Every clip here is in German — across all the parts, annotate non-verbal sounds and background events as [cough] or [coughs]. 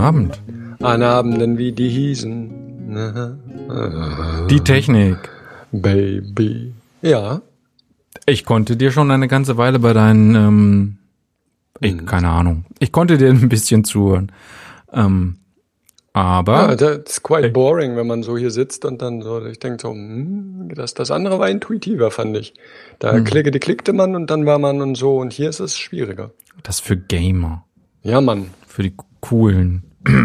Abend. An Abenden wie die hießen. Die Technik. Baby. Ja. Ich konnte dir schon eine ganze Weile bei deinen, ähm, ich, Mhm. keine Ahnung. Ich konnte dir [laughs] ein bisschen zuhören. Ähm, aber ja. Das ist quite boring, wenn man so hier sitzt und dann so, ich denke so, hm, das, das andere war intuitiver, fand ich. Da Hm. klicke, die klickte man und dann war man und so und hier ist es schwieriger. das für Gamer, Ja, Mann. für die coolen.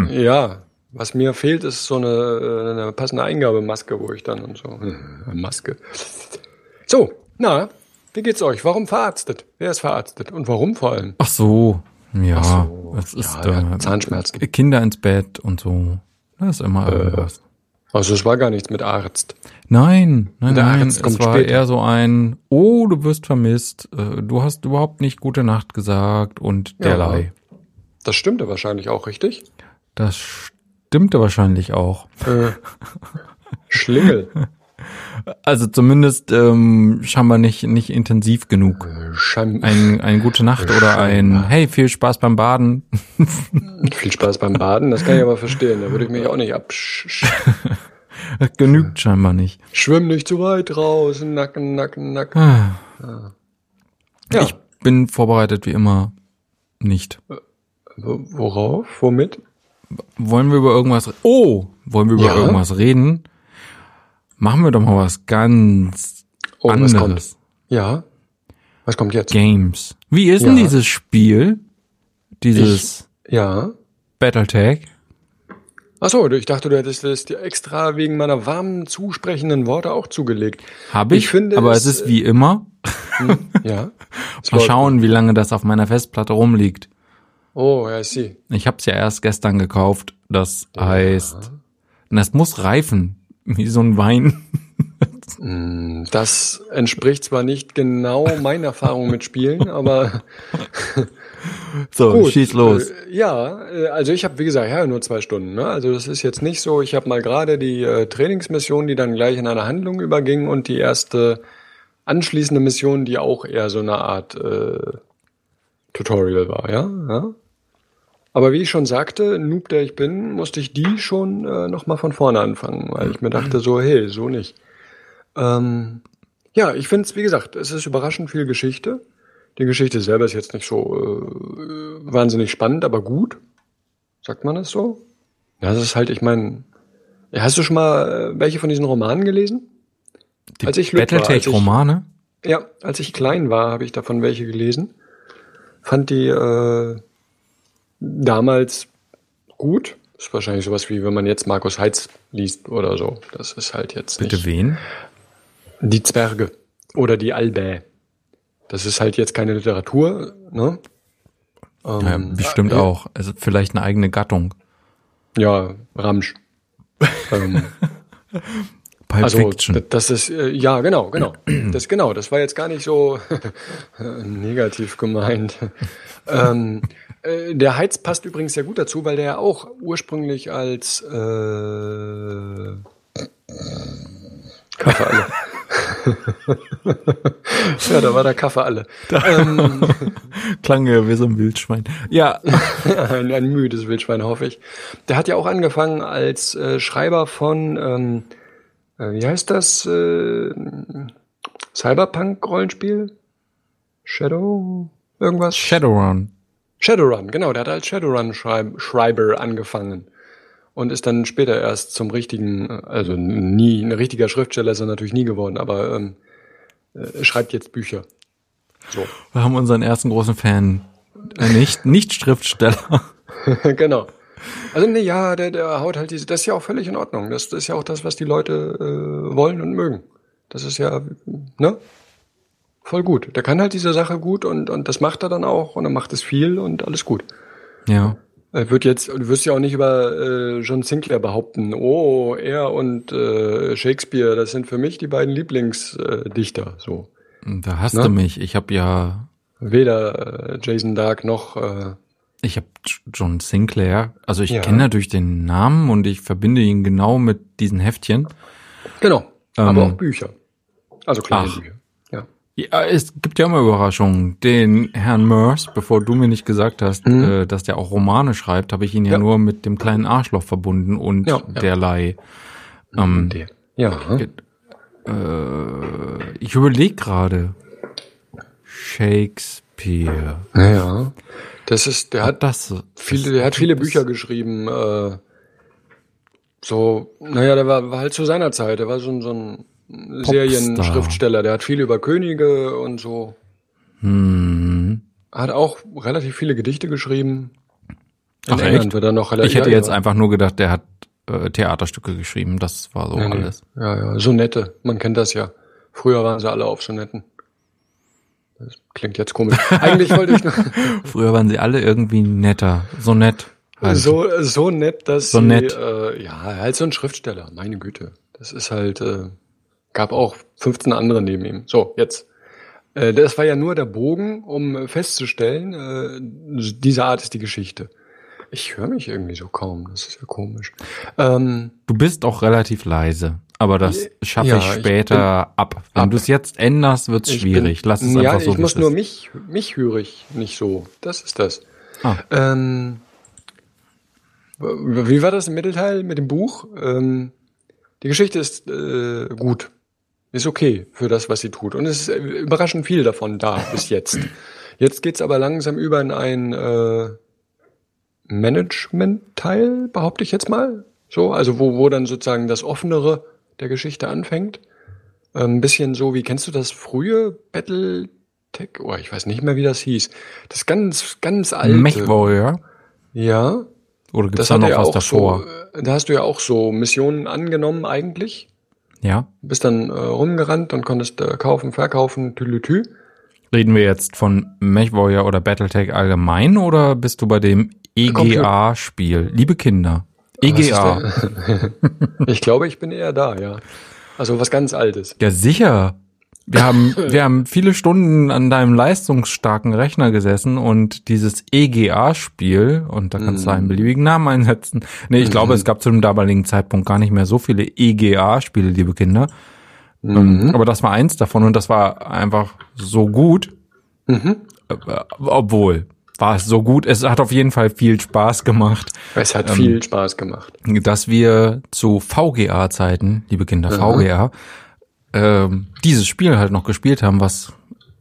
Ja. Was mir fehlt, ist so eine, äh, eine passende Eingabemaske, wo ich dann und so. [laughs] Maske. So, na, wie geht's euch? Warum verarztet? Wer ist verarztet? Und warum vor allem? Ach so, ja, Ach so, es ist ja, ja, äh, Zahnschmerzen. Kinder ins Bett und so. Das ist immer irgendwas. Also es war gar nichts mit Arzt. Nein, nein, Der nein. Arzt Es war später. eher so ein, oh, du wirst vermisst, äh, du hast überhaupt nicht gute Nacht gesagt und Ja. derlei. Das stimmte wahrscheinlich auch, richtig? Das stimmte wahrscheinlich auch. Äh, Schlingel. [laughs] Also zumindest ähm, scheinbar nicht, nicht intensiv genug. Schein Ein, eine gute Nacht oder ein, hey, viel Spaß beim Baden. [laughs] Viel Spaß beim Baden, das kann ich aber verstehen. Da würde ich mich auch nicht absch... [laughs] Genügt scheinbar nicht. Schwimm nicht zu weit raus. Nacken, Nacken, Nacken. Ah, Ja. Ich bin vorbereitet wie immer nicht. Wo- Worauf? Womit? Wollen wir über irgendwas, oh, wollen wir über Ja. irgendwas reden? Machen wir doch mal was ganz Oh, was anderes. kommt? Ja. Was kommt jetzt? Games. Wie ist denn Ja. dieses Spiel? Dieses Ja. Battletech? Ach so, ich dachte, du hättest es dir extra wegen meiner warmen, zusprechenden Worte auch zugelegt. Habe ich, Ich finde aber es, es ist wie immer. Ja. [laughs] Es Mal schauen, wie lange das auf meiner Festplatte rumliegt. Oh, ja, ich sehe. Ich habe es ja erst gestern gekauft. Das heißt, das muss reifen, wie so ein Wein. Das entspricht zwar nicht genau meiner Erfahrung mit Spielen, [laughs] aber So, [laughs] gut. schieß los. Äh, ja, äh, also ich habe, wie gesagt, ja, nur zwei Stunden. Ne? Also das ist jetzt nicht so, ich habe mal gerade die äh, Trainingsmission, die dann gleich in eine Handlung überging und die erste anschließende Mission, die auch eher so eine Art äh, Tutorial war, ja? ja. Aber wie ich schon sagte, Noob, der ich bin, musste ich die schon äh, nochmal von vorne anfangen, weil ich mir dachte so, hey, so nicht. Ähm, ja, ich finde es, wie gesagt, es ist überraschend viel Geschichte. Die Geschichte selber ist jetzt nicht so äh, wahnsinnig spannend, aber gut. Sagt man das so? Ja, das ist halt, ich meine, hast du schon mal äh, welche von diesen Romanen gelesen? Die als ich als Battletech-Romane? Ja, als ich klein war, habe ich davon welche gelesen. Fand die äh, damals gut. Ist wahrscheinlich sowas wie, wenn man jetzt Markus Heitz liest oder so. Das ist halt jetzt Bitte nicht. wen? Die Zwerge oder die Albä. Das ist halt jetzt keine Literatur, ne? Ähm, Ja, bestimmt äh, auch. Also vielleicht eine eigene Gattung. Ja, Ramsch. ähm, [laughs] Pulp also Fiction. das ist äh, ja genau, genau. [clears throat] Das genau, das war jetzt gar nicht so [laughs] negativ gemeint. [laughs] ähm, äh, der Heiz passt übrigens sehr gut dazu, weil der ja auch ursprünglich als äh, Kaffee alle. [laughs] ja, da war der Kaffee alle. Ähm, [laughs] Klang ja wie so ein Wildschwein. Ja, [laughs] ein, ein müdes Wildschwein, hoffe ich. Der hat ja auch angefangen als äh, Schreiber von, ähm, äh, wie heißt das, äh, Cyberpunk-Rollenspiel? Shadow? Irgendwas? Shadowrun. Shadowrun, genau, der hat als Shadowrun-Schreiber angefangen. Und ist dann später erst zum richtigen, also nie, ein richtiger Schriftsteller ist er natürlich nie geworden, aber ähm, äh, schreibt jetzt Bücher. So. Wir haben unseren ersten großen Fan. Äh, nicht, nicht Schriftsteller. [laughs] [laughs] genau. Also nee, ja, der, der haut halt diese, das ist ja auch völlig in Ordnung. Das, das ist ja auch das, was die Leute äh, wollen und mögen. Das ist ja, ne? Voll gut. Der kann halt diese Sache gut und, und das macht er dann auch und er macht es viel und alles gut. Ja. Er wird jetzt, du wirst ja auch nicht über äh, John Sinclair behaupten, oh, er und äh, Shakespeare, das sind für mich die beiden Lieblingsdichter. Äh, so. Da hasst Ne? du mich. Ich habe ja, Weder äh, Jason Dark noch äh, ich habe John Sinclair. Also ich Ja. kenne natürlich den Namen und ich verbinde ihn genau mit diesen Heftchen. genau, Ähm, aber auch Bücher. Also kleine ach. Bücher. Ja. Es gibt ja immer Überraschungen. Den Herrn Mörs, bevor du mir nicht gesagt hast, Mhm. äh, dass der auch Romane schreibt, habe ich ihn ja, Ja. nur mit dem kleinen Arschloch verbunden und Ja, derlei. Ähm. Ja. äh, ich überlege gerade. Shakespeare. Ja. Das ist, der hat Das viele, der hat viele Bücher geschrieben. Äh, so, naja, der war, war halt zu seiner Zeit. Der war so ein, so ein Serienschriftsteller. Der hat viel über Könige und so. Hm. Hat auch relativ viele Gedichte geschrieben. In Ach, England echt? wird er noch relativ. Ich hätte ja, jetzt ja. einfach nur gedacht, der hat äh, Theaterstücke geschrieben. Das war so Nee, nee. alles. Ja, ja, Sonette. Man kennt das ja. Früher waren sie alle auf Sonetten. Das klingt jetzt komisch. [laughs] Eigentlich wollte ich nur [laughs] Früher waren sie alle irgendwie netter. So nett. Halt. so, so nett, dass So sie, nett. Äh, ja, halt so ein Schriftsteller. Meine Güte. Das ist halt, äh, gab auch 15 andere neben ihm. So, jetzt. Äh, das war ja nur der Bogen, um festzustellen, äh, diese Art ist die Geschichte. Ich höre mich irgendwie so kaum. Das ist ja komisch. Ähm, Du bist auch relativ leise. Aber das schaffe Ja, ich ich später ab. Wenn du es jetzt änderst, wird's Ich schwierig. Bin, Lass es ja, einfach so. ich muss es nur mich, mich höre ich nicht so. Das ist das. Ah. Ähm, wie war das im Mittelteil mit dem Buch? Ähm, die Geschichte ist äh, gut. Ist okay für das, was sie tut. Und es ist äh, überraschend viel davon da [laughs] bis jetzt. Jetzt geht's aber langsam über in ein äh, Management-Teil, behaupte ich jetzt mal. So, also wo, wo dann sozusagen das Offenere der Geschichte anfängt. Ähm, Ein bisschen so, wie kennst du das frühe Battletech? Oh, ich weiß nicht mehr, wie das hieß. Das ganz, ganz alte. Mech Warrior. Ja. Oder gibt's da noch was davor? so, äh, da hast du ja auch so Missionen angenommen eigentlich. Ja. Bist dann äh, rumgerannt und konntest äh, kaufen, verkaufen, tülütü. Reden wir jetzt von Mech Warrior oder Battletech allgemein oder bist du bei dem EGA-Spiel? Liebe Kinder. EGA. [laughs] ich glaube, ich bin eher da, ja. Also was ganz Altes. Ja, sicher. Wir haben, [laughs] wir haben viele Stunden an deinem leistungsstarken Rechner gesessen und dieses EGA-Spiel, und da kannst du einen beliebigen Namen einsetzen. Nee, ich glaube, es gab zu dem damaligen Zeitpunkt gar nicht mehr so viele EGA-Spiele, liebe Kinder. Ähm, Aber das war eins davon und das war einfach so gut. Mhm. Äh, Obwohl, war es so gut. Es hat auf jeden Fall viel Spaß gemacht, Es hat Ähm, viel Spaß gemacht. dass wir zu VGA-Zeiten, liebe Kinder, VGA, ähm, dieses Spiel halt noch gespielt haben, was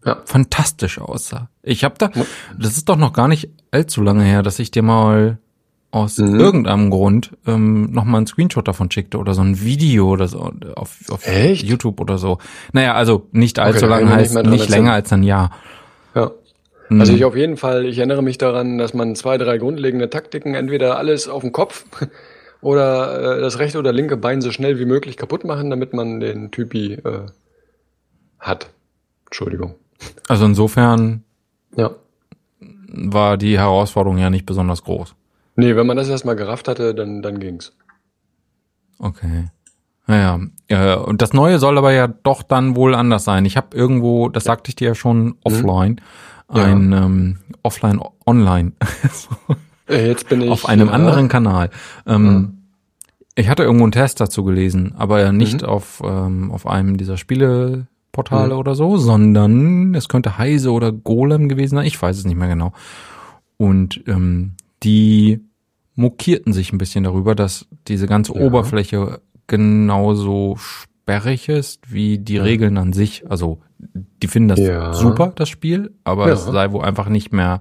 Ja. fantastisch aussah. Ich habe da, das ist doch noch gar nicht allzu lange her, dass ich dir mal aus Mhm. irgendeinem Grund ähm, noch mal einen Screenshot davon schickte oder so ein Video oder so auf, auf Echt? YouTube oder so. Naja, also nicht allzu kann lange heißt nicht nicht länger als ein Jahr. Ja. Mhm. Also ich auf jeden Fall, ich erinnere mich daran, dass man zwei, drei grundlegende Taktiken, entweder alles auf dem Kopf oder äh, das rechte oder linke Bein so schnell wie möglich kaputt machen, damit man den Typi äh, hat. Entschuldigung. Also insofern Ja. war die Herausforderung ja nicht besonders groß. Nee, wenn man das erstmal gerafft hatte, dann, dann ging's. Okay. Naja, äh, und das Neue soll aber ja doch dann wohl anders sein. Ich habe irgendwo, das sagte ich dir ja schon offline, Ja. ein ähm, offline online [laughs] Äh, Jetzt bin ich auf einem ja, anderen Kanal. Ähm, Ich hatte irgendwo einen Test dazu gelesen, aber ja nicht Mhm. auf ähm, auf einem dieser Spieleportale Mhm. oder so, sondern es könnte Heise oder Golem gewesen sein. Ich weiß es nicht mehr genau. Und ähm, die mokierten sich ein bisschen darüber, dass diese ganze Ja. Oberfläche genauso sperrig ist wie die Regeln an sich. Also die finden das Ja. super, das Spiel, aber Ja. es sei wohl einfach nicht mehr,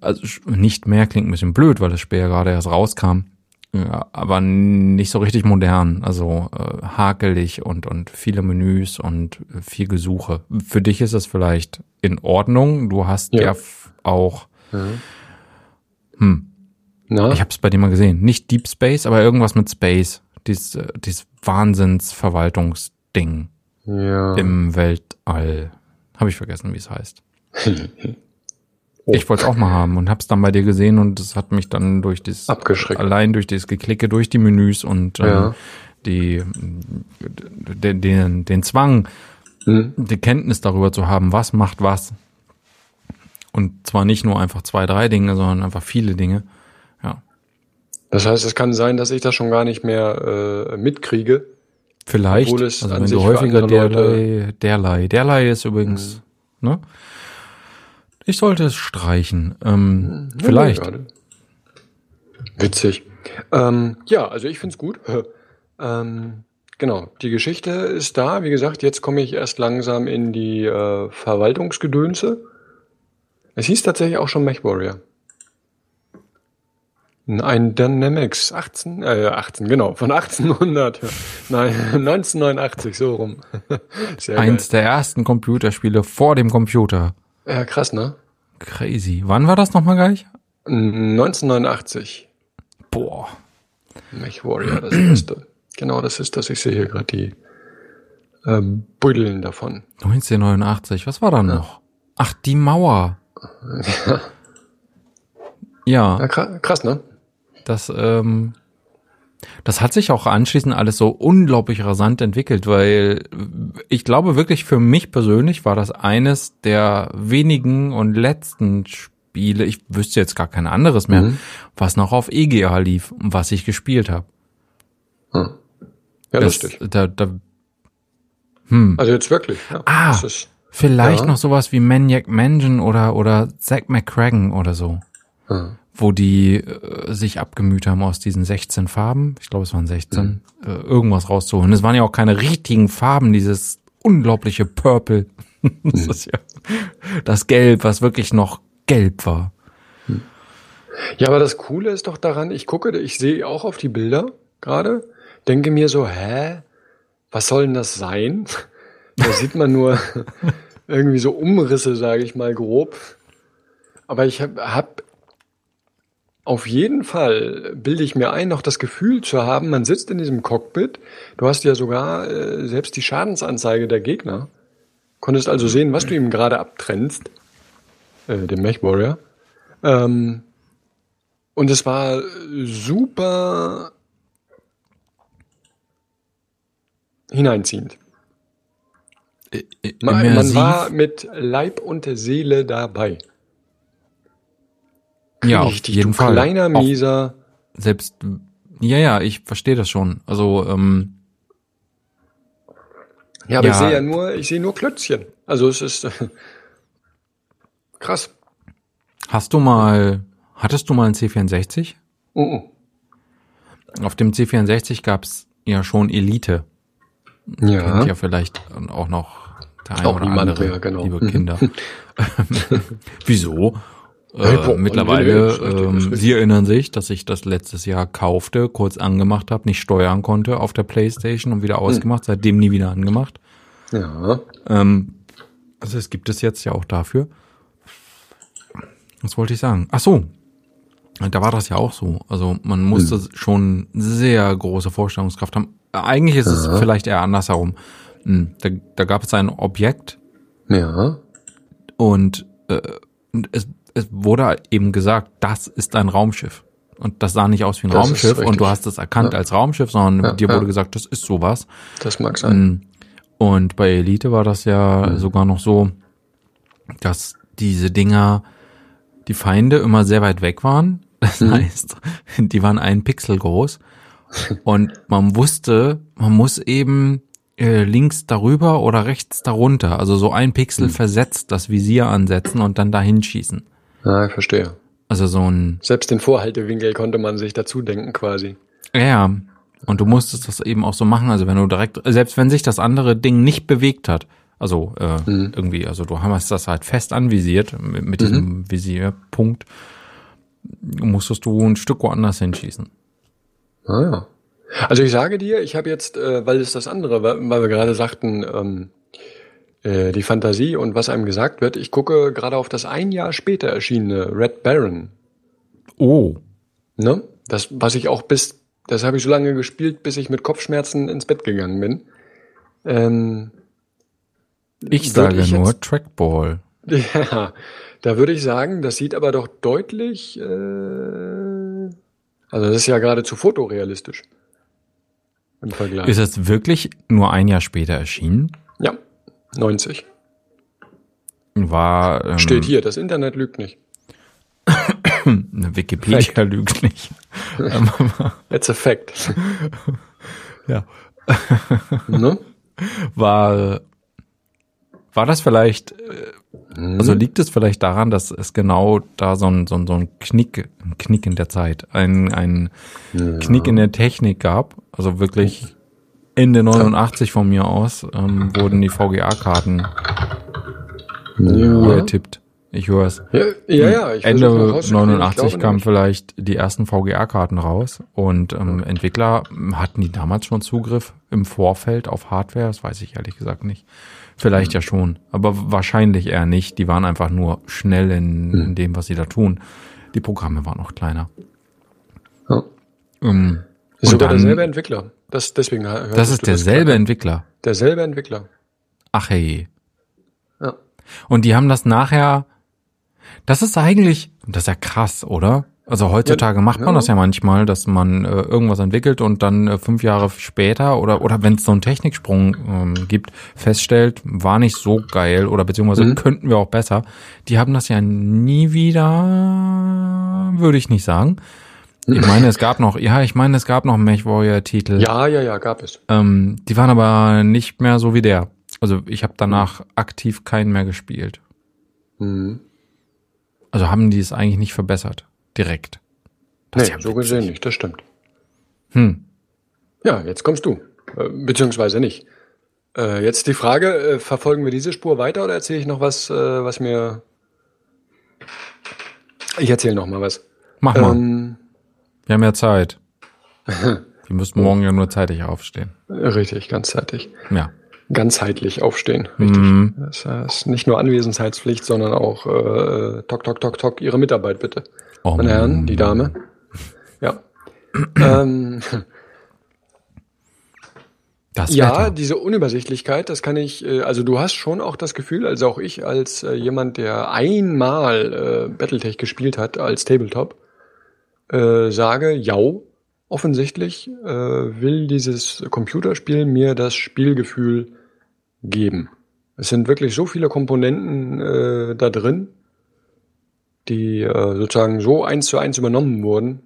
also nicht mehr klingt ein bisschen blöd, weil das Spiel ja gerade erst rauskam. Ja, aber nicht so richtig modern, also äh, hakelig und und viele Menüs und viel Gesuche. Für dich ist es vielleicht in Ordnung. Du hast ja, Ja. auch, Ja. hm, Na? ich habe es bei dir mal gesehen, nicht Deep Space, aber irgendwas mit Space. Dieses, äh, dieses Wahnsinnsverwaltungsding ja. im Weltall. Habe ich vergessen, wie es heißt. [laughs] Oh. Ich wollte es auch mal haben und hab's dann bei dir gesehen und es hat mich dann durch das Abgeschreckt. allein durch das Geklicke, durch die Menüs und ähm, Ja. die den, den, den Zwang, Hm? die Kenntnis darüber zu haben, was macht was. Und zwar nicht nur einfach zwei, drei Dinge, sondern einfach viele Dinge. Ja. Das heißt, es kann sein, dass ich das schon gar nicht mehr äh, mitkriege, Vielleicht, Obwohl es also an wenn du häufiger derlei, derlei, derlei ist übrigens, ne? Ich sollte es streichen. Ähm, vielleicht. Ja, gerade. Witzig. Ähm, ja, also ich find's gut. [laughs] ähm, genau, die Geschichte ist da. Wie gesagt, jetzt komme ich erst langsam in die äh, Verwaltungsgedönse. Es hieß tatsächlich auch schon MechWarrior. Ein Dynamics 18, äh, 18, genau, von 1800, ja. nein, [laughs] 1989, so rum. [laughs] Sehr Eins der ersten Computerspiele vor dem Computer. Ja, krass, ne? Crazy. Wann war das nochmal gleich? 1989. Boah. MechWarrior, das erste. Genau, das ist das. Ich sehe hier gerade die äh, Buddeln davon. 1989. Was war da noch? Ach, die Mauer. [laughs] Ja, Ja, kra- krass, ne? das, ähm, das hat sich auch anschließend alles so unglaublich rasant entwickelt, weil ich glaube wirklich für mich persönlich war das eines der wenigen und letzten Spiele, ich wüsste jetzt gar kein anderes mehr, Mhm. was noch auf EGA lief und was ich gespielt habe. Hm. Ja, Das- lustig. Da, da, Also jetzt wirklich. Ja, Ah. Ist, vielleicht Ja. noch sowas wie Maniac Mansion oder, oder Zack McCracken oder so. hm. Wo die äh, sich abgemüht haben aus diesen 16 Farben, ich glaube es waren 16, äh, irgendwas rauszuholen. Es waren ja auch keine richtigen Farben, dieses unglaubliche Purple. [laughs] das ist ja das Gelb, was wirklich noch gelb war. Ja, aber das Coole ist doch daran, ich gucke, ich sehe auch auf die Bilder gerade, denke mir so, hä, was soll denn das sein? [laughs] Da sieht man nur [laughs] irgendwie so Umrisse, sage ich mal grob. Aber ich habe hab auf jeden Fall, bilde ich mir ein, noch das Gefühl zu haben, man sitzt in diesem Cockpit, du hast ja sogar äh, selbst die Schadensanzeige der Gegner, konntest also sehen, was du ihm gerade abtrennst, äh, dem Mech Warrior. Ähm, und es war super hineinziehend. Man, man war mit Leib und Seele dabei. Ja, [clears throat] auf jeden du Fall. kleiner Mieser. selbst, ja, ja, ich verstehe das schon. Also, ähm, Ja, aber ich Ja. sehe ja nur, ich sehe nur Klötzchen. Also es ist [laughs] krass. hast du mal, hattest du mal ein C64? Uh Auf dem C64 gab's ja schon Elite. -uh. Ja. Kennt ja vielleicht auch noch der Auch oder niemand andere, mehr, genau. liebe Mhm. Kinder. [laughs] Wieso? Äh, mittlerweile, richtig, ähm, richtig. Sie erinnern sich, dass ich das letztes Jahr kaufte, kurz angemacht habe, nicht steuern konnte auf der Playstation und wieder Hm. ausgemacht, seitdem nie wieder angemacht. Ja. Ähm, also es gibt es jetzt ja auch dafür. Was wollte ich sagen? Ach so, da war das ja auch so. Also man musste Hm. schon sehr große Vorstellungskraft haben. Eigentlich ist es vielleicht eher andersherum. Hm, Da, da gab es ein Objekt Ja. und äh, es, es wurde eben gesagt, das ist ein Raumschiff. Und das sah nicht aus wie ein Das Raumschiff und du hast es erkannt Ja. als Raumschiff, sondern Ja, dir ja. wurde gesagt, das ist sowas. Das mag sein. Mm. Und bei Elite war das ja Mhm. sogar noch so, dass diese Dinger, die Feinde immer sehr weit weg waren. [laughs] Das Mhm. heißt, die waren einen Pixel groß. Und man wusste, man muss eben äh, links darüber oder rechts darunter, also so ein Pixel Mhm. versetzt das Visier ansetzen und dann dahin schießen. Ja, ich verstehe. Also so ein, Selbst den Vorhaltewinkel konnte man sich dazu denken quasi. ja, ja. Und du musstest das eben auch so machen, also wenn du direkt, selbst wenn sich das andere Ding nicht bewegt hat, also äh, Mhm. irgendwie, also du hast das halt fest anvisiert mit, mit diesem Visierpunkt, musstest du ein Stück woanders hinschießen. Ah, ja. Also ich sage dir, ich habe jetzt, äh, weil es das andere, weil wir gerade sagten, ähm, äh, die Fantasie und was einem gesagt wird, ich gucke gerade auf das ein Jahr später erschienene Red Baron. Oh. Ne? Das, was ich auch bis, das habe ich so lange gespielt, bis ich mit Kopfschmerzen ins Bett gegangen bin. Ähm, Ich sage ich nur jetzt- Trackball. [laughs] Ja, da würde ich sagen, das sieht aber doch deutlich, äh, also das ist ja geradezu fotorealistisch im Vergleich. Ist es wirklich nur ein Jahr später erschienen? ja, 90. War ähm, Steht hier, das Internet lügt nicht. [coughs] Wikipedia lügt nicht. [laughs] It's a fact. [laughs] ja. ne? War, war das vielleicht, mhm. also liegt es vielleicht daran, dass es genau da so ein, so ein, so ein Knick, ein Knick in der Zeit, ein, ein ja. Knick in der Technik gab, also wirklich Ende 89 von mir aus, ähm, wurden die VGA-Karten ja. tippt. Ich höre es. Ja, ja, ja ich Ende 89 kamen vielleicht die ersten VGA-Karten raus und ähm, Entwickler hatten die damals schon Zugriff im Vorfeld auf Hardware, das weiß ich ehrlich gesagt nicht. Vielleicht mhm. ja schon, aber wahrscheinlich eher nicht. Die waren einfach nur schnell in, mhm. in dem, was sie da tun. Die Programme waren noch kleiner. Ja. Ähm, ist sogar dann, derselbe Entwickler. Das, deswegen das ist derselbe Entwickler. Derselbe Entwickler. Ach hey. Ja. Und die haben das nachher das ist eigentlich, das ist ja krass, oder? Also heutzutage ja, macht man ja. das ja manchmal, dass man äh, irgendwas entwickelt und dann äh, fünf Jahre später oder oder wenn es so einen Techniksprung ähm, gibt, feststellt, war nicht so geil oder beziehungsweise mhm. könnten wir auch besser. Die haben das ja nie wieder, würde ich nicht sagen. Ich meine, es gab noch, ja, ich meine, es gab noch MechWarrior-Titel. Ja, ja, ja, gab es. Ähm, die waren aber nicht mehr so wie der. Also ich habe danach aktiv keinen mehr gespielt. Mhm. Also haben die es eigentlich nicht verbessert, direkt. Das nee, ja so gesehen nicht, das stimmt. Hm. Ja, jetzt kommst du. Äh, beziehungsweise nicht. Äh, jetzt die Frage, äh, verfolgen wir diese Spur weiter oder erzähle ich noch was, äh, was mir... Ich erzähle noch mal was. Mach mal. Ähm, wir haben ja Zeit. [laughs] wir müssen morgen ja nur zeitig aufstehen. Richtig, ganz zeitig. Ja ganzheitlich aufstehen. Richtig. Mhm. Das heißt nicht nur Anwesenheitspflicht, sondern auch äh, tok, tok, tok, tok, Ihre Mitarbeit bitte. Oh, Meine Herren, die Dame. Ja. [clears throat] ähm, das ja, Wetter. diese Unübersichtlichkeit, das kann ich, äh, also du hast schon auch das Gefühl, also auch ich als äh, jemand, der einmal äh, Battletech gespielt hat als Tabletop, äh, sage, ja, offensichtlich äh, will dieses Computerspiel mir das Spielgefühl geben. Es sind wirklich so viele Komponenten äh, da drin, die äh, sozusagen so eins zu eins übernommen wurden.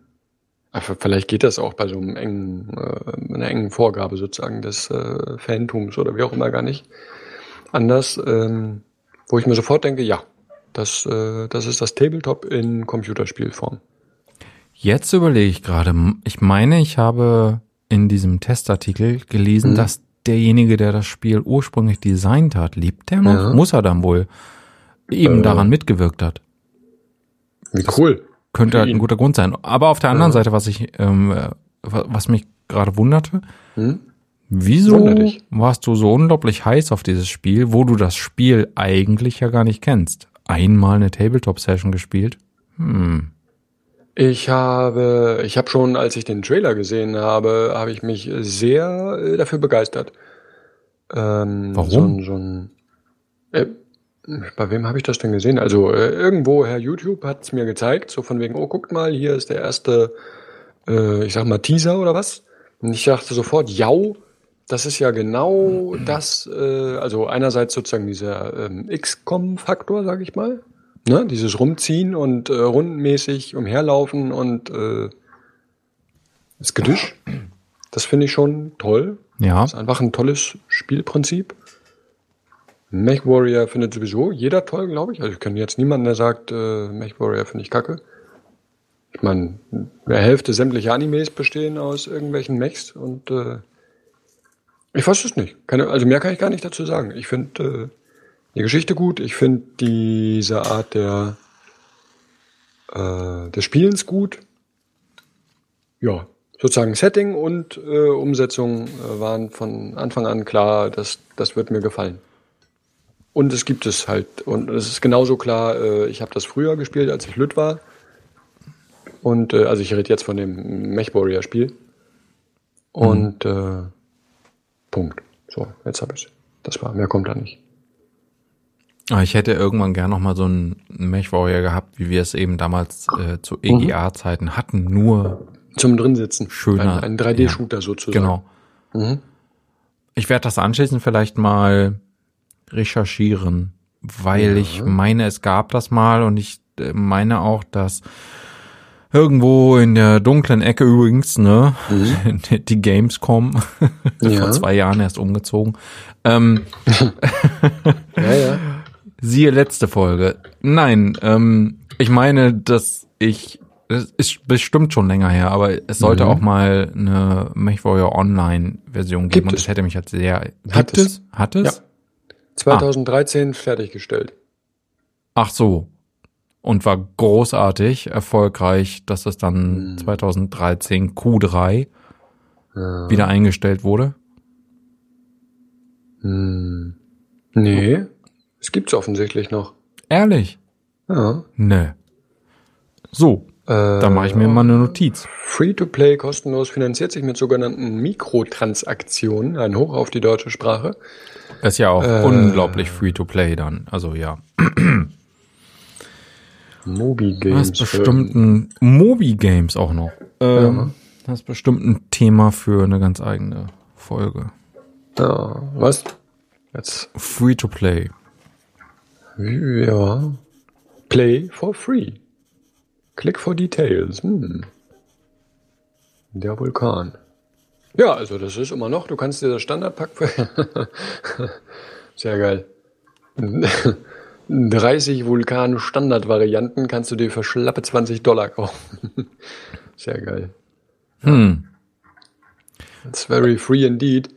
Aber vielleicht geht das auch bei so einem engen, äh, einer engen Vorgabe sozusagen des äh, Fantums oder wie auch immer gar nicht anders, ähm, wo ich mir sofort denke, ja, das, äh, das ist das Tabletop in Computerspielform. Jetzt überlege ich gerade, ich meine, ich habe in diesem Testartikel gelesen, mhm. dass derjenige, der das Spiel ursprünglich designt hat, lebt der noch? Ja. Muss er dann wohl eben äh. daran mitgewirkt hat. Wie cool. Könnte halt ein guter Grund sein. Aber auf der anderen ja. Seite, was ich, ähm, was mich gerade wunderte, hm? wieso warst du so unglaublich heiß auf dieses Spiel, wo du das Spiel eigentlich ja gar nicht kennst? Einmal eine Tabletop-Session gespielt? Hm. Ich habe, ich habe schon, als ich den Trailer gesehen habe, habe ich mich sehr äh, dafür begeistert. Ähm, Warum? So, so ein, äh, bei wem habe ich das denn gesehen? Also äh, irgendwo, Herr YouTube hat es mir gezeigt, so von wegen, oh, guckt mal, hier ist der erste, äh, ich sag mal, Teaser oder was. Und ich dachte sofort, ja, das ist ja genau [clears throat] das, äh, also einerseits sozusagen dieser ähm, XCOM-Faktor, sag ich mal, Ne? Dieses Rumziehen und äh, rundenmäßig umherlaufen und äh, das Gedisch. Das finde ich schon toll. Ja. Das ist einfach ein tolles Spielprinzip. Mech Warrior findet sowieso jeder toll, glaube ich. Also ich kenne jetzt niemanden, der sagt, äh, Mech Warrior finde ich kacke. Ich meine, der Hälfte sämtlicher Animes bestehen aus irgendwelchen Mechs und äh, ich weiß es nicht. Keine, also mehr kann ich gar nicht dazu sagen. Ich finde äh, die Geschichte gut. Ich finde diese Art der äh, des Spielens gut. Ja, sozusagen Setting und äh, Umsetzung äh, waren von Anfang an klar, dass das wird mir gefallen. Und es gibt es halt und es ist genauso klar. Äh, ich habe das früher gespielt, als ich Lüt war. Und äh, also ich rede jetzt von dem Mech Warrior Spiel. Und mhm. äh, Punkt. So, jetzt habe ich Das war mehr kommt da nicht. Ah, ich hätte irgendwann gern noch mal so einen Mech-Warrior gehabt, wie wir es eben damals äh, zu mhm. EGA-Zeiten hatten, nur zum drinsitzen. Schöner. Ein, ein 3D-Shooter ja, sozusagen. Genau. Mhm. Ich werde das anschließend vielleicht mal recherchieren, weil ja. ich meine, es gab das mal und ich äh, meine auch, dass Irgendwo in der dunklen Ecke übrigens, ne? Mhm. [laughs] Die Gamescom. [laughs] Ja. Vor zwei Jahren erst umgezogen. Ähm, [laughs] ja, ja. Siehe letzte Folge. Nein, ähm, ich meine, dass ich, das ist bestimmt schon länger her, aber es sollte mhm. auch mal eine MechWarrior Online-Version geben Gibt und es. das hätte mich jetzt sehr. Hat es? Hat es? Ja. 2013 ah. fertiggestellt. Ach so. Und war großartig, erfolgreich, dass es dann mhm. 2013 Q3 ja. wieder eingestellt wurde. Hm. Nee, es gibt's offensichtlich noch. Ehrlich? Ja. Nee. So, äh, da mache ich mir mal eine Notiz. Free-to-Play kostenlos finanziert sich mit sogenannten Mikrotransaktionen. Ein Hoch auf die deutsche Sprache. Das ist ja auch äh, unglaublich Free-to-Play dann. Also ja. Mobi Games. Das ist bestimmt ein Mobi Games auch noch. Ähm, ja. Das ist bestimmt ein Thema für eine ganz eigene Folge. Ja, was? Jetzt. Free-to-Play. Ja. Play for free. Click for details. Hm. Der Vulkan. Ja, also das ist immer noch, du kannst dir das Standardpack [laughs] Sehr geil. [laughs] 30 Vulkan Standardvarianten kannst du dir für schlappe 20 Dollar kaufen. [laughs] Sehr geil. Hm. It's very free indeed.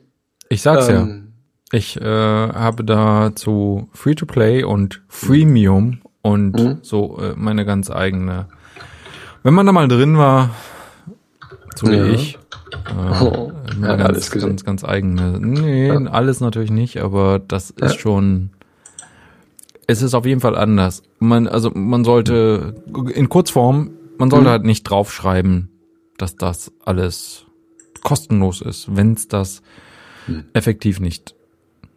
Ich sag's ähm, ja. Ich äh, habe da zu Free-to-Play und Freemium und mhm. so äh, meine ganz eigene. Wenn man da mal drin war, so wie ja. ich, äh, oh, ja, ganz, alles ganz, ganz eigene. Nee, ja. alles natürlich nicht, aber das ist schon. Es ist auf jeden Fall anders. Man, also man sollte in Kurzform, man sollte mhm. halt nicht draufschreiben, dass das alles kostenlos ist, wenn es das mhm. effektiv nicht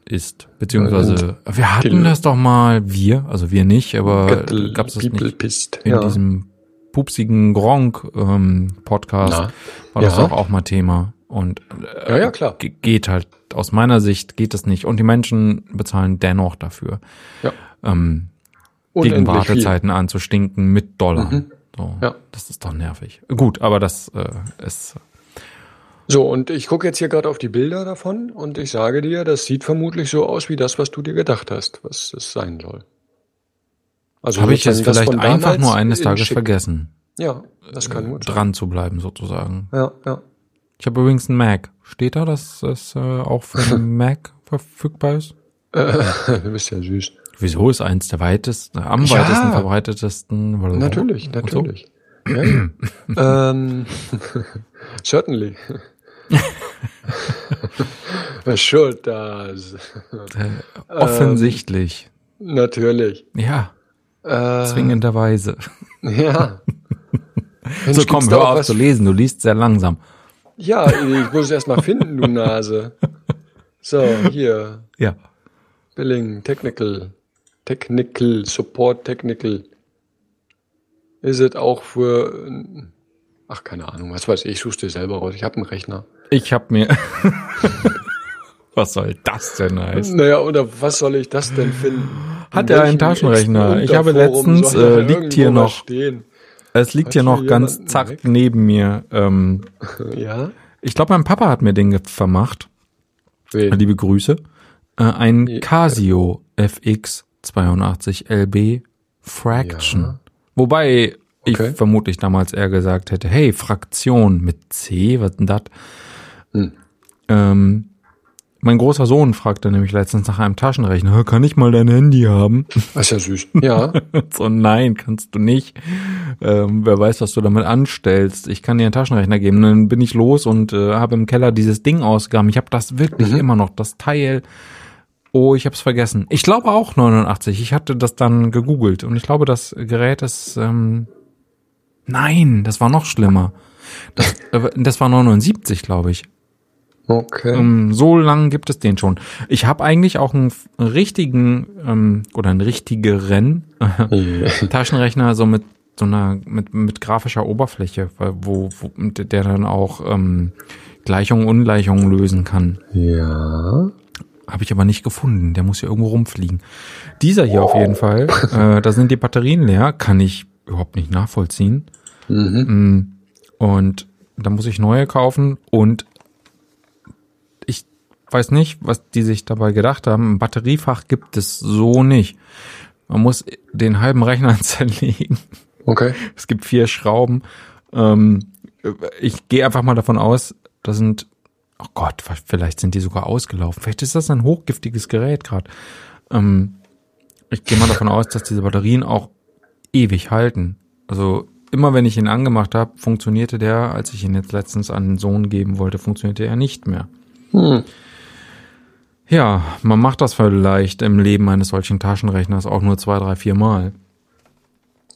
ist. Beziehungsweise, wir hatten das doch mal, wir, also wir nicht, aber gab es das nicht pissed. in ja. diesem pupsigen Gronk ähm, war das ja. auch, auch mal Thema. Und äh, ja, ja, klar. geht halt, aus meiner Sicht geht das nicht. Und die Menschen bezahlen dennoch dafür. Ja. Ähm, gegen Wartezeiten viel. anzustinken mit Dollar. Mhm. So, ja. Das ist doch nervig. Gut, aber das äh, ist so, und ich gucke jetzt hier gerade auf die Bilder davon und ich sage dir, das sieht vermutlich so aus wie das, was du dir gedacht hast, was es sein soll. Also habe ich jetzt vielleicht einfach nur eines Tages schick. vergessen. Ja, das kann gut sein. Dran zu bleiben sozusagen. Ja, ja. Ich habe übrigens einen Mac. Steht da, dass es äh, auch für einen [laughs] Mac verfügbar ist? Äh, [laughs] du bist ja süß. Wieso ist eins der weitesten, am ja, weitesten verbreitetesten? Natürlich, natürlich. [clears throat] So? Ja, ähm, [laughs] certainly. [laughs] does. Äh, offensichtlich. Ähm, natürlich. Ja. Äh, zwingenderweise. Ja. [laughs] Mensch, so komm, hör auf zu lesen, du liest sehr langsam. Ja, ich muss es erst mal finden, du Nase. So, hier. Ja. Billing, Technical, Technical, Support Technical. Ist es auch für, ach keine Ahnung, was weiß ich, ich such's dir selber raus. Ich habe einen Rechner. Ich habe mir, [laughs] was soll das denn heißen? Naja, oder was soll ich das denn finden? Hat er einen Taschenrechner? Ich habe letztens, äh, liegt hier noch, stehen? es liegt hat hier noch ganz zack weg? neben mir. Ähm, ja? Ich glaube, mein Papa hat mir den vermacht. Wen? Liebe Grüße. Äh, ein ja. Casio FX 82 LB Fraction. Ja. Wobei ich okay. vermutlich damals eher gesagt hätte, hey, Fraktion mit C, was denn das? Hm. Ähm, mein großer Sohn fragte nämlich letztens nach einem Taschenrechner, kann ich mal dein Handy haben? Das ist ja süß. Ja. [laughs] so, nein, kannst du nicht. Ähm, wer weiß, was du damit anstellst. Ich kann dir einen Taschenrechner geben. Dann bin ich los und äh, habe im Keller dieses Ding ausgegraben. Ich habe das wirklich mhm. immer noch, das Teil. Oh, ich habe es vergessen. Ich glaube auch 89. Ich hatte das dann gegoogelt und ich glaube, das Gerät ist. Ähm, nein, das war noch schlimmer. Das, äh, das war 79, glaube ich. Okay. Ähm, so lang gibt es den schon. Ich habe eigentlich auch einen richtigen ähm, oder einen richtigeren äh, Taschenrechner so mit so einer mit mit grafischer Oberfläche, wo, wo der dann auch ähm, Gleichungen Ungleichungen lösen kann. Ja. Habe ich aber nicht gefunden. Der muss ja irgendwo rumfliegen. Dieser hier oh. auf jeden Fall. [laughs] Äh, da sind die Batterien leer. Kann ich überhaupt nicht nachvollziehen. Mhm. Und da muss ich neue kaufen und weiß nicht, was die sich dabei gedacht haben. Ein Batteriefach gibt es so nicht. Man muss den halben Rechner [laughs] zerlegen. Okay. Es gibt vier Schrauben. Ähm, ich gehe einfach mal davon aus, da sind, oh Gott, vielleicht sind die sogar ausgelaufen. Vielleicht ist das ein hochgiftiges Gerät gerade. Ähm, ich gehe mal davon aus, dass diese Batterien auch ewig halten. Also immer wenn ich ihn angemacht habe, funktionierte der, als ich ihn jetzt letztens an den Sohn geben wollte, funktionierte er nicht mehr. Hm. Ja, man macht das vielleicht im Leben eines solchen Taschenrechners auch nur zwei, drei, vier Mal.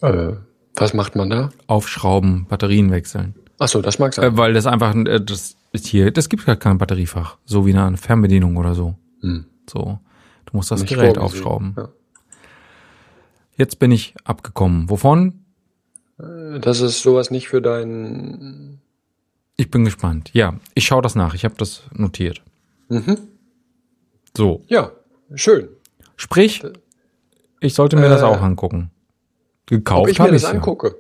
Äh, was macht man da? Aufschrauben, Batterien wechseln. Ach so, das mag sein. Äh, weil das einfach, äh, das ist hier, das gibt gar kein Batteriefach, so wie eine Fernbedienung oder so. Hm. So, du musst das Nicht Gerät aufschrauben. Ja. Jetzt bin ich abgekommen. Wovon? Das ist sowas nicht für dein. Ich bin gespannt. Ja, ich schaue das nach. Ich habe das notiert. Mhm. So, Ja, schön. sprich, ich sollte mir das Äh, auch angucken. Gekauft ich mir habe das ich ja. angucke?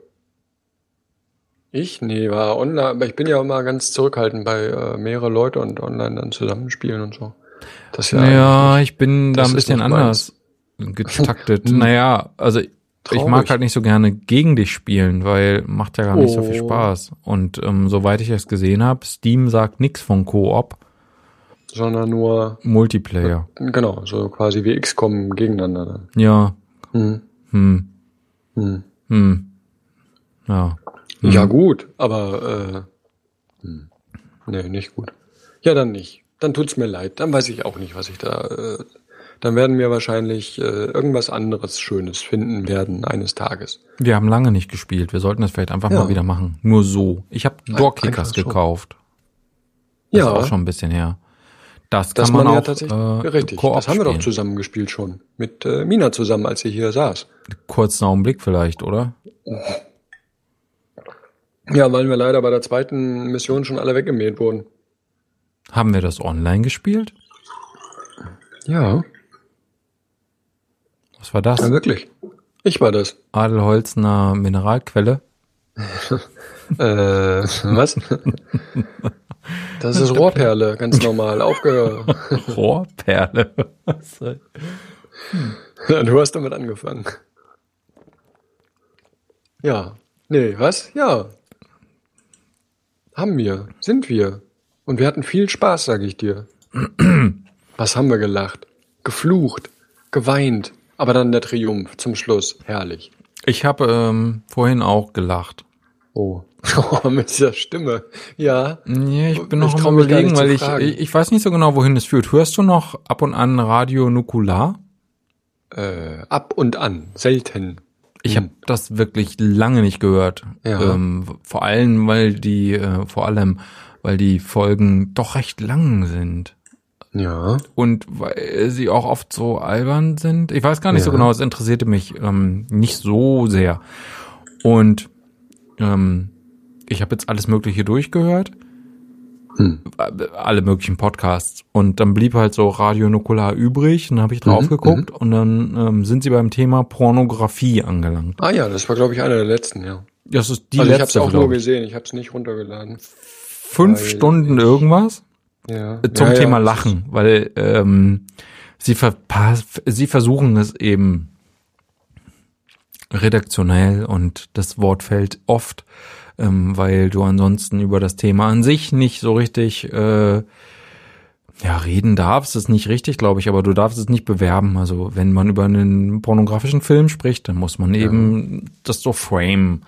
Ich? Nee, war online, aber ich bin ja immer ganz zurückhaltend bei äh, mehrere Leute und online dann zusammenspielen und so. Das ist ja, Ja, eigentlich ich bin da das ein bisschen anders [laughs] getaktet. naja, also ich Traurig. mag halt nicht so gerne gegen dich spielen, weil macht ja gar nicht so viel Oh. Spaß. Und ähm, soweit ich es gesehen habe, Steam sagt nichts von Koop, sondern nur, Multiplayer. genau, so quasi wie XCOM gegeneinander dann. Ja, Hm. hm, Hm. hm. Ja. Ja, gut, aber äh, hm. nee, nicht gut. Ja, dann nicht. Dann tut's mir leid. Dann weiß ich auch nicht, was ich da. Äh, dann werden wir wahrscheinlich äh, irgendwas anderes Schönes finden werden eines Tages. Wir haben lange nicht gespielt. Wir sollten das vielleicht einfach Ja. mal wieder machen. Nur so. Ich habe Doorkickers gekauft. Das Ja, ist auch schon ein bisschen her. Das kann man, man ja auch tatsächlich äh, richtig. Das haben wir doch zusammen gespielt schon mit äh, Mina zusammen, als sie hier saß. Kurzen Augenblick vielleicht, oder? Ja, weil wir leider bei der zweiten Mission schon alle weggemäht wurden. Haben wir das online gespielt? Ja, Was war das? ja wirklich. Ich war das. Adelholzner Mineralquelle. [laughs] Äh, was? [laughs] Das ist Rohrperle, ganz normal. Aufge [laughs] Rohrperle. Ja, du hast damit angefangen. Ja. Nee, was? Ja. Haben wir. Sind wir. Und wir hatten viel Spaß, sag ich dir. [clears throat] was haben wir gelacht? Geflucht. Geweint. Aber dann der Triumph zum Schluss. Herrlich. ich habe ähm, vorhin auch gelacht. Oh. [laughs] Oh, mit dieser Stimme. Ja. Ja, ich bin Ich noch am überlegen, weil ich, ich, ich weiß nicht so genau, wohin es führt. Hörst du noch ab und an Radio Nukular? Äh, ab und an. Selten. Ich habe das wirklich lange nicht gehört. Ja. Ähm, vor allem, weil die, äh, vor allem, weil die Folgen doch recht lang sind. Ja. Und weil sie auch oft so albern sind. Ich weiß gar nicht so Ja. genau, es interessierte mich ähm, nicht so sehr. Und ähm, ich habe jetzt alles Mögliche durchgehört. Hm. alle möglichen Podcasts. Und dann blieb halt so Radio Nukular übrig. Und dann habe ich drauf Mhm, geguckt und dann ähm, sind sie beim Thema Pornografie angelangt. Ah ja, das war, glaube ich, einer der letzten, ja. Das ist die also ich habe es letzte, auch nur gesehen, ich habe es nicht runtergeladen. Fünf weil Stunden ich- irgendwas Ja. zum ja, Thema ja. Lachen, weil ähm, sie, sie versuchen es eben redaktionell und das Wort fällt oft, ähm, weil du ansonsten über das Thema an sich nicht so richtig äh, ja, reden darfst, ist nicht richtig, glaube ich, aber du darfst es nicht bewerben. Also wenn man über einen pornografischen Film spricht, dann muss man eben das so frame.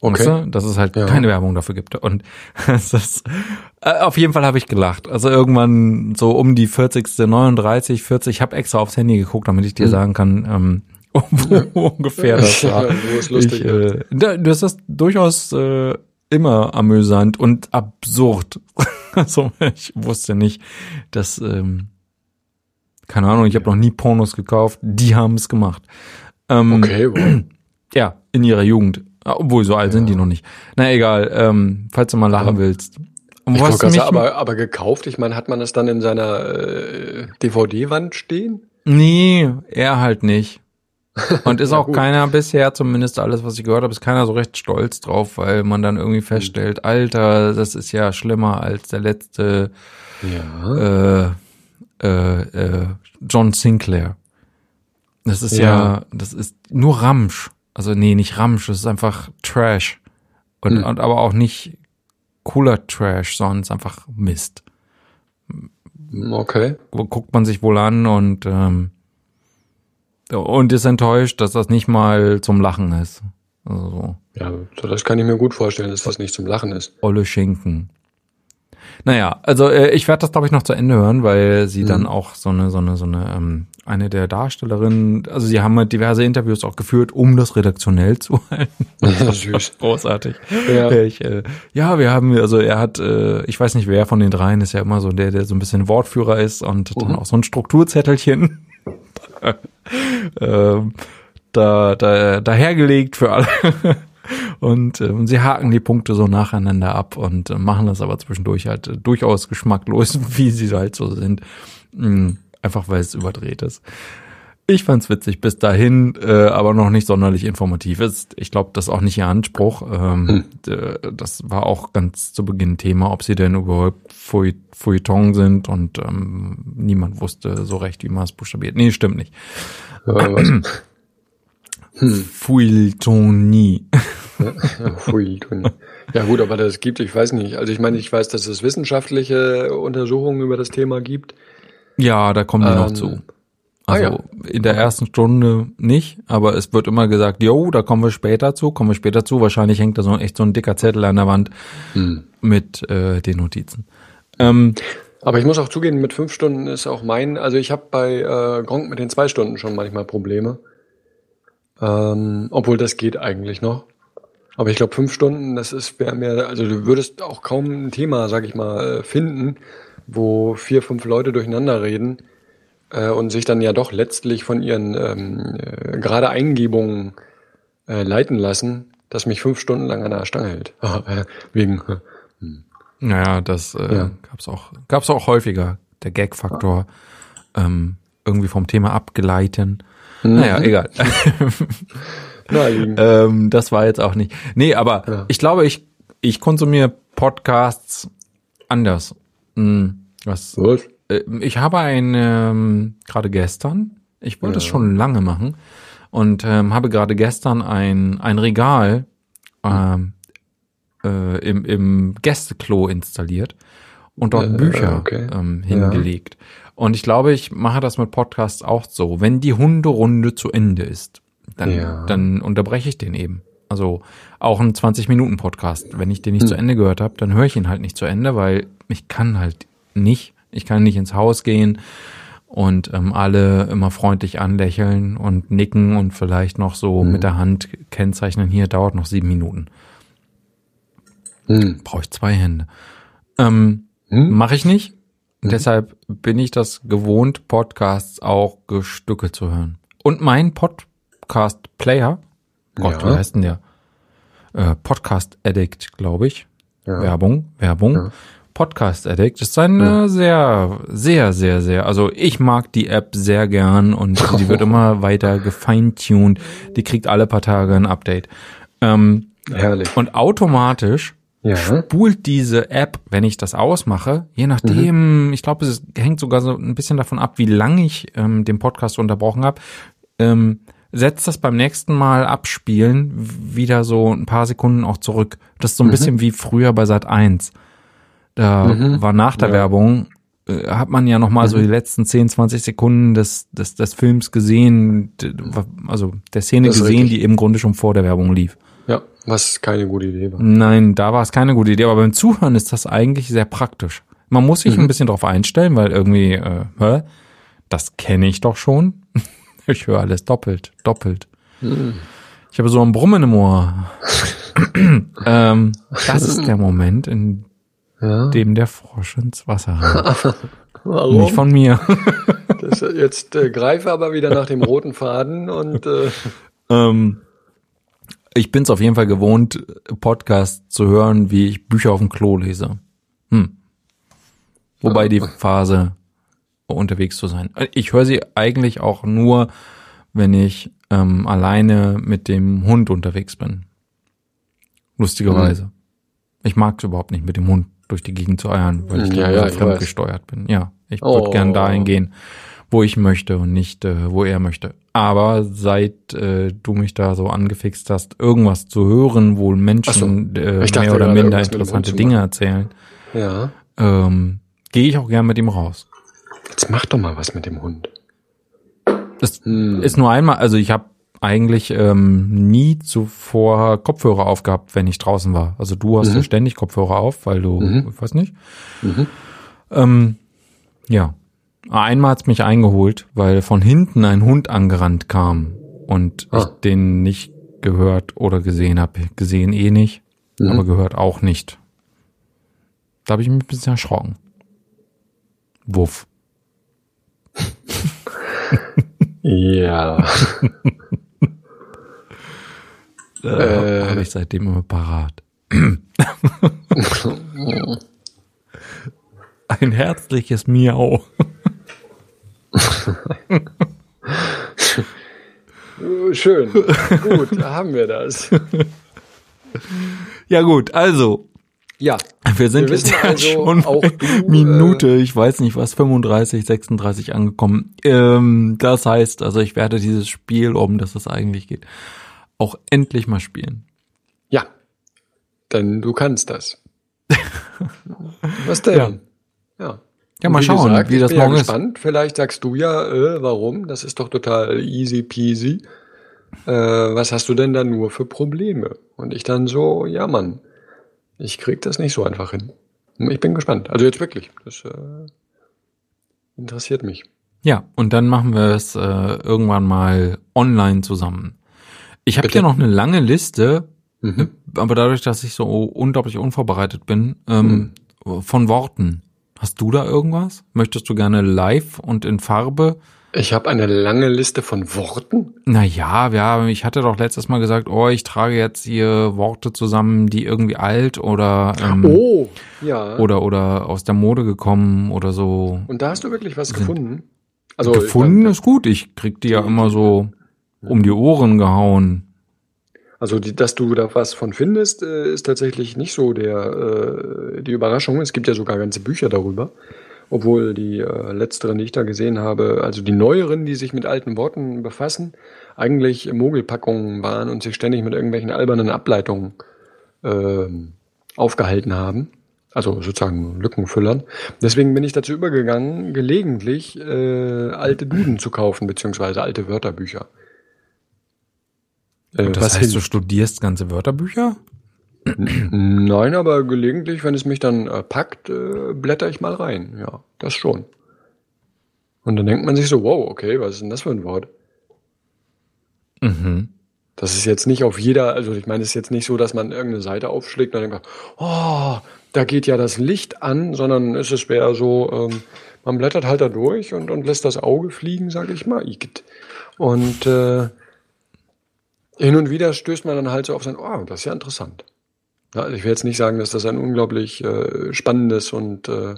Okay. Weißt du? Dass es halt Ja. keine Werbung dafür gibt. Und [laughs] es ist, äh, auf jeden Fall habe ich gelacht. Also irgendwann so um die 40. 39, 40. Ich habe extra aufs Handy geguckt, damit ich dir Mhm. sagen kann, ähm, [laughs] ungefähr das war. Wo es lustig ich, äh, da- das ist durchaus äh, immer amüsant und absurd. [laughs] also ich wusste nicht, dass, ähm, keine Ahnung, ich habe noch nie Pornos gekauft. Die haben es gemacht. Ähm, Okay, wow. [clears throat] ja, in ihrer Jugend. Ah, Obwohl, so alt sind die noch nicht. Na egal, ähm, falls du mal lachen Ja. willst. Und Ich was mich, sagen, aber, aber gekauft, ich meine, hat man das dann in seiner äh, DVD-Wand stehen? nee, er halt nicht. Und ist [laughs] auch keiner bisher, zumindest alles, was ich gehört habe, ist keiner so recht stolz drauf, weil man dann irgendwie feststellt, Alter, das ist ja schlimmer als der letzte Ja. äh, äh, äh, John Sinclair. Das ist ja. Ja. das ist nur Ramsch. Also nee, nicht Ramsch, das ist einfach Trash. Und, Hm. und aber auch nicht cooler Trash, sondern einfach Mist. Okay. Guckt man sich wohl an und ähm, und ist enttäuscht, dass das nicht mal zum Lachen ist. Also so. Ja, das kann ich mir gut vorstellen, dass das nicht zum Lachen ist. Olle Schinken. Naja, also äh, ich werde das glaube ich noch zu Ende hören, weil sie dann auch so eine, so eine, so eine, ähm, eine der Darstellerinnen, also sie haben halt diverse Interviews auch geführt, um das redaktionell zu [laughs] halten. Süß. [laughs] Großartig. Ja. Ich, äh, ja, wir haben, also er hat, äh, ich weiß nicht, wer von den dreien ist ja immer so der, der so ein bisschen Wortführer ist und dann auch so ein Strukturzettelchen [laughs] [laughs] ähm, da, da, dahergelegt für alle. [laughs] Und ähm, sie haken die Punkte so nacheinander ab und äh, machen das aber zwischendurch halt äh, durchaus geschmacklos, [laughs] wie sie halt so sind. Mm, einfach weil es überdreht ist. Ich fand's witzig bis dahin, äh, aber noch nicht sonderlich informativ ist. Ich glaube, das ist auch nicht ihr Anspruch. Ähm, d- Das war auch ganz zu Beginn Thema, ob sie denn überhaupt Feu- Feuilleton sind und ähm, niemand wusste so recht, wie man es buchstabiert. Nee, stimmt nicht. Ja, was? [clears throat] Feuilletonie. Ja, gut, aber das gibt, ich weiß nicht. Also ich meine, ich weiß, dass es wissenschaftliche Untersuchungen über das Thema gibt. Ja, da kommen die noch Ähm, ah Also ja. in der ersten Stunde nicht, aber es wird immer gesagt, jo, da kommen wir später zu, kommen wir später zu. Wahrscheinlich hängt da so echt so ein dicker Zettel an der Wand Hm. mit äh, den Notizen. Ähm, Aber ich muss auch zugeben, mit fünf Stunden ist auch mein, also ich habe bei äh, Gronk mit den zwei Stunden schon manchmal Probleme. Ähm, obwohl das geht eigentlich noch. Aber ich glaube, fünf Stunden, das ist wäre mir, also du würdest auch kaum ein Thema, sag ich mal, äh, finden, wo vier, fünf Leute durcheinander reden äh, und sich dann ja doch letztlich von ihren ähm, äh, gerade Eingebungen äh, leiten lassen, das mich fünf Stunden lang an der Stange hält. [laughs] Äh, Wegen naja, das äh, Ja. gab's auch, gab's auch häufiger. Der Gag-Faktor ähm, irgendwie vom Thema abgeleiten. Mhm. Naja, egal. [laughs] ähm, das war jetzt auch nicht. Nee, aber Ja. ich glaube, ich, ich konsumiere Podcasts anders. Hm, was, Was? Äh, ich habe ein, ähm, gerade gestern, ich wollte es Ja. schon lange machen und ähm, habe gerade gestern ein, ein Regal ähm, äh, im, im Gästeklo installiert und dort Äh, Bücher okay. ähm, Ja. hingelegt. Und ich glaube, ich mache das mit Podcasts auch so. Wenn die Hunderunde zu Ende ist, dann, Ja. dann unterbreche ich den eben. Also auch ein 20-Minuten-Podcast. Wenn ich den nicht Hm. zu Ende gehört habe, dann höre ich ihn halt nicht zu Ende, weil ich kann halt nicht. Ich kann nicht ins Haus gehen und ähm, alle immer freundlich anlächeln und nicken und vielleicht noch so Hm. mit der Hand kennzeichnen, hier dauert noch sieben Minuten. Hm. Brauche ich zwei Hände. Ähm, Hm? Mache ich nicht. Mhm. Deshalb bin ich das gewohnt, Podcasts auch gestückelt zu hören. Und mein Podcast-Player, Gott, Ja. wie heißt denn der? Äh, Podcast Addict, glaube ich. Ja. Werbung, Werbung. Ja. Podcast Addict ist ein äh, sehr, sehr, sehr, sehr, also ich mag die App sehr gern und die wird [laughs] immer weiter gefeintuned. Die kriegt alle paar Tage ein Update. Ähm, Herrlich. und automatisch Ja. spult diese App, wenn ich das ausmache, je nachdem, ich glaube, es hängt sogar so ein bisschen davon ab, wie lange ich ähm, den Podcast unterbrochen habe, ähm, setzt das beim nächsten Mal abspielen wieder so ein paar Sekunden auch zurück. Das ist so ein bisschen wie früher bei Sat 1. Da war nach der Ja. Werbung, äh, hat man ja noch mal so die letzten 10, 20 Sekunden des, des, des Films gesehen, also der Szene gesehen, die im Grunde schon vor der Werbung lief. Ja, was keine gute Idee war. Nein, da war es keine gute Idee, aber beim Zuhören ist das eigentlich sehr praktisch. Man muss sich ein bisschen drauf einstellen, weil irgendwie, äh, hä? das kenne ich doch schon. [laughs] Ich höre alles doppelt, doppelt. Ich habe so ein Brummen im Ohr. [laughs] ähm, das ist der Moment, in Ja. dem der Frosch ins Wasser [laughs] rennt. Warum? Nicht von mir. [laughs] Das, jetzt äh, greife aber wieder nach dem roten Faden und äh, [laughs] ähm, ich bin es auf jeden Fall gewohnt, Podcasts zu hören, wie ich Bücher auf dem Klo lese. Hm. Wobei die Phase unterwegs zu sein. Ich höre sie eigentlich auch nur, wenn ich ähm, alleine mit dem Hund unterwegs bin. Lustigerweise. Mhm. Ich mag es überhaupt nicht, mit dem Hund durch die Gegend zu eiern, weil ich ja, ja, fremdgesteuert bin. Ja, ich oh. würde gern dahin gehen, wo ich möchte und nicht, äh, wo er möchte. Aber seit äh, du mich da so angefixt hast, irgendwas zu hören, wo Menschen so. äh, mehr oder minder interessante Dinge erzählen, ja. ähm, gehe ich auch gern mit ihm raus. Jetzt mach doch mal was mit dem Hund. Das hm. ist nur einmal, also ich habe eigentlich ähm, nie zuvor Kopfhörer aufgehabt, wenn ich draußen war. Also du hast mhm. ja ständig Kopfhörer auf, weil du, mhm. ich weiß nicht. Mhm. Ähm, ja. Einmal hat's mich eingeholt, weil von hinten ein Hund angerannt kam und ah. ich den nicht gehört oder gesehen habe. Gesehen eh nicht, mhm. aber gehört auch nicht. Da habe ich mich ein bisschen erschrocken. Wuff. [laughs] ja. [laughs] äh, äh. Habe ich seitdem immer parat. Ein herzliches Miau. Schön. Gut, haben wir das. Ja gut, also. Ja. Wir sind wir jetzt also schon auch du, Minute, äh, ich weiß nicht was, 35, 36 angekommen. Ähm, das heißt, also ich werde dieses Spiel, um das es eigentlich geht, auch endlich mal spielen. Ja. Denn du kannst das. was denn? Ja. ja. Ja, mal schauen, gesagt, wie das morgen ja gespannt. ist. Vielleicht sagst du ja, äh, warum? Das ist doch total easy peasy. Äh, was hast du denn da nur für Probleme? Und ich dann so, ja Mann, ich krieg das nicht so einfach hin. Ich bin gespannt. Also jetzt wirklich. Das äh, interessiert mich. Ja, und dann machen wir es äh, irgendwann mal online zusammen. Ich habe hier noch eine lange Liste, mhm. aber dadurch, dass ich so unglaublich unvorbereitet bin, ähm, mhm. von Worten. Hast du da irgendwas? Möchtest du gerne live und in Farbe? Ich habe eine lange Liste von Worten. Naja, ja, ich hatte doch letztes Mal gesagt, oh, ich trage jetzt hier Worte zusammen, die irgendwie alt oder ähm, oh, ja. oder oder aus der Mode gekommen oder so. Und da hast du wirklich was sind. gefunden? Also gefunden ist gut. Ich krieg die ja immer so um die Ohren gehauen. Also, die, dass du da was von findest, äh, ist tatsächlich nicht so der, äh, die Überraschung. Es gibt ja sogar ganze Bücher darüber. Obwohl die äh, letzteren, die ich da gesehen habe, also die neueren, die sich mit alten Worten befassen, eigentlich Mogelpackungen waren und sich ständig mit irgendwelchen albernen Ableitungen äh, aufgehalten haben. Also sozusagen Lückenfüllern. Deswegen bin ich dazu übergegangen, gelegentlich äh, alte Duden zu kaufen, beziehungsweise alte Wörterbücher. Äh, das heißt, hin? du studierst ganze Wörterbücher? Nein, aber gelegentlich, wenn es mich dann äh, packt, äh, blätter ich mal rein. Ja, das schon. Und dann denkt man sich so, wow, okay, was ist denn das für ein Wort? Mhm. Das ist jetzt nicht auf jeder, also ich meine, es ist jetzt nicht so, dass man irgendeine Seite aufschlägt und dann denkt, oh, da geht ja das Licht an, sondern es ist eher so, ähm, man blättert halt da durch und, und lässt das Auge fliegen, sage ich mal. Und äh, hin und wieder stößt man dann halt so auf sein, oh, das ist ja interessant. Ja, also ich will jetzt nicht sagen, dass das ein unglaublich äh, spannendes und äh,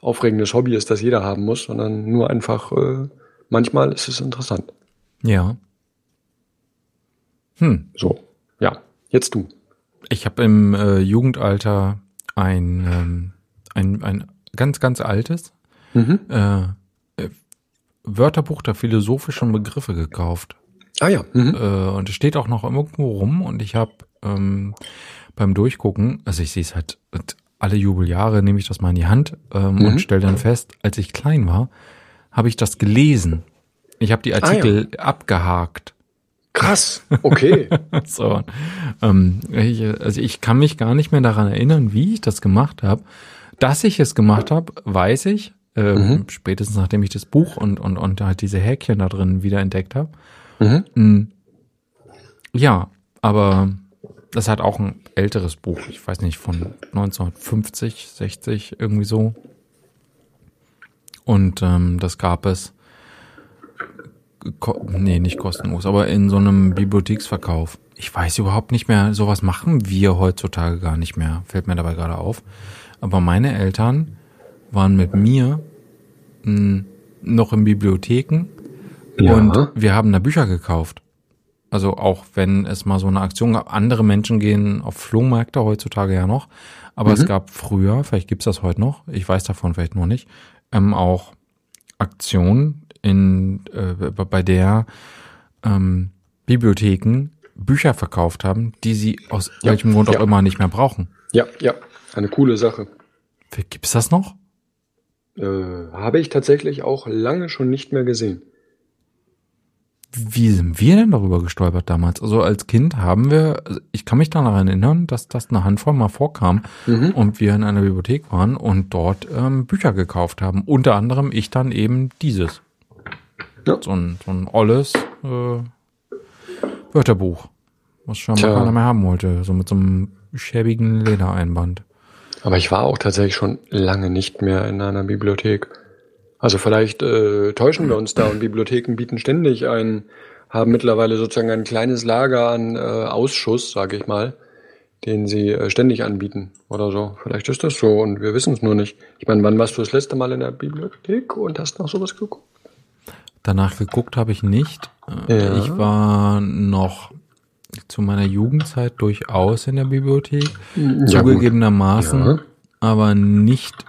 aufregendes Hobby ist, das jeder haben muss, sondern nur einfach, äh, manchmal ist es interessant. Ja. Hm. So, ja, jetzt du. Ich habe im äh, Jugendalter ein, ähm, ein, ein ganz, ganz altes mhm. äh, äh Wörterbuch der philosophischen Begriffe gekauft. Ah ja. Mhm. Äh, und es steht auch noch irgendwo rum und ich habe ähm, beim Durchgucken, also ich sehe es halt alle Jubeljahre, nehme ich das mal in die Hand ähm, mhm. und stelle dann fest, als ich klein war, habe ich das gelesen. Ich habe die Artikel ah, ja. abgehakt. Krass, [laughs] okay. so, ähm, ich, also ich kann mich gar nicht mehr daran erinnern, wie ich das gemacht habe. Dass ich es gemacht habe, weiß ich. Äh, mhm. Spätestens nachdem ich das Buch und und und halt diese Häkchen da drin wieder entdeckt habe. Mhm. Mm. Ja, aber das hat auch ein älteres Buch, ich weiß nicht, von 1950, 60, irgendwie so. Und ähm, das gab es, nee, nicht kostenlos, aber in so einem Bibliotheksverkauf. Ich weiß überhaupt nicht mehr, sowas machen wir heutzutage gar nicht mehr, fällt mir dabei gerade auf. Aber meine Eltern waren mit mir mh, hm, noch in Bibliotheken ja. und wir haben da Bücher gekauft. Also auch wenn es mal so eine Aktion gab, andere Menschen gehen auf Flohmärkte heutzutage ja noch, aber mhm. es gab früher, vielleicht gibt's das heute noch, ich weiß davon vielleicht noch nicht, ähm, auch Aktionen, in, äh, bei der ähm, Bibliotheken Bücher verkauft haben, die sie aus ja, welchem Grund ja. auch immer nicht mehr brauchen. Ja, ja, eine coole Sache. Gibt's das noch? Äh, habe ich tatsächlich auch lange schon nicht mehr gesehen. Wie sind wir denn darüber gestolpert damals? Also als Kind haben wir, also ich kann mich daran erinnern, dass das eine Handvoll mal vorkam mhm. und wir in einer Bibliothek waren und dort ähm, Bücher gekauft haben. Unter anderem ich dann eben dieses. Ja. So ein, so ein olles äh, Wörterbuch, was schon mal keiner mehr haben wollte, so mit so einem schäbigen Ledereinband. Aber ich war auch tatsächlich schon lange nicht mehr in einer Bibliothek. Also vielleicht äh, täuschen wir uns da und Bibliotheken bieten ständig ein, haben mittlerweile sozusagen ein kleines Lager an äh, Ausschuss, sage ich mal, den sie äh, ständig anbieten oder so. Vielleicht ist das so und wir wissen es nur nicht. Ich meine, wann warst du das letzte Mal in der Bibliothek und hast noch sowas geguckt? Danach geguckt habe ich nicht. Äh, ja. Ich war noch zu meiner Jugendzeit durchaus in der Bibliothek, ja, zugegebenermaßen, ja. aber nicht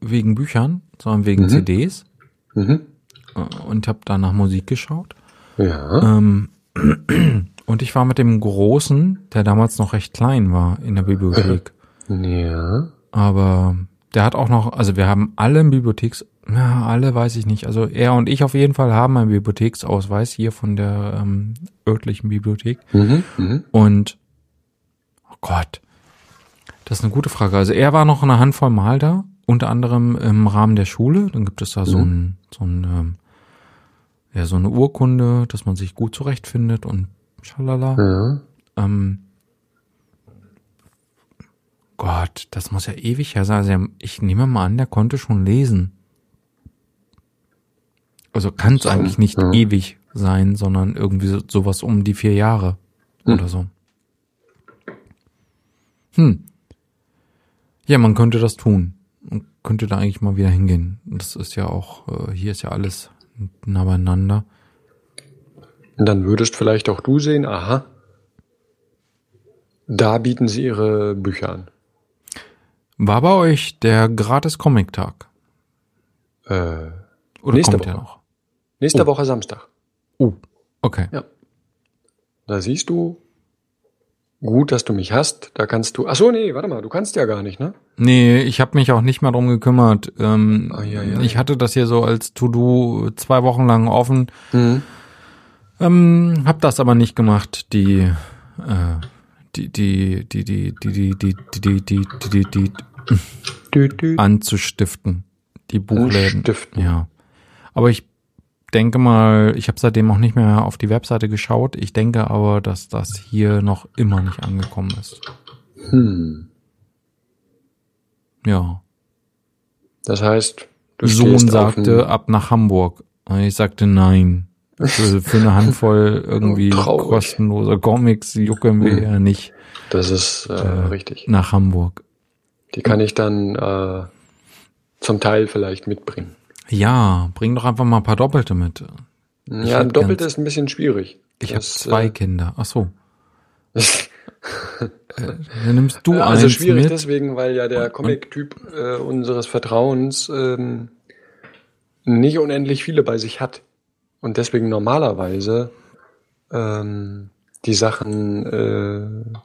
wegen Büchern, sondern wegen mhm. CDs. Mhm. Und habe da nach Musik geschaut. Ja. Ähm, [clears throat] und ich war mit dem Großen, der damals noch recht klein war, in der Bibliothek. Ja. Aber der hat auch noch, also wir haben alle im Bibliotheks, ja, alle weiß ich nicht. Also er und ich auf jeden Fall haben einen Bibliotheksausweis hier von der ähm, örtlichen Bibliothek. Mhm, mh. Und oh Gott, das ist eine gute Frage. Also er war noch eine Handvoll Mal da, unter anderem im Rahmen der Schule. Dann gibt es da mhm. so ein, so ein, ähm, ja, so eine Urkunde, dass man sich gut zurechtfindet und schalala. Ja. Ähm, Gott, das muss ja ewig her sein. Also ich nehme mal an, der konnte schon lesen. Also kann es eigentlich nicht ja. ewig sein, sondern irgendwie so, sowas um die vier Jahre hm. oder so. Hm. Ja, man könnte das tun. Man könnte da eigentlich mal wieder hingehen. Das ist ja auch, äh, hier ist ja alles nah beieinander. Und dann würdest vielleicht auch du sehen, aha, da bieten sie ihre Bücher an. War bei euch der gratis Comic-Tag? Äh, Oder nächste kommt Woche. noch? Nächste oh. Woche Samstag. Oh, okay. Ja. Da siehst du, gut, dass du mich hast. Da kannst du. Ach so, nee, warte mal, du kannst ja gar nicht, ne? Nee, ich habe mich auch nicht mehr drum gekümmert. Ähm, ah, ja, ja, ich hatte das hier so als To-Do zwei Wochen lang offen. Mhm. Ähm, hab das aber nicht gemacht. Die, äh, die, die, die, die, die, die, die, die, die, die, die, die, anzustiften. Die Buchläden. Anstiften. Ja. Aber ich denke mal, ich habe seitdem auch nicht mehr auf die Webseite geschaut. Ich denke aber, dass das hier noch immer nicht angekommen ist. Hm. Ja. Das heißt, du Sohn sagte ab nach Hamburg. Ich sagte nein. Für, für eine Handvoll [laughs] irgendwie kostenloser Comics jucken wir hm. ja nicht. Das ist äh, äh, richtig. Nach Hamburg. Die kann ich dann äh, zum Teil vielleicht mitbringen. Ja, bring doch einfach mal ein paar Doppelte mit. Ich ja, ein Doppelte ist ein bisschen schwierig. Ich habe zwei äh, Kinder. Ach so. [laughs] äh, dann nimmst du also eins schwierig mit. deswegen, weil ja der Comic-Typ äh, unseres Vertrauens ähm, nicht unendlich viele bei sich hat und deswegen normalerweise ähm, die Sachen äh,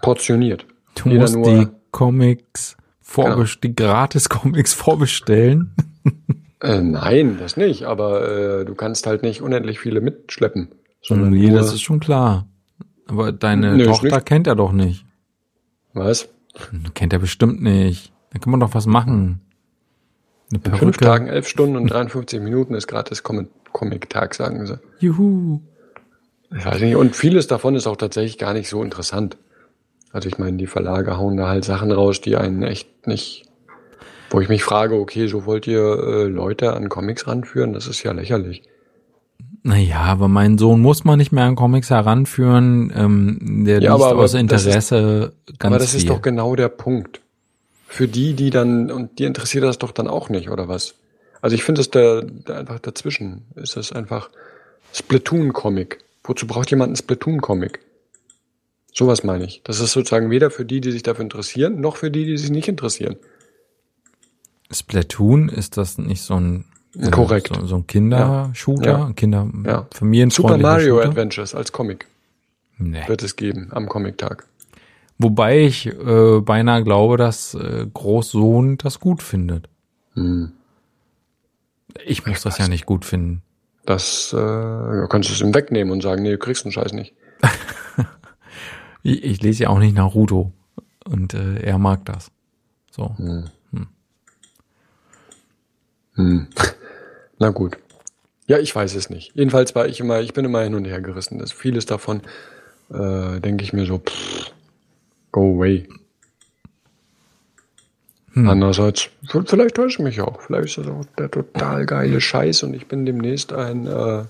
portioniert. Du Jeder musst die Comics genau. die Gratis-Comics vorbestellen. Äh, nein, das nicht, aber äh, du kannst halt nicht unendlich viele mitschleppen. Sondern nee, das ist schon klar. Aber deine nee, Tochter kennt er doch nicht. Was? Kennt er bestimmt nicht. Da kann man doch was machen. Eine In fünf Tagen, elf Stunden und 53 Minuten ist gratis Comic-Tag, sagen sie. Juhu. Ich weiß nicht. Und vieles davon ist auch tatsächlich gar nicht so interessant. Also ich meine, die Verlage hauen da halt Sachen raus, die einen echt nicht wo ich mich frage, okay, so wollt ihr äh, Leute an Comics ranführen? Das ist ja lächerlich. Naja, aber mein Sohn muss man nicht mehr an Comics heranführen. Ähm, der ja, liest aber, aus Interesse ist, ganz Aber das viel. ist doch genau der Punkt. Für die, die dann, und die interessiert das doch dann auch nicht, oder was? Also ich finde es da, da einfach dazwischen. Ist es einfach Splatoon-Comic. Wozu braucht jemand einen Splatoon-Comic? Sowas meine ich. Das ist sozusagen weder für die, die sich dafür interessieren, noch für die, die sich nicht interessieren. Splatoon, ist das nicht so ein äh, Korrekt. So, so ein Kindershooter, Ja. Kinder Ja. Super Mario Shooter? Adventures als Comic Nee. wird es geben am Comic-Tag. Wobei ich äh, beinahe glaube, dass äh, Großsohn das gut findet. Hm. Ich muss das ja nicht gut finden. Das äh, ja, kannst du es ihm wegnehmen und sagen, nee, du kriegst den Scheiß nicht. [laughs] Ich, ich lese ja auch nicht Naruto und äh, er mag das. So. Hm. Na gut. Ja, ich weiß es nicht. Jedenfalls war ich immer, ich bin immer hin und her gerissen. Das vieles davon äh, denke ich mir so, pff, go away. Andererseits, v- vielleicht täusche ich mich auch. Vielleicht ist das auch der total geile Scheiß und ich bin demnächst ein äh,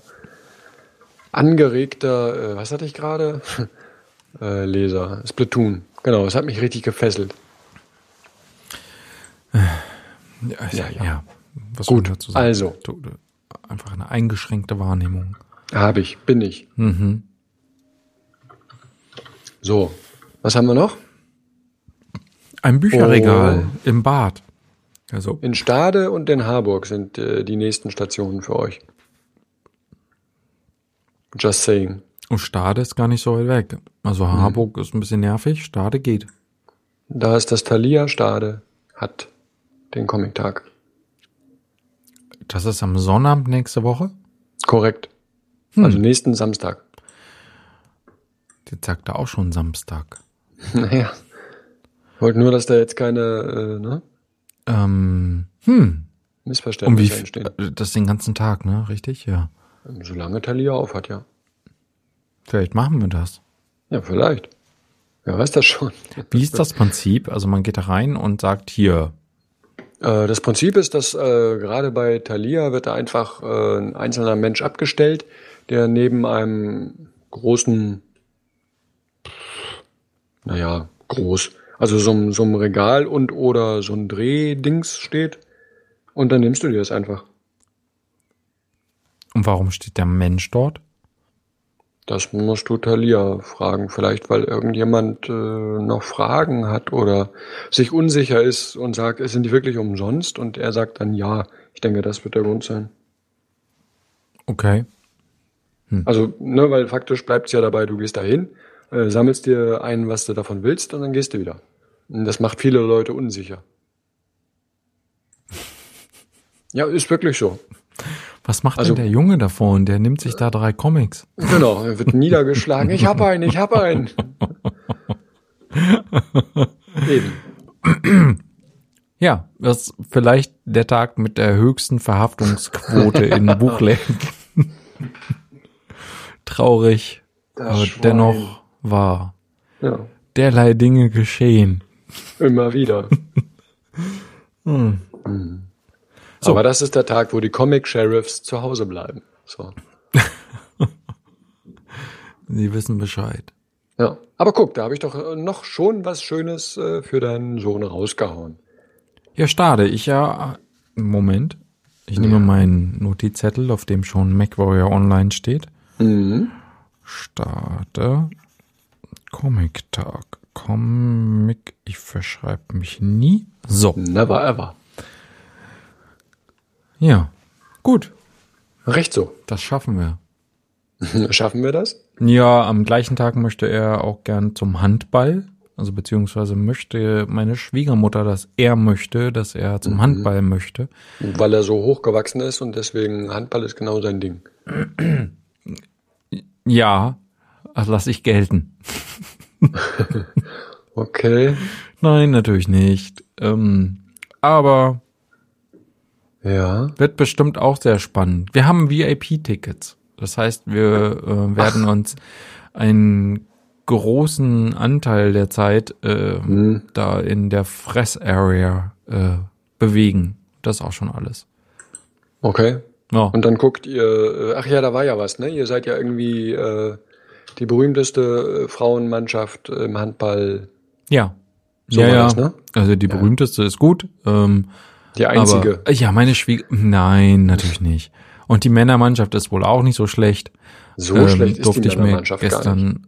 angeregter, äh, was hatte ich gerade? [laughs] äh, Leser. Splatoon. Genau, es hat mich richtig gefesselt. Ja, Ja, ja. Was Gut, dazu sagen? also. Du- du- Einfach eine eingeschränkte Wahrnehmung. Habe ich, bin ich. Mhm. So, was haben wir noch? Ein Bücherregal Oh. im Bad. Also, In Stade und in Harburg sind äh, die nächsten Stationen für euch. Just saying. und Stade ist gar nicht so weit weg. Also Harburg ist ein bisschen nervig, Stade geht. Da ist das Thalia Stade, hat den Comic-Tag. Das ist am Sonnabend nächste Woche. Korrekt. Also nächsten Samstag. Jetzt sagt er auch schon Samstag. [laughs] Naja. Wollte nur, dass da jetzt keine äh, ne, Ähm, hm. Um Missverständnisse f- entstehen. das den ganzen Tag, ne? Richtig? Ja. Solange Thalia auf hat, ja. Vielleicht machen wir das. Ja, vielleicht. Wer weiß das schon. Wie ist das Prinzip? Also man geht da rein und sagt hier, das Prinzip ist, dass äh, gerade bei Thalia wird da einfach äh, ein einzelner Mensch abgestellt, der neben einem großen, naja, groß, also so, so einem Regal und oder so ein Drehdings steht. Und dann nimmst du dir das einfach. und warum steht der Mensch dort? Das musst du Thalia fragen. Vielleicht, weil irgendjemand äh, noch Fragen hat oder sich unsicher ist und sagt, sind die wirklich umsonst? Und er sagt dann ja. Ich denke, das wird der Grund sein. Okay. Also, ne, weil faktisch bleibt es ja dabei, du gehst dahin, äh, sammelst dir ein, was du davon willst, und dann gehst du wieder. Und das macht viele Leute unsicher. [laughs] Ja, ist wirklich so. Was macht Also- denn der Junge da vorne? Der nimmt sich da drei Comics. Genau, er wird niedergeschlagen. Ich hab einen, ich hab einen. Eben. Ja, das ist vielleicht der Tag mit der höchsten Verhaftungsquote in [laughs] Buchläden. Traurig, Das aber Schwein. dennoch wahr. Ja, Derlei Dinge geschehen. immer wieder. Hm. Mhm. So. Aber das ist der Tag, wo die Comic-Sheriffs zu Hause bleiben. So. [laughs] Sie wissen Bescheid. Ja. Aber guck, da habe ich doch äh, noch schon was Schönes äh, für deinen Sohn rausgehauen. Ja, stade. Ich ja. Moment. Ich nehme meinen Notizzettel, auf dem schon MacWarrior Online steht. Mhm. Starte. Comic-Tag. Comic. Ich verschreibe mich nie. So. Never ever. Ja. Gut. Recht so. Das schaffen wir. [laughs] Schaffen wir das? Ja, am gleichen Tag möchte er auch gern zum Handball. Also beziehungsweise möchte meine Schwiegermutter, dass er möchte, dass er zum Handball möchte. Weil er so hochgewachsen ist und deswegen Handball ist genau sein Ding. [clears throat] Ja, das lasse ich gelten. [laughs] Okay. Nein, natürlich nicht. Ähm, aber Ja. wird bestimmt auch sehr spannend. Wir haben VIP-Tickets. Das heißt, wir äh, werden uns einen großen Anteil der Zeit äh, Hm. da in der Fress-Area äh, bewegen. Das ist auch schon alles. Okay. Ja. Und dann guckt ihr, äh, ach ja, da war ja was, ne? Ihr seid ja irgendwie äh, die berühmteste äh, Frauenmannschaft im Handball. ja. So ja, ja. das, ne? Also die berühmteste ist gut. Ähm, Die einzige. Aber, ja, meine Schwieger... Nein, natürlich nicht. Und die Männermannschaft ist wohl auch nicht so schlecht. So Ähm, schlecht ist durfte die ich mir Männermannschaft gar nicht. gestern,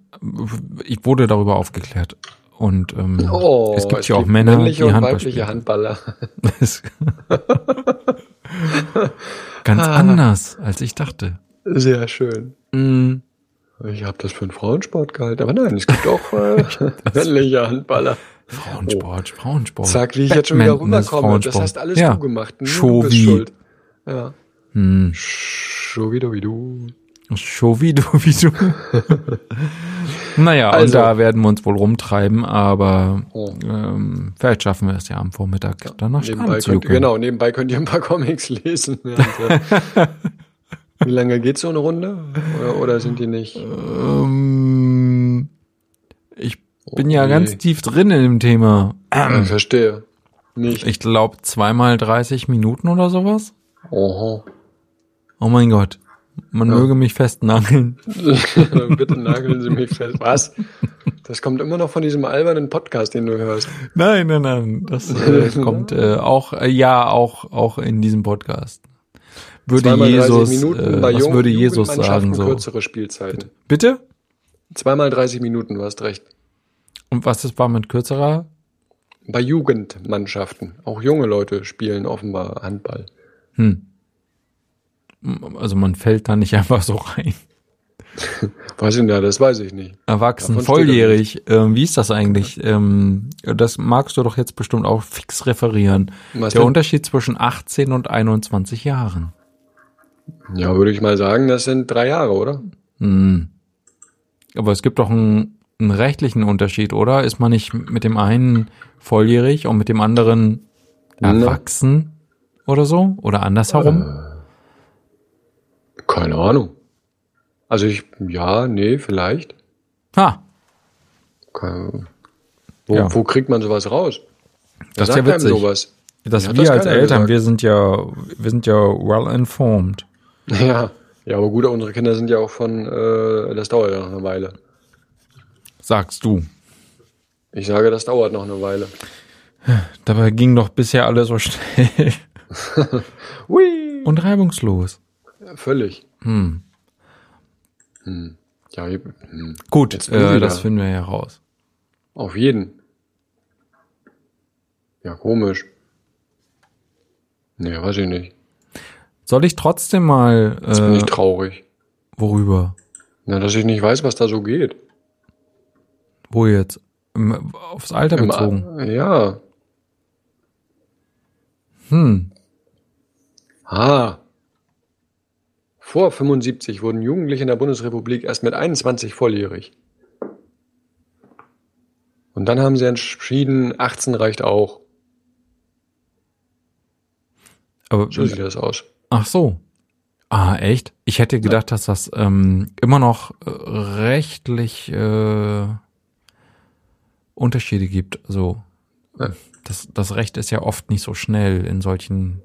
ich wurde darüber aufgeklärt. Und ähm, Oh, es gibt ja auch Männer, die männliche und Handball weibliche. Handballer. [laughs] Ganz Ah. anders, als ich dachte. Sehr schön. Mm, Ich habe das für einen Frauensport gehalten, aber nein, es gibt auch äh, [laughs] männliche Handballer. Frauensport, Frauensport. Zack, wie ich jetzt schon wieder rüberkomme. Das hast alles ja. du gemacht. Nur du Shovi. bist schuld. Ja. Hm. Wie du, wie du. Show wie du, wie du. [laughs] naja, und Also. da werden wir uns wohl rumtreiben, aber Oh. ähm, vielleicht schaffen wir es ja am Vormittag dann nach Nebenbei könnt, genau, nebenbei könnt ihr ein paar [laughs] Comics lesen. äh, [laughs] wie lange geht so eine Runde? Oder, oder sind die nicht? Ähm, ich bin ja ganz tief drin in dem Thema. Ich verstehe. Nicht. Ich glaube zweimal 30 Minuten oder sowas. Oho. Oh mein Gott. Man möge mich festnageln. [laughs] Bitte nageln Sie mich fest. Was? Das kommt immer noch von diesem albernen Podcast, den du hörst. Nein, nein, nein. Das äh, [laughs] kommt äh, auch, äh, ja, auch, auch in diesem Podcast. Würde Zweimal 30 Jesus, Minuten äh, bei was Jung- würde Jesus sagen so? kürzere Spielzeiten. Bitte? Zweimal 30 Minuten, du hast recht. Und was ist war mit kürzerer? Bei Jugendmannschaften. Auch junge Leute spielen offenbar Handball. Hm. Also man fällt da nicht [laughs] einfach so rein. Weiß ich nicht, das weiß ich nicht. Erwachsen, Davon volljährig. Ähm, wie ist das eigentlich? Ähm, das magst du doch jetzt bestimmt auch fix referieren. Was Der denn? Unterschied zwischen 18 und 21 Jahren. Ja, würde ich mal sagen, das sind drei Jahre, oder? Hm. Aber es gibt doch einen, einen rechtlichen Unterschied, oder? Ist man nicht mit dem einen volljährig und mit dem anderen Na. erwachsen oder so? Oder andersherum? Keine Ahnung. Also ich, ja, nee, vielleicht. Ha, Keine, wo, Ja. wo kriegt man sowas raus? das ist ja witzig. sowas. Dass wir das als Eltern, gesagt. wir sind ja, wir sind ja well informed. [laughs] Ja, ja, aber gut, unsere Kinder sind ja auch von, äh, das dauert ja noch eine Weile. Sagst du. Ich sage, das dauert noch eine Weile. Dabei ging doch bisher alles so schnell [laughs] Hui! und reibungslos. Ja, völlig. Hm. Hm. Ja, hm. Gut, Jetzt äh, das finden wir ja raus. auf jeden. Ja, komisch. Nee, weiß ich nicht. Soll ich trotzdem mal Jetzt bin ich äh, traurig. worüber? Na, dass ich nicht weiß, was da so geht. Wo jetzt? Im, aufs Alter Im bezogen. A- Ja. Hm. Ah. Vor 75 wurden Jugendliche in der Bundesrepublik erst mit 21 volljährig. Und dann haben sie entschieden, 18 reicht auch. Aber So sieht das aus. ach so. Ah, echt? Ich hätte gedacht, dass das ähm, immer noch äh, rechtlich äh, Unterschiede gibt. Also Ja. das, das Recht ist ja oft nicht so schnell in solchen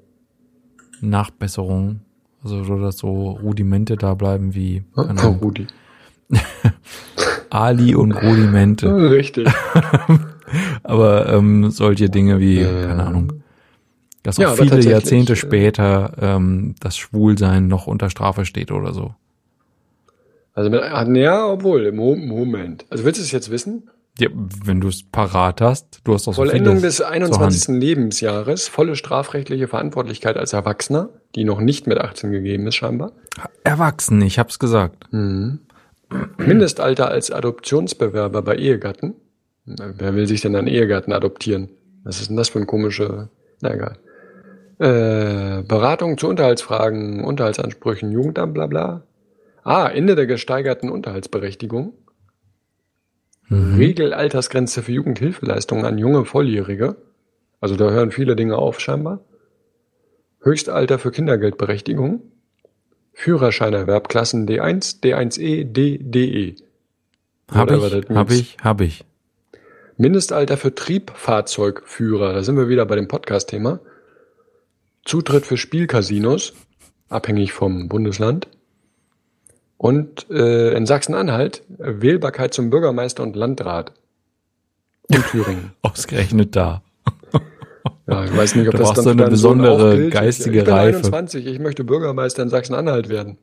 Nachbesserungen. Also so, dass so Rudimente da bleiben wie Ahnung, Rudi. [laughs] Ali und Rudimente. Richtig. [laughs] Aber ähm, solche Dinge wie, Ja. keine Ahnung, dass Ja, auch aber viele Jahrzehnte äh, später ähm, das Schwulsein noch unter Strafe steht oder so. Also mit, ja, obwohl, im Mo- Moment. Also willst du es jetzt wissen? Ja, wenn du es parat hast, du hast so Vollendung vieles des zur 21. Lebensjahres, volle strafrechtliche Verantwortlichkeit als Erwachsener, die noch nicht mit 18 gegeben ist scheinbar. Erwachsen, ich hab's gesagt. Mindestalter als Adoptionsbewerber bei Ehegatten. Wer will sich denn einen Ehegatten adoptieren? Was ist denn das für ein komische, na egal. Äh, Beratung zu Unterhaltsfragen, Unterhaltsansprüchen, Jugendamt, bla bla. Ah, Ende der gesteigerten Unterhaltsberechtigung. Regelaltersgrenze für Jugendhilfeleistungen an junge Volljährige. Also da hören viele Dinge auf scheinbar. Höchstalter für Kindergeldberechtigung. Führerscheinerwerb Klassen D1, D1E, D, DE. Hab Whatever ich, that hab means. ich, hab ich. Mindestalter für Triebfahrzeugführer, da sind wir wieder bei dem Podcast-Thema. Zutritt für Spielcasinos, abhängig vom Bundesland. Und äh, in Sachsen-Anhalt äh, Wählbarkeit zum Bürgermeister und Landrat. Und Thüringen. [laughs] Ausgerechnet da. [laughs] Ja, ich weiß nicht, ob Du das dann so eine besondere auch gilt. geistige ich bin Reife. 21, ich möchte Bürgermeister in Sachsen-Anhalt werden.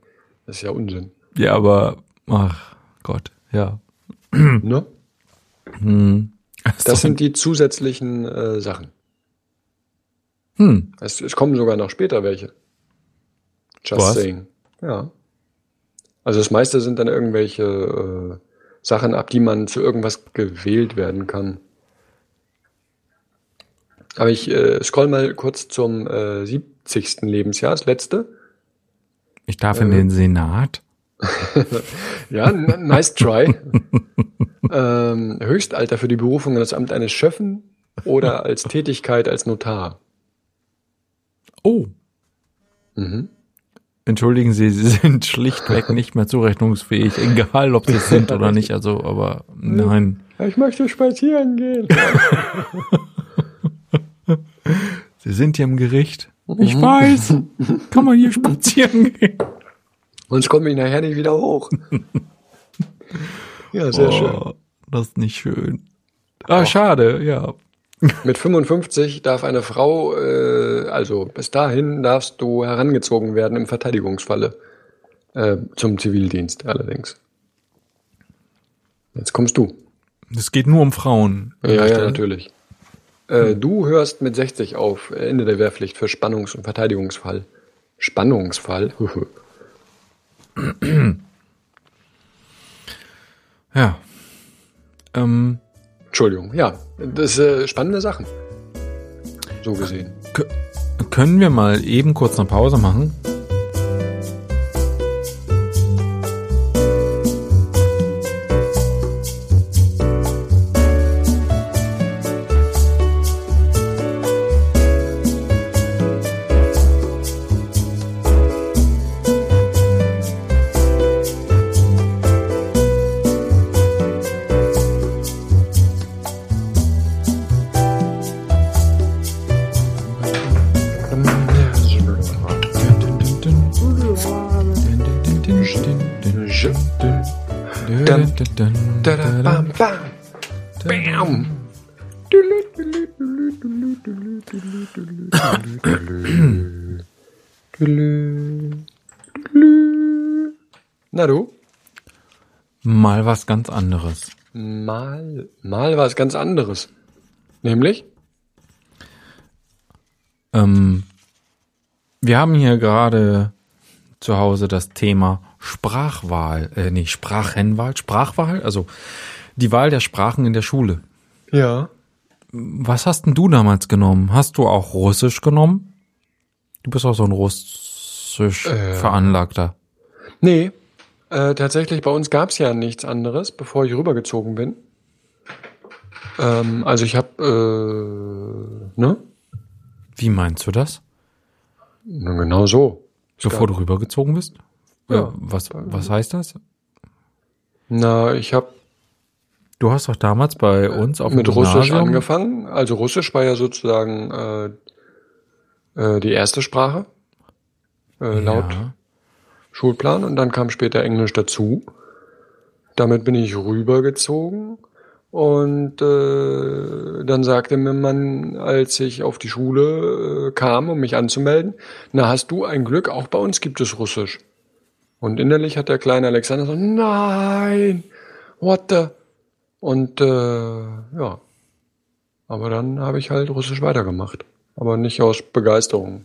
Das ist ja Unsinn. Ja, aber, ach Gott, ja. Ne? Hm. Das sind die zusätzlichen äh, Sachen. hm. Es, es kommen sogar noch später welche. Just Was? saying. Ja. Also das meiste sind dann irgendwelche äh, Sachen, ab die man zu irgendwas gewählt werden kann. Aber ich äh, scroll mal kurz zum äh, 70. Lebensjahr, das letzte. Ich darf in den Senat. [laughs] Ja, nice try. [laughs] ähm, Höchstalter für die Berufung in das Amt eines Schöffen oder als Tätigkeit als Notar. Oh. Mhm. Entschuldigen Sie, Sie [laughs] sind schlichtweg nicht mehr zurechnungsfähig, egal ob Sie es sind oder nicht. Also, aber nein. Ich möchte spazieren gehen. [laughs] Sie sind hier im Gericht. Ich weiß. [laughs] Kann man hier spazieren gehen? Sonst komme ich nachher nicht wieder hoch. Ja, sehr schön. Oh, das ist nicht schön. Ah, schade, ja. Mit 55 darf eine Frau, äh, also bis dahin darfst du herangezogen werden im Verteidigungsfalle. Äh, zum Zivildienst allerdings. Jetzt kommst du. Es geht nur um Frauen. Ja, ja, natürlich. Äh, du hörst mit 60 auf, Ende der Wehrpflicht für Spannungs- und Verteidigungsfall. Spannungsfall? [clears throat] Ja. Ähm, Entschuldigung, ja. Das ist äh, spannende Sachen. So gesehen. k- können wir mal eben kurz eine Pause machen? Was ganz anderes. Mal, mal was ganz anderes. Nämlich? Ähm, wir haben hier gerade zu Hause das Thema Sprachwahl, äh, nee, Sprachenwahl, Sprachwahl, also die Wahl der Sprachen in der Schule. Ja. Was hast denn du damals genommen? Hast du auch Russisch genommen? Du bist auch so ein Russisch Äh. veranlagter. Nee, äh, tatsächlich, bei uns gab's ja nichts anderes, bevor ich rübergezogen bin. Ähm, also ich habe, äh, ne? Wie meinst du das? Na, genau so. Es Bevor gab- du rübergezogen bist? Ja. Äh, was, was heißt das? Na, ich habe Du hast doch damals bei uns auf dem mit Russisch Gymnasium angefangen. Also Russisch war ja sozusagen äh, äh, die erste Sprache äh, laut Ja. Schulplan und dann kam später Englisch dazu. Damit bin ich rübergezogen und äh, dann sagte mir man, als ich auf die Schule äh, kam, um mich anzumelden, na hast du ein Glück, auch bei uns gibt es Russisch. Und innerlich hat der kleine Alexander so, nein, what the? Und äh, ja, aber dann habe ich halt Russisch weitergemacht, aber nicht aus Begeisterung.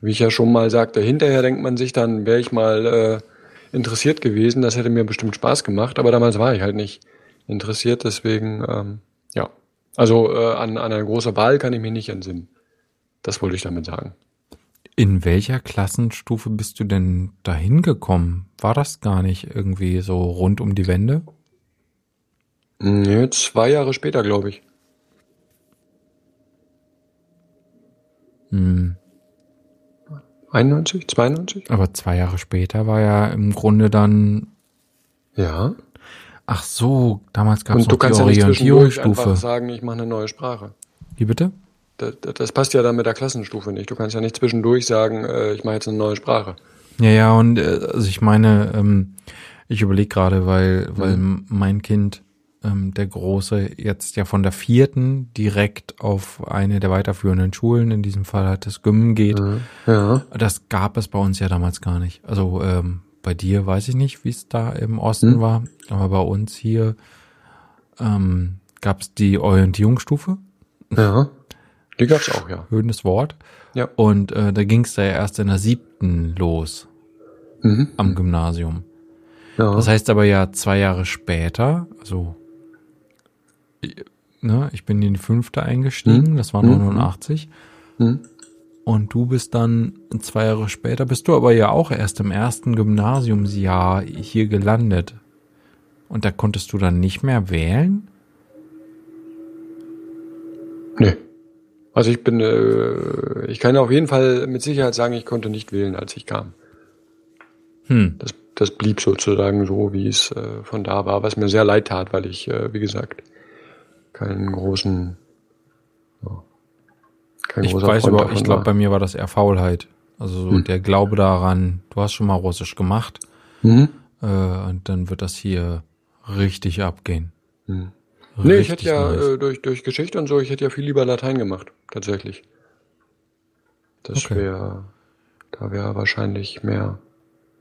Wie ich ja schon mal sagte, hinterher denkt man sich dann, wäre ich mal äh, interessiert gewesen, das hätte mir bestimmt Spaß gemacht, aber damals war ich halt nicht interessiert, deswegen, ähm, ja. Also äh, an, an eine große Wahl kann ich mich nicht entsinnen. Das wollte ich damit sagen. In welcher Klassenstufe bist du denn dahin gekommen? War das gar nicht irgendwie so rund um die Wende? Nee, zwei Jahre später, glaube ich. Hm. 91, 92? Aber zwei Jahre später war ja im Grunde dann. Ja. Ach so, damals gab es Und du noch kannst ja nicht zwischendurch einfach Orientierungsstufe. sagen, ich mache eine neue Sprache. Wie bitte? Das, das, das passt ja dann mit der Klassenstufe nicht. Du kannst ja nicht zwischendurch sagen, äh, ich mache jetzt eine neue Sprache. Ja, ja, und äh, also ich meine, ähm, ich überlege gerade, weil, weil Mhm. mein Kind ähm, der Große jetzt ja von der vierten direkt auf eine der weiterführenden Schulen, in diesem Fall halt das Gymmen geht. Ja. Das gab es bei uns ja damals gar nicht. Also ähm, bei dir weiß ich nicht, wie es da im Osten Hm. war, aber bei uns hier ähm, gab es die Orientierungsstufe, Ja. Die gab's auch, ja. schönes Wort. Ja. Und äh, da ging es da ja erst in der siebten los Mhm. am Gymnasium. Ja. Das heißt aber ja zwei Jahre später, also ne, ich bin in die fünfte eingestiegen, das war Mhm. 89. Mhm. Und du bist dann zwei Jahre später, bist du aber ja auch erst im ersten Gymnasiumsjahr hier gelandet. Und da konntest du dann nicht mehr wählen? Nee. Also ich bin, äh, ich kann auf jeden Fall mit Sicherheit sagen, ich konnte nicht wählen, als ich kam. Hm. Das, das blieb sozusagen so, wie es äh, von da war, was mir sehr leid tat, weil ich, äh, wie gesagt, keinen großen, ja, kein Ich weiß Freund aber, ich glaube, bei mir war das eher Faulheit. Also so Hm. der Glaube daran, du hast schon mal Russisch gemacht, Mhm. äh, und dann wird das hier richtig abgehen. Mhm. Nee, ich Richtig hätte ja nice. äh, durch, durch Geschichte und so, ich hätte ja viel lieber Latein gemacht, tatsächlich. Das Okay. wäre, da wäre wahrscheinlich mehr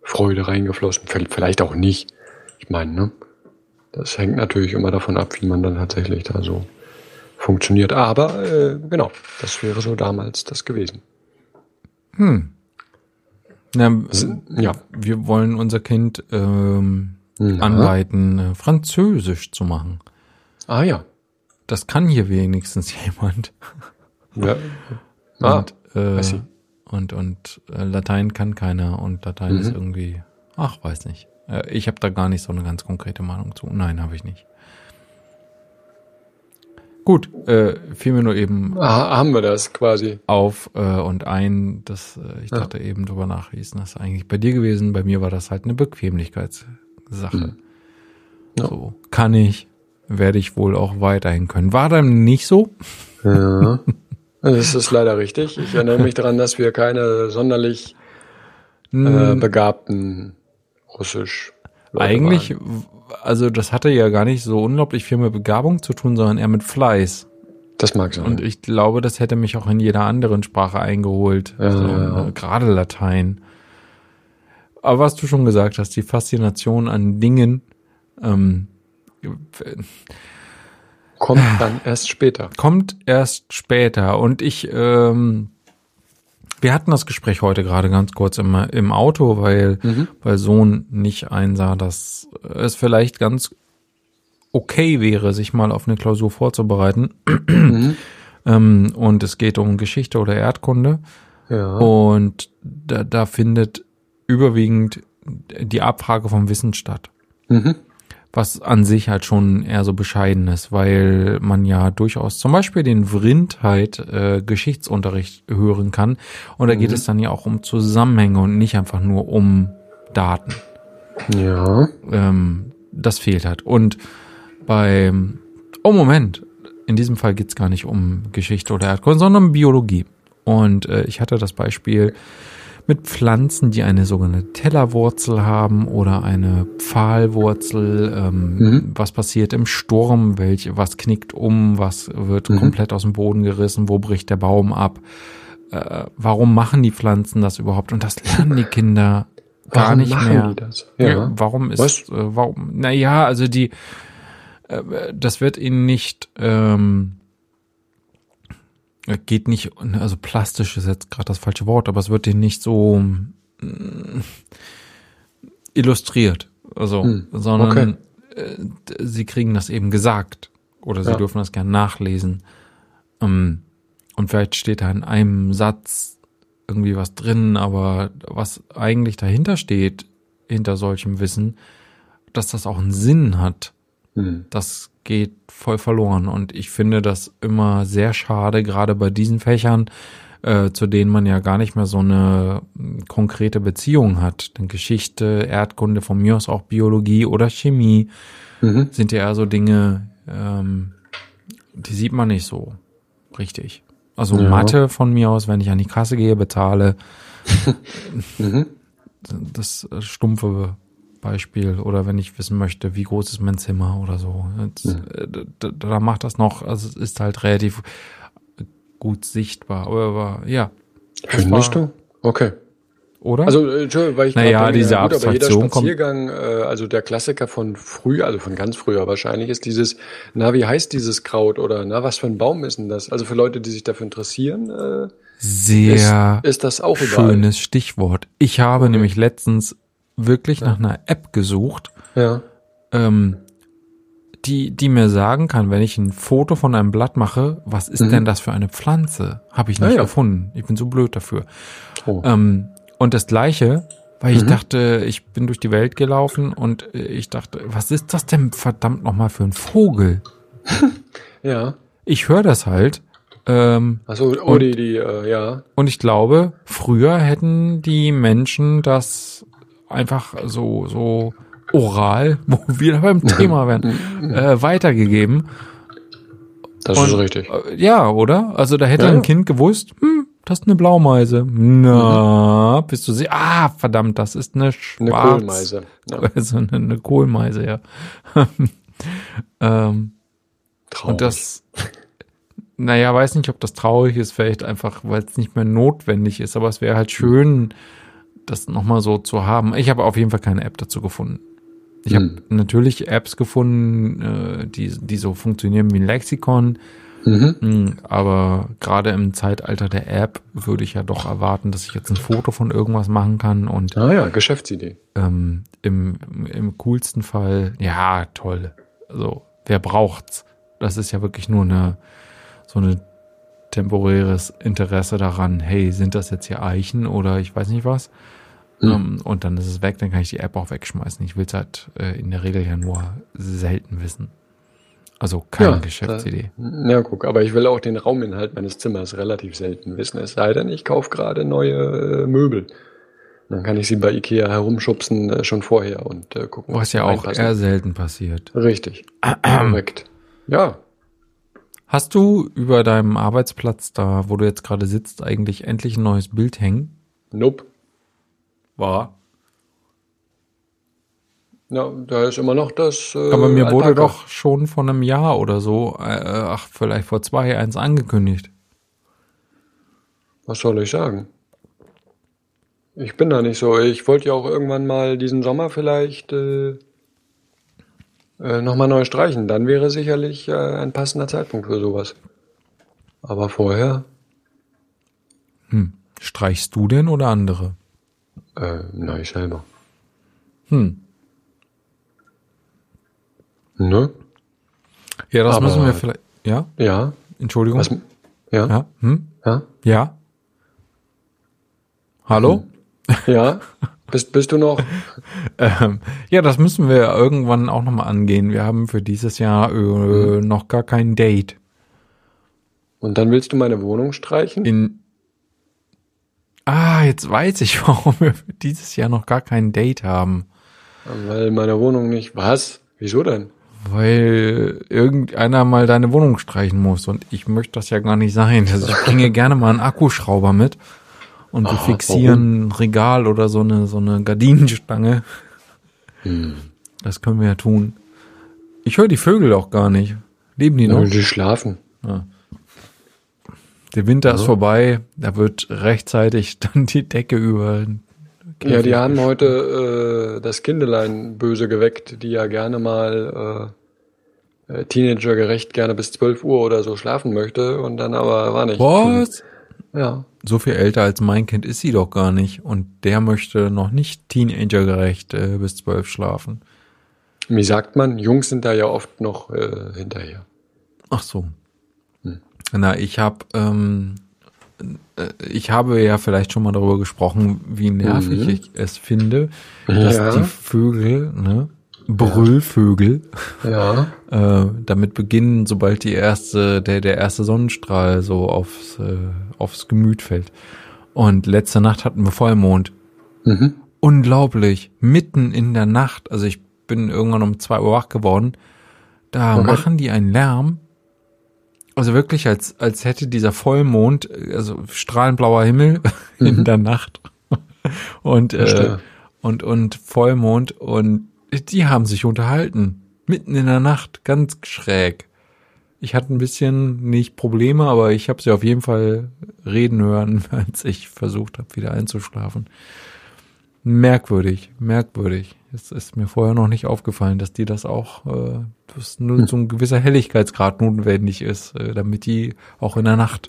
Freude reingeflossen. Vielleicht auch nicht. Ich meine, ne? Das hängt natürlich immer davon ab, wie man dann tatsächlich da so funktioniert. Aber äh, genau, das wäre so damals das gewesen. Hm. Na, Ja. wir wollen unser Kind ähm, anleiten, äh, Französisch zu machen. Ah ja. Das kann hier wenigstens [laughs] jemand. ja. Ah, Und, äh, I see. und, und äh, Latein kann keiner und Latein ist Mhm. irgendwie, ach, weiß nicht. Äh, ich habe da gar nicht so eine ganz konkrete Meinung zu. Nein, habe ich nicht. Gut, äh, fiel mir nur eben ah, haben wir das quasi. auf äh, und ein, dass äh, ich Ja. dachte eben drüber nachlesen, das ist eigentlich bei dir gewesen. Bei mir war das halt eine Bequemlichkeitssache. Mhm. Ja. So kann ich, werde ich wohl auch weiterhin können. War dann nicht so? Ja. [laughs] Das ist leider richtig. Ich erinnere mich daran, dass wir keine sonderlich äh, begabten Russisch. eigentlich, Waren. also das hatte ja gar nicht so unglaublich viel mit Begabung zu tun, sondern eher mit Fleiß. Das mag sein. Und ich glaube, das hätte mich auch in jeder anderen Sprache eingeholt. Ja, so, ja. Gerade Latein. Aber was du schon gesagt hast, die Faszination an Dingen, ähm, Kommt dann erst später. kommt erst später. Und ich, ähm, wir hatten das Gespräch heute gerade ganz kurz im, im Auto, weil, Mhm. weil Sohn nicht einsah, dass es vielleicht ganz okay wäre, sich mal auf eine Klausur vorzubereiten. Mhm. Ähm, und es geht um Geschichte oder Erdkunde. Ja. Und da, da findet überwiegend die Abfrage vom Wissen statt. Mhm. Was an sich halt schon eher so bescheiden ist, weil man ja durchaus zum Beispiel den Vrindheit äh, Geschichtsunterricht hören kann. Und da geht Mhm. es dann ja auch um Zusammenhänge und nicht einfach nur um Daten. Ja. Ähm, das fehlt halt. Und beim, oh Moment, in diesem Fall geht's gar nicht um Geschichte oder Erdkunde, sondern um Biologie. Und äh, ich hatte das Beispiel mit Pflanzen, die eine sogenannte Tellerwurzel haben oder eine Pfahlwurzel. Ähm, Mhm. Was passiert im Sturm? Welche, was knickt um? Was wird Mhm. komplett aus dem Boden gerissen? Wo bricht der Baum ab? Äh, warum machen die Pflanzen das überhaupt? Und das lernen die Kinder gar Warum nicht mehr. die das? Ja. Ja. warum ist, Was? äh, warum, naja, also die, äh, das wird ihnen nicht, ähm, äh, geht nicht, also plastisch ist jetzt gerade das falsche Wort, aber es wird ihnen nicht so mm, illustriert, also, Hm, sondern äh, d- sie kriegen das eben gesagt oder sie Ja. dürfen das gern nachlesen. Ähm, und vielleicht steht da in einem Satz irgendwie was drin, aber was eigentlich dahinter steht, hinter solchem Wissen, dass das auch einen Sinn hat, Hm. das geht voll verloren. Und ich finde das immer sehr schade, gerade bei diesen Fächern, äh, zu denen man ja gar nicht mehr so eine mh, konkrete Beziehung hat. Denn Geschichte, Erdkunde, von mir aus auch Biologie oder Chemie Mhm. sind ja eher so Dinge, ähm, die sieht man nicht so richtig. Also Ja. Mathe von mir aus, wenn ich an die Kasse gehe, bezahle, [laughs] Mhm. das stumpfe Beispiel. Oder wenn ich wissen möchte, wie groß ist mein Zimmer oder so. Jetzt, Mhm. äh, da, da macht das noch, also es ist halt relativ gut sichtbar. Aber, ja. Findest du? Okay. Oder? Also, äh, Entschuldigung, weil ich Naja, denke, diese ja, gut, aber jeder Abstraktion kommt- Spaziergang, äh, also der Klassiker von früher, also von ganz früher wahrscheinlich, ist dieses, na, wie heißt dieses Kraut oder na, was für ein Baum ist denn das? Also für Leute, die sich dafür interessieren, äh, Sehr ist, ist das auch überall. schönes Stichwort. Ich habe nämlich letztens wirklich nach einer App gesucht, Ja. ähm, die, die mir sagen kann, wenn ich ein Foto von einem Blatt mache, was ist Mhm. denn das für eine Pflanze? Habe ich Ah, nicht ja. gefunden. Ich bin so blöd dafür. Oh. Ähm, und das gleiche, weil ich Mhm. dachte, ich bin durch die Welt gelaufen und äh, ich dachte, was ist das denn verdammt nochmal für ein Vogel? [laughs] Ja. Ich höre das halt. Ähm, Also, oh, Und- die, die, äh, ja. und ich glaube, früher hätten die Menschen das einfach so, so oral, [laughs] wo wir beim Thema [laughs] wären, äh, weitergegeben. Das Und- ist richtig. Äh, Ja, oder? Also da hätte Ja, ein ja. Kind gewusst, hm, das ist eine Blaumeise. Na, bist du sie? Ah, verdammt, das ist eine Eine schwarz. Kohlmeise. Ja. [laughs] Also eine, eine Kohlmeise, ja. ähm, Traurig. und das, naja, weiß nicht, ob das traurig ist, vielleicht einfach, weil es nicht mehr notwendig ist, aber es wäre halt schön, das nochmal so zu haben. Ich habe auf jeden Fall keine App dazu gefunden. Ich habe Hm. natürlich Apps gefunden, äh, die, die so funktionieren wie ein Lexikon, Mhm. hm, aber gerade im Zeitalter der App würde ich ja doch erwarten, dass ich jetzt ein Foto von irgendwas machen kann und Ah ja, Geschäftsidee. ähm, im, im coolsten Fall, ja, toll. Also, wer braucht's? Das ist ja wirklich nur eine, so eine temporäres Interesse daran, hey, sind das jetzt hier Eichen oder ich weiß nicht was? Hm. Ähm, und dann ist es weg, dann kann ich die App auch wegschmeißen. Ich will es halt äh, in der Regel ja nur selten wissen. Also keine Ja, Geschäftsidee. Ja, guck, aber ich will auch den Rauminhalt meines Zimmers relativ selten wissen. Es sei denn, ich kaufe gerade neue äh, Möbel. Dann kann ich sie bei Ikea herumschubsen äh, schon vorher und äh, gucken, Was ja auch eher selten passiert. Richtig. Korrekt. Ja, Hast du über deinem Arbeitsplatz da, wo du jetzt gerade sitzt, eigentlich endlich ein neues Bild hängen? nope. War. Ja, da ist immer noch das. Äh, Aber mir wurde Alpaka. doch schon vor einem Jahr oder so, äh, ach, vielleicht vor zwei, eins angekündigt. Was soll ich sagen? Ich bin da nicht so. Ich wollte ja auch irgendwann mal diesen Sommer vielleicht äh, äh, nochmal neu streichen. Dann wäre sicherlich äh, ein passender Zeitpunkt für sowas. Aber vorher, Hm. Streichst du denn oder andere? Äh, ich selber. Hm. Ne? Ja, das Aber- müssen wir vielleicht. Ja? Ja. Entschuldigung. Was? Ja. Ja? Hm? Ja. Ja? Hallo? Ja. Bist, bist du noch? [laughs] Ähm, ja, das müssen wir irgendwann auch nochmal angehen. Wir haben für dieses Jahr äh, noch gar kein Date. Und dann willst du meine Wohnung streichen? In. Ah, jetzt weiß ich, [laughs] warum wir dieses Jahr noch gar kein Date haben. Weil meine Wohnung nicht. Was? Wieso denn? Weil irgendeiner mal deine Wohnung streichen muss und ich möchte das ja gar nicht sein. Also ich bringe [laughs] gerne mal einen Akkuschrauber mit und wir Ah, fixieren ein Regal oder so eine, so eine Gardinenstange. Hm. Das können wir ja tun. Ich höre die Vögel auch gar nicht. Leben die noch? Ja, die schlafen. Der Winter ist Ja. vorbei, da wird rechtzeitig [laughs] dann die Decke über. Ja, die haben heute äh, das Kindelein böse geweckt, die ja gerne mal äh, äh, Teenagergerecht gerne bis 12 Uhr oder so schlafen möchte und dann aber war nicht. Was? Ja. So viel älter als mein Kind ist sie doch gar nicht. Und der möchte noch nicht teenagergerecht äh, bis zwölf schlafen. Wie sagt man, Jungs sind da ja oft noch äh, hinterher. Ach so. Na, ich habe ähm, äh, ich habe ja vielleicht schon mal darüber gesprochen, wie nervig Mhm. ich es finde, dass Ja. die Vögel, ne, Brüllvögel, Ja. [laughs] äh, damit beginnen, sobald die erste, der, der erste Sonnenstrahl so aufs, äh, aufs Gemüt fällt. Und letzte Nacht hatten wir Vollmond. Mhm. Unglaublich. Mitten in der Nacht, also ich bin irgendwann um zwei Uhr wach geworden, da Okay. machen die einen Lärm. Also wirklich, als, als hätte dieser Vollmond, also strahlend blauer Himmel [laughs] in Mhm. der Nacht. Und, äh, und, und Vollmond und die haben sich unterhalten. Mitten in der Nacht, ganz schräg. Ich hatte ein bisschen nicht Probleme, aber ich habe sie auf jeden Fall reden hören, [laughs] als ich versucht habe, wieder einzuschlafen. Merkwürdig, merkwürdig. Es ist mir vorher noch nicht aufgefallen, dass die das auch, äh, dass nur hm. so ein gewisser Helligkeitsgrad notwendig ist, äh, damit die auch in der Nacht.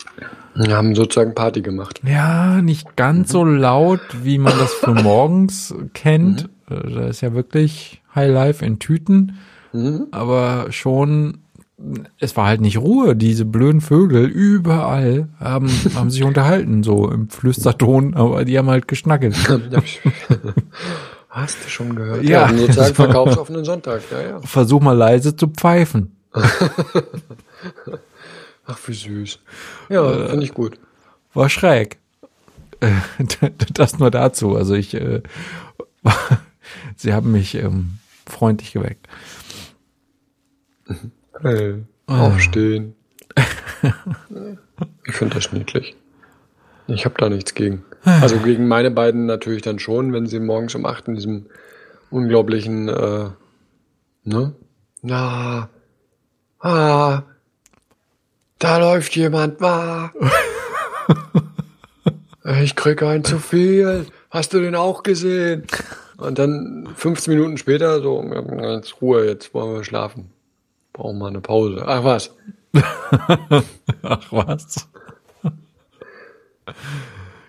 Wir haben sozusagen Party gemacht. Ja, nicht ganz so laut, wie man das von [laughs] morgens kennt. Mhm. Äh, da ist ja wirklich High Life in Tüten, mhm. aber schon es war halt nicht Ruhe. Diese blöden Vögel überall haben, [laughs] haben sich unterhalten, so im Flüsterton, aber die haben halt geschnackelt. [laughs] Hast du schon gehört? Ja. ja sozusagen verkaufsoffenen Sonntag, ja, ja. Versuch mal leise zu pfeifen. [laughs] Ach, wie süß. Ja, äh, finde ich gut. War schräg. das nur dazu. Also ich, äh, sie haben mich ähm, freundlich geweckt. Hey, aufstehen. [laughs] ich finde das niedlich. Ich habe da nichts gegen. Also gegen meine beiden natürlich dann schon, wenn sie morgens um acht in diesem unglaublichen, äh, ne? Na, ah, da läuft jemand, ah. [laughs] ich krieg ein zu viel. Hast du den auch gesehen? Und dann 15 Minuten später so, jetzt Ruhe, jetzt wollen wir schlafen. Brauchen wir eine Pause. Ach was. [laughs] Ach was.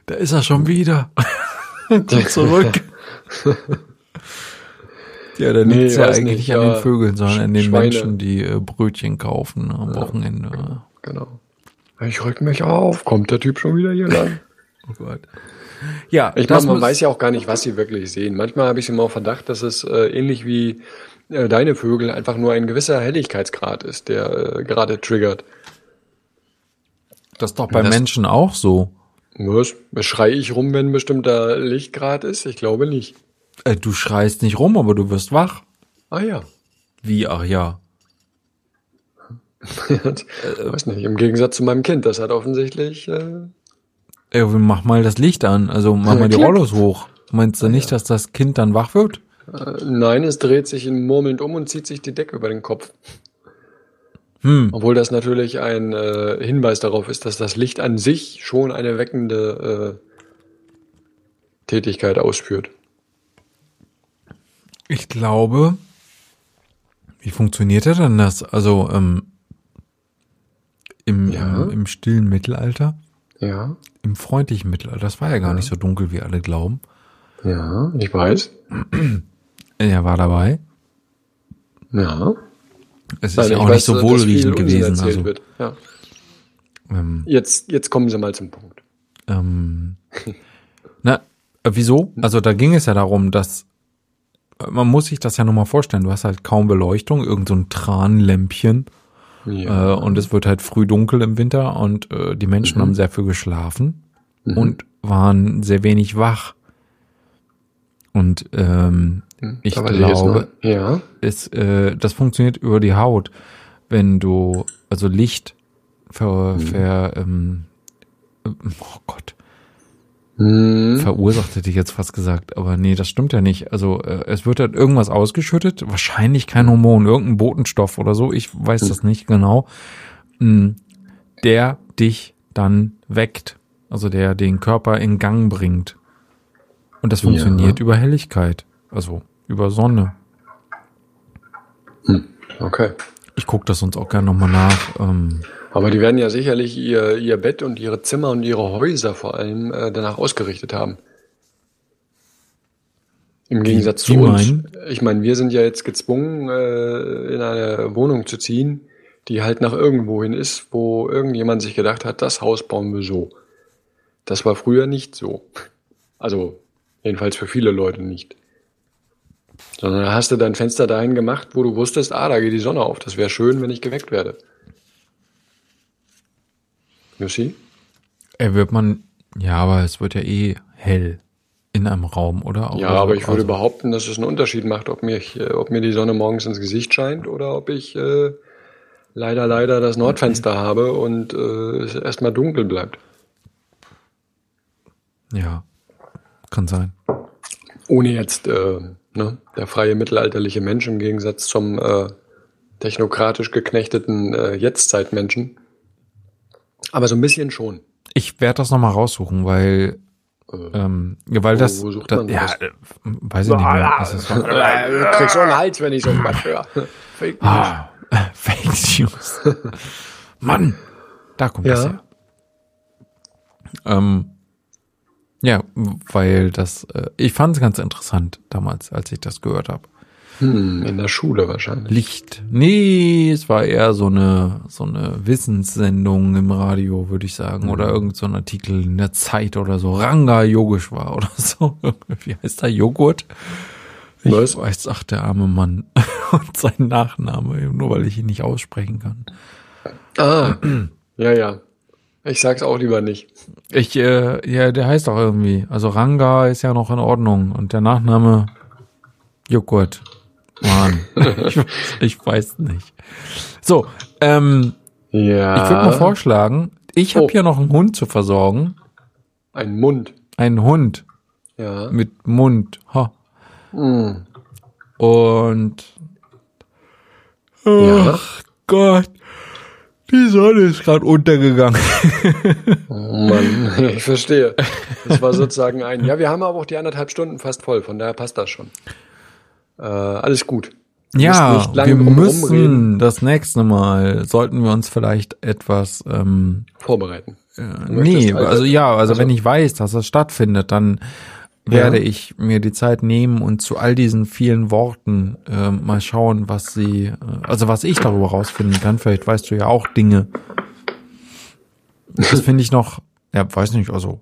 Da ist er schon wieder. [laughs] Kommt zurück. ja, da liegt es ja eigentlich nicht, an den Vögeln, sondern an den Schweine. Menschen, die äh, Brötchen kaufen am ja, Wochenende. Genau. Ich rück mich auf. Kommt der Typ schon wieder hier lang? [laughs] oh Gott. Ja, ich meine, man weiß ja auch gar nicht, was sie wirklich sehen. Manchmal habe ich immer Verdacht, dass es äh, ähnlich wie äh, deine Vögel einfach nur ein gewisser Helligkeitsgrad ist, der äh, gerade triggert. Das ist doch bei das, Menschen auch so. Was? Schrei ich rum, wenn ein bestimmter Lichtgrad ist? Ich glaube nicht. Äh, du schreist nicht rum, aber du wirst wach. Ah ja. Wie, ach ja. [laughs] weiß nicht, im Gegensatz zu meinem Kind, das hat offensichtlich. Äh, Ey, mach mal das Licht an, also mach mal die [laughs] Rollos hoch. Meinst du nicht, dass das Kind dann wach wird? Äh, nein, es dreht sich in murmelnd um und zieht sich die Decke über den Kopf. Hm. Obwohl das natürlich ein äh, Hinweis darauf ist, dass das Licht an sich schon eine weckende äh, Tätigkeit ausführt. Ich glaube, wie funktioniert denn das? Also ähm, im, ja. im, im, stillen Mittelalter? Ja. Im freundlichen Mittelalter, das war ja gar ja. nicht so dunkel, wie alle glauben. Ja, ich weiß. [clears throat] Er war dabei. Ja. Es ist Nein, ja auch weiß, nicht so wohlriechend gewesen. Also. Ja. Ähm, jetzt, jetzt kommen Sie mal zum Punkt. Ähm, na, äh, wieso? Also da ging es ja darum, dass äh, man muss sich das ja nochmal vorstellen. Du hast halt kaum Beleuchtung, irgend so ein Tranlämpchen. Ja. Äh, und es wird halt früh dunkel im Winter und äh, die Menschen mhm. haben sehr viel geschlafen mhm. und waren sehr wenig wach. Und ähm, hm, ich glaube, ja. es, äh, das funktioniert über die Haut, wenn du also Licht ver, hm. ver ähm, oh Gott, hm. verursacht hätte ich jetzt fast gesagt, aber nee, das stimmt ja nicht. Also äh, es wird halt irgendwas ausgeschüttet, wahrscheinlich kein Hormon, irgendein Botenstoff oder so, ich weiß hm. das nicht genau, hm, der dich dann weckt, also der den Körper in Gang bringt. Und das funktioniert ja. über Helligkeit, also über Sonne. Hm, okay. Ich gucke das uns auch gerne nochmal nach. Ähm, Aber die werden ja sicherlich ihr, ihr Bett und ihre Zimmer und ihre Häuser vor allem äh, danach ausgerichtet haben. Im Gegensatz zu uns. Meinen? Ich meine, wir sind ja jetzt gezwungen, äh, in eine Wohnung zu ziehen, die halt nach irgendwo hin ist, wo irgendjemand sich gedacht hat, das Haus bauen wir so. Das war früher nicht so. Also Jedenfalls für viele Leute nicht. Sondern hast du dein Fenster dahin gemacht, wo du wusstest, ah, da geht die Sonne auf. Das wäre schön, wenn ich geweckt werde. Yoshi? Er wird man, ja, aber es wird ja eh hell in einem Raum, oder? Auch ja, aber ich würde also behaupten, dass es einen Unterschied macht, ob mir, ob mir die Sonne morgens ins Gesicht scheint oder ob ich äh, leider, leider das Nordfenster habe und äh, es erstmal dunkel bleibt. Ja, kann sein. Ohne jetzt äh, ne, der freie mittelalterliche Mensch im Gegensatz zum äh, technokratisch geknechteten äh, Jetztzeitmenschen. Aber so ein bisschen schon. Ich werde das nochmal raussuchen, weil Äh, ähm, ja, weil Wo- das, wo sucht das man ja, das? äh, weiß ich nicht mehr. Das ist, du kriegst so einen Hals, wenn ich so was höre. Fake News. [laughs] ah, Fake News. [laughs] Mann, da kommt das Ja. her. Ähm, ja, weil das, äh, ich fand es ganz interessant damals, als ich das gehört habe. Hm, in der Schule wahrscheinlich. Licht. Nee, es war eher so eine so eine Wissenssendung im Radio, würde ich sagen, oder irgend so ein Artikel in der Zeit oder so. Ranga Yogeshwar oder [laughs] so. Wie heißt der Joghurt? Ich Was? weiß, ach der arme Mann [laughs] und sein Nachname, nur weil ich ihn nicht aussprechen kann. Ah, ja, ja. Ich sag's auch lieber nicht. Ich, äh, ja, der heißt auch irgendwie. Also Ranga ist ja noch in Ordnung und der Nachname Joghurt. Mann, [laughs] ich, ich weiß nicht. So, ähm, Ja. Ich würde mal vorschlagen, ich habe Oh. hier noch einen Hund zu versorgen. Ein Mund. Einen Hund Ja. mit Mund. Ha. Hm. Und Ja. ach Gott, die Sonne ist gerade untergegangen. [laughs] Mann, ich verstehe. Das war sozusagen ein. Ja, wir haben aber auch die anderthalb Stunden fast voll, von daher passt das schon. Äh, alles gut. Du ja, wir müssen rumreden. das nächste Mal sollten wir uns vielleicht etwas ähm, Vorbereiten. äh, nee, also- also ja, also, also- wenn ich weiß, dass das stattfindet, dann werde ich mir die Zeit nehmen und zu all diesen vielen Worten äh, mal schauen, was sie, äh, also was ich darüber rausfinden kann. Vielleicht weißt du ja auch Dinge. Das finde ich noch, ja, weiß nicht, also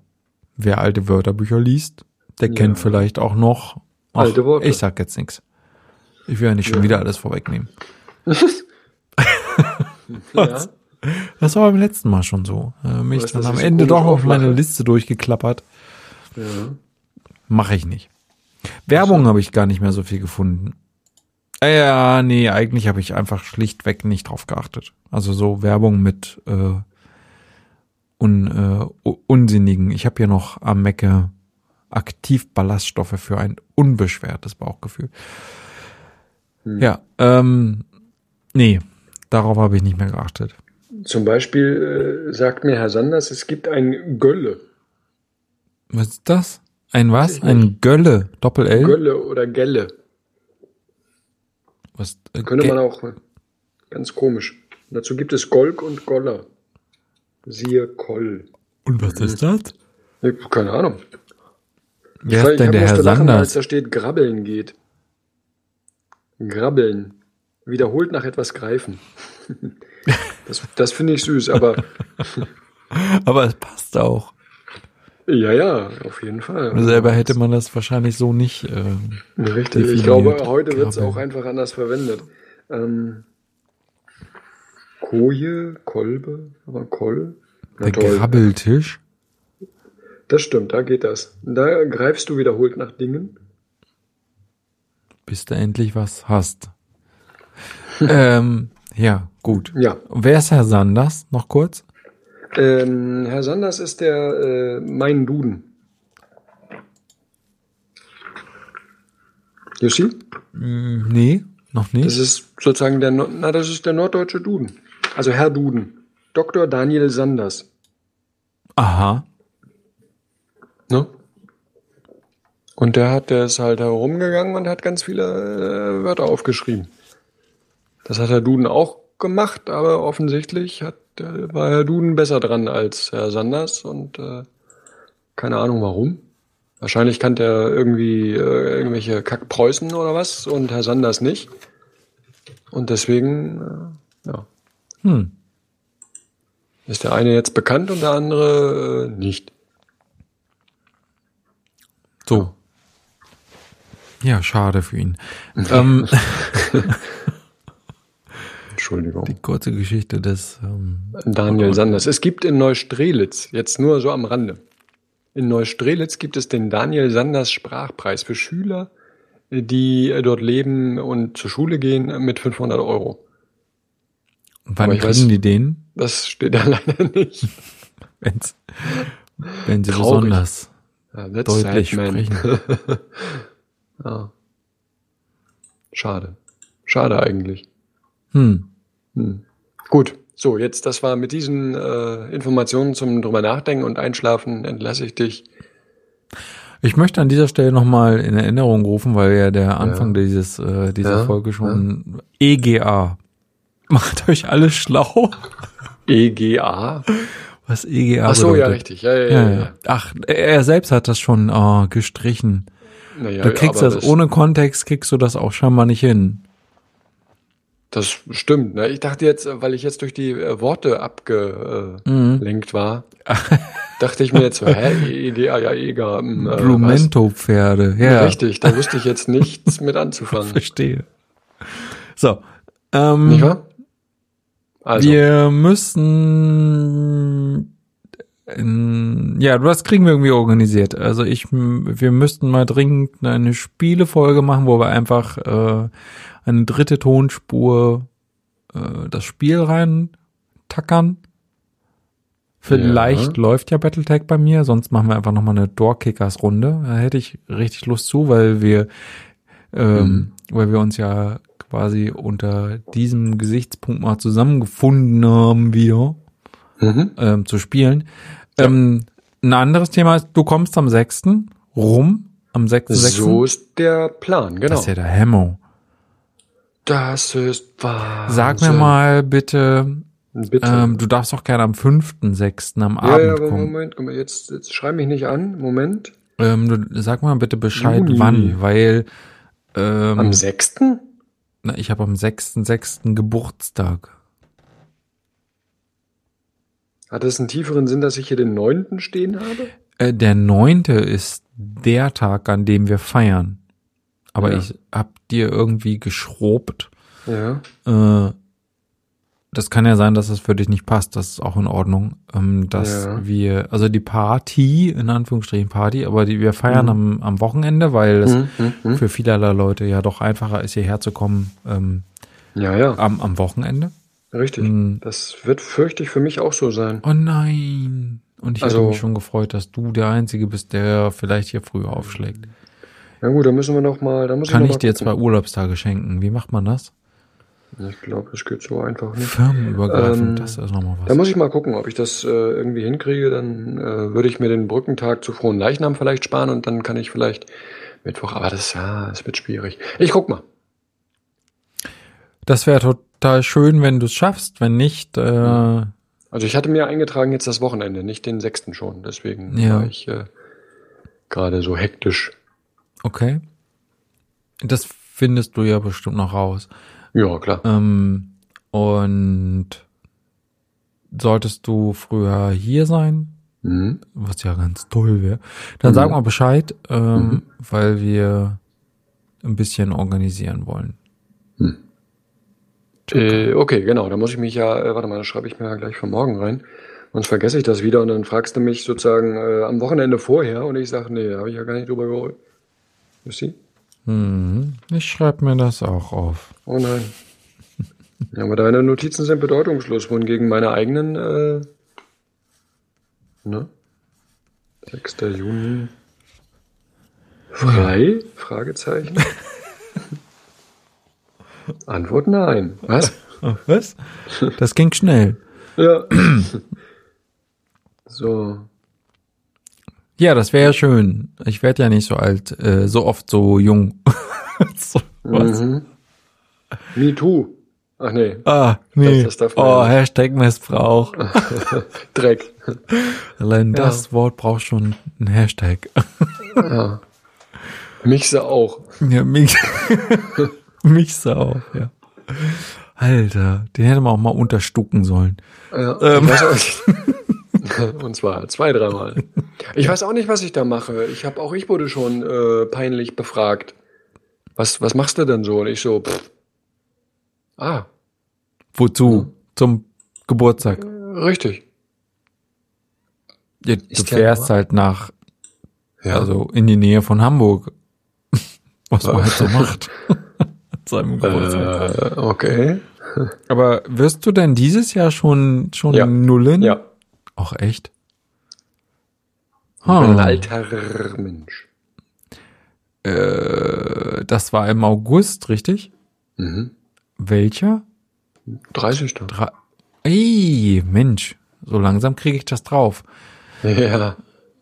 wer alte Wörterbücher liest, der kennt vielleicht auch noch. Ach, Alte Worte. Ich sag jetzt nichts. Ich will ja nicht schon wieder alles vorwegnehmen. [laughs] Ja. Das war beim letzten Mal schon so. Äh, mich Weißt, dann am Ende doch auf meine? Liste durchgeklappert. ja. Mache ich nicht. Werbung habe ich gar nicht mehr so viel gefunden. Äh, Ja, nee, eigentlich habe ich einfach schlichtweg nicht drauf geachtet. Also so Werbung mit äh, un, äh, unsinnigen. Ich habe hier noch am Mecke Aktivballaststoffe für ein unbeschwertes Bauchgefühl. Hm. Ja, ähm, nee, darauf habe ich nicht mehr geachtet. Zum Beispiel äh, sagt mir Herr Sanders, es gibt ein Gölle. Was ist das? Ein was? ich Ein Gölle, Doppel-L? Gölle oder Gelle. Was, äh, Könnte Ge- man auch. äh, Ganz komisch. Dazu gibt es Golk und Goller. Siehe Koll. Und was ist das? Ja, Keine Ahnung. Wer ist denn ich der Herr lachen, als Sanders? da steht Grabbeln geht. Grabbeln. Wiederholt nach etwas greifen. [laughs] Das, das finde ich süß, aber [laughs] Aber es passt auch. Ja, ja, auf jeden Fall. Selber hätte man das wahrscheinlich so nicht. Ähm, Richtig. definiert. Ich glaube, heute wird es auch einfach anders verwendet. Ähm, Koje, Kolbe, aber Koll. Der toll. Grabbeltisch. Das stimmt, da geht das. Da greifst du wiederholt nach Dingen. bis du endlich was hast. [laughs] ähm, ja, gut. Ja. Wer ist Herr Sanders? Noch kurz? Ähm, Herr Sanders ist der äh, Mein Duden. You see? Hm, nee, noch Das nicht. ist sozusagen der, na, das ist der norddeutsche Duden. Also Herr Duden. Dr. Daniel Sanders. Aha. Ne? Und der hat, der ist halt herumgegangen und hat ganz viele äh, Wörter aufgeschrieben. Das hat Herr Duden auch gemacht, aber offensichtlich hat, äh, war Herr Duden besser dran als Herr Sanders und äh, keine Ahnung warum. Wahrscheinlich kannte er irgendwie äh, irgendwelche Kackpreußen oder was und Herr Sanders nicht. Und deswegen, äh, ja, Hm. ist der eine jetzt bekannt und der andere äh, nicht. So. Ja, schade für ihn. [laughs] ähm, [laughs] Entschuldigung. die kurze Geschichte des. Ähm, Daniel Sanders. Es gibt in Neustrelitz, jetzt nur so am Rande, in Neustrelitz gibt es den Daniel Sanders Sprachpreis für Schüler, die dort leben und zur Schule gehen mit 500 Euro. wann Aber ich kriegen weiß- die den? Das steht da [laughs] leider nicht. Wenn's, wenn sie Traurig. besonders Ja, deutlich sprechen. [laughs] Ja. Schade. Schade eigentlich. Hm. Hm. Gut, so, jetzt, das war mit diesen äh, Informationen zum drüber nachdenken und einschlafen, entlasse ich dich. Ich möchte an dieser Stelle nochmal in Erinnerung rufen, weil ja der Anfang Ja. dieses, äh, dieser Ja, Folge schon EGA. [laughs] Macht euch alles schlau, EGA? was EGA Ach so, bedeutet. ja, richtig. Ja, ja, Ja, ja. ja. ja. Ach, er selbst hat das schon oh, gestrichen. Naja, Du kriegst aber das, ohne Kontext, kriegst du das auch scheinbar nicht hin. Das stimmt. Ne? Ich dachte jetzt, weil ich jetzt durch die äh, Worte abgelenkt Mhm. war, dachte ich mir jetzt so, hä, EGA, ja, EGA. hm, äh? Blumento-Pferde, ja. Richtig, da wusste ich jetzt nichts mit anzufangen. [laughs] Verstehe. So. Ähm, Nicht wahr? Also, Wir müssen ja, das kriegen wir irgendwie organisiert. Also ich, wir müssten mal dringend eine Spielefolge machen, wo wir einfach äh, eine dritte Tonspur äh, das Spiel rein tackern. Vielleicht Ja. läuft ja Battletech bei mir, sonst machen wir einfach nochmal eine Doorkickers-Runde. Da hätte ich richtig Lust zu, weil wir, ähm, weil wir uns ja quasi unter diesem Gesichtspunkt mal zusammengefunden haben wieder mhm. ähm, zu spielen. Ähm, ein anderes Thema ist, du kommst am 6. rum, am 6.6. so ist der Plan, genau. das ist ja der Hammer. Das ist wahr. Sag mir mal bitte, Bitte. ähm, du darfst auch gerne am 5.6. am ja, Abend ja, aber kommen. Moment, guck mal, jetzt, jetzt schrei mich nicht an. Moment. Ähm, du, sag mal bitte Bescheid, Juni. wann, weil ähm, Am 6.? na, ich habe am 6.6. Geburtstag. Hat es einen tieferen Sinn, dass ich hier den 9. stehen habe? Äh, der 9. ist der Tag, an dem wir feiern. Aber Ja. ich hab dir irgendwie geschrobt. Ja. Äh, das kann ja sein, dass es für dich nicht passt. Das ist auch in Ordnung. Ähm, dass Ja. wir, also die Party, in Anführungsstrichen Party, aber die wir feiern Mhm. am, am Wochenende, weil es Hm, hm, hm. für vielerlei Leute ja doch einfacher ist, hierher zu kommen ähm, Ja, ja, am, am Wochenende. richtig. Hm. Das wird, fürchte ich, für mich auch so sein. Oh nein. Und ich Also- hätte mich schon gefreut, dass du der Einzige bist, der vielleicht hier früher aufschlägt. Ja gut, dann müssen wir noch mal, da muss Kann ich, ich noch dir mal zwei Urlaubstage schenken? Wie macht man das? Ich glaube, das geht so einfach nicht. Firmenübergreifend, Ähm, das ist nochmal was. Da muss ich mal gucken, ob ich das äh, irgendwie hinkriege. Dann äh, würde ich mir den Brückentag zu frohen Leichnam vielleicht sparen und dann kann ich vielleicht Mittwoch, aber das, ja, das wird schwierig. Ich guck mal. Das wäre total schön, wenn du es schaffst. Wenn nicht, äh, Also ich hatte mir eingetragen jetzt das Wochenende, nicht den sechsten schon. Deswegen Ja. war ich äh, gerade so hektisch. Okay. Das findest du ja bestimmt noch raus. Ja, klar. Ähm, und solltest du früher hier sein, Mhm. was ja ganz toll wäre, dann Mhm. sag mal Bescheid, ähm, Mhm. weil wir ein bisschen organisieren wollen. Äh, okay, genau. Da muss ich mich ja, äh, warte mal, das schreibe ich mir ja gleich für morgen rein. Sonst vergesse ich das wieder und dann fragst du mich sozusagen äh, am Wochenende vorher und ich sage, nee, da habe ich ja gar nicht drüber see? Mhm. Ich schreibe mir das auch auf. Oh nein. Ja, aber deine Notizen sind bedeutungslos, wohingegen meine eigenen, äh, ne? 6. Juni. Frei? Fragezeichen. [laughs] Antwort nein. Was? Was? Das ging schnell. Ja. [clears throat] So. Ja, das wäre ja schön. Ich werde ja nicht so alt, äh, so oft so jung. [laughs] so, was? Mhm. Me too. Ach nee, Ah, nee. Oh, nicht. Hashtag Missbrauch. [laughs] Dreck. Allein Ja. das Wort braucht schon ein Hashtag. Ja. Mixe auch. ja, mich, [laughs] so auch, ja. Alter, den hätte man auch mal unterstucken sollen. Ja, Ähm. [laughs] Und zwar zwei, dreimal. Ich weiß auch nicht, was ich da mache. Ich habe auch ich wurde schon äh, peinlich befragt. Was was machst du denn so? Und ich so. Pff. Ah, Wozu? Zum Geburtstag. richtig. Ja, du fährst halt nach, Ja. also in die Nähe von Hamburg. [laughs] Was man halt so [laughs] macht. Seinem Geburtstag. äh, okay. Aber wirst du denn dieses Jahr schon, schon Ja. nullen? Ja. Auch echt? Ich bin ein Ah. alter Mensch. Äh, das war im August, richtig? Mhm. Welcher? 30. Drei. Ey, Mensch, so langsam kriege ich das drauf. Ja.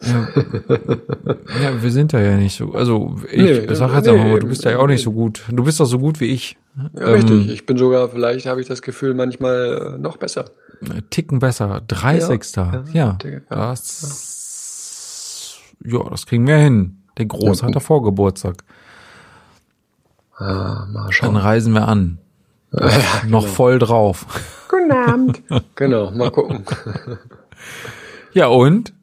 Ja, wir sind da ja nicht so. Also ich Nee, sag jetzt nee, einfach mal, du bist ja auch nicht so gut. Du bist doch so gut wie ich. ja richtig. Ich bin sogar, vielleicht habe ich das Gefühl, manchmal noch besser. Ticken besser. 30. Ja, ja, ja. das. Ja, das kriegen wir hin. Der Groß Ja. hat davor Geburtstag. Ah, mal Dann schauen. reisen wir an. Noch voll drauf. Guten Abend. [laughs] genau, mal gucken. Ja, und?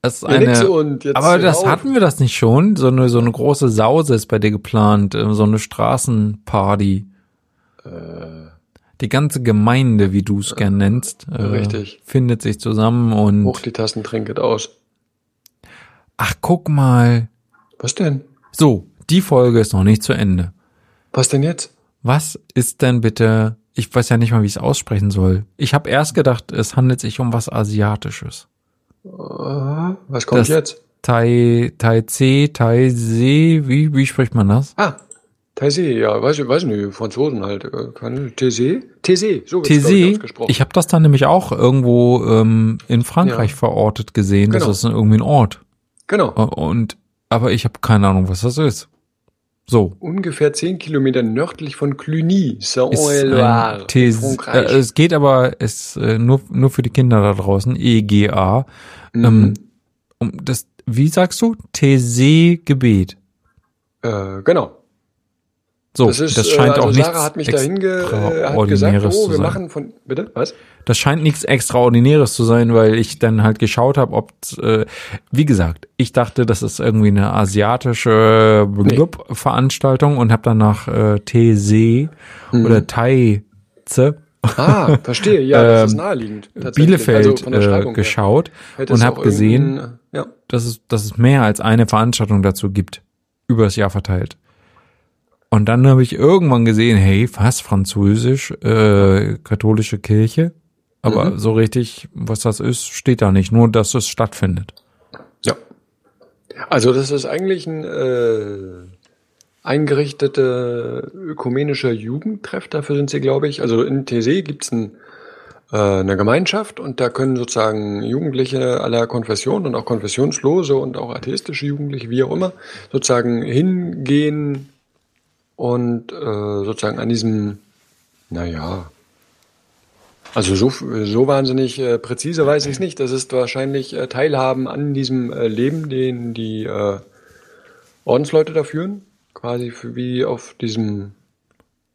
Das ist Ja, eine, nix und aber das auf. hatten wir das nicht schon. So eine, so eine große Sause ist bei dir geplant. äh, So eine Straßenparty. Äh. Die ganze Gemeinde, wie du es gern nennst, äh, findet sich zusammen und Hoch die Tassen, trinket aus. ach, guck mal. Was denn? So, die Folge ist noch nicht zu Ende. Was denn jetzt? Was ist denn bitte, ich weiß ja nicht mal, wie ich es aussprechen soll. Ich habe erst gedacht, es handelt sich um was Asiatisches. Äh, was kommt Das- jetzt? Tai, Tai C, Tai See, wie, wie spricht man das? Ah, Taizé, ja, weiß ich, weiß nicht, Franzosen halt. äh, Keine Taizé? Taizé, so ich, Taizé, ausgesprochen. ich habe das dann nämlich auch irgendwo ähm, in Frankreich Ja. verortet gesehen. Genau. Das ist irgendwie ein Ort. genau. Und, aber ich habe keine Ahnung, was das ist. So. Ungefähr 10 Kilometer nördlich von Cluny, Tes- Frankreich. äh, es geht aber es äh, nur nur für die Kinder da draußen EGA Mhm. ähm, um das wie sagst du TC Gebet äh, genau. So Das ist, das scheint äh, also auch Sarah nichts hat mich dahin ge, äh, hat gesagt, Extraordinäres oh, zu wir sein. machen von, bitte, was? das scheint nichts Extraordinäres zu sein weil ich dann halt geschaut habe ob äh, wie gesagt ich dachte das ist irgendwie eine asiatische Blub Veranstaltung und habe dann nach äh, TC Mhm. oder Taize Ah, verstehe, ja, das [laughs] ist Ähm, naheliegend. tatsächlich. Bielefeld Also äh, geschaut und habe gesehen, äh, Ja, dass es, dass es mehr als eine Veranstaltung dazu gibt, über das Jahr verteilt. Und dann habe ich irgendwann gesehen, hey, was, Französisch, äh, katholische Kirche? Aber Mhm. so richtig, was das ist, steht da nicht, nur dass es stattfindet. ja. Also das ist eigentlich ein äh, eingerichtete ökumenischer Jugendtreff, dafür sind sie, glaube ich. Also in TC gibt's ein, äh, eine Gemeinschaft und da können sozusagen Jugendliche aller Konfessionen und auch konfessionslose und auch atheistische Jugendliche, wie auch immer, sozusagen hingehen und äh, sozusagen an diesem, naja, also so, so wahnsinnig äh, präzise weiß ich es nicht. Das ist wahrscheinlich äh, Teilhaben an diesem äh, Leben, den die äh, Ordensleute da führen. Quasi für, wie auf diesem,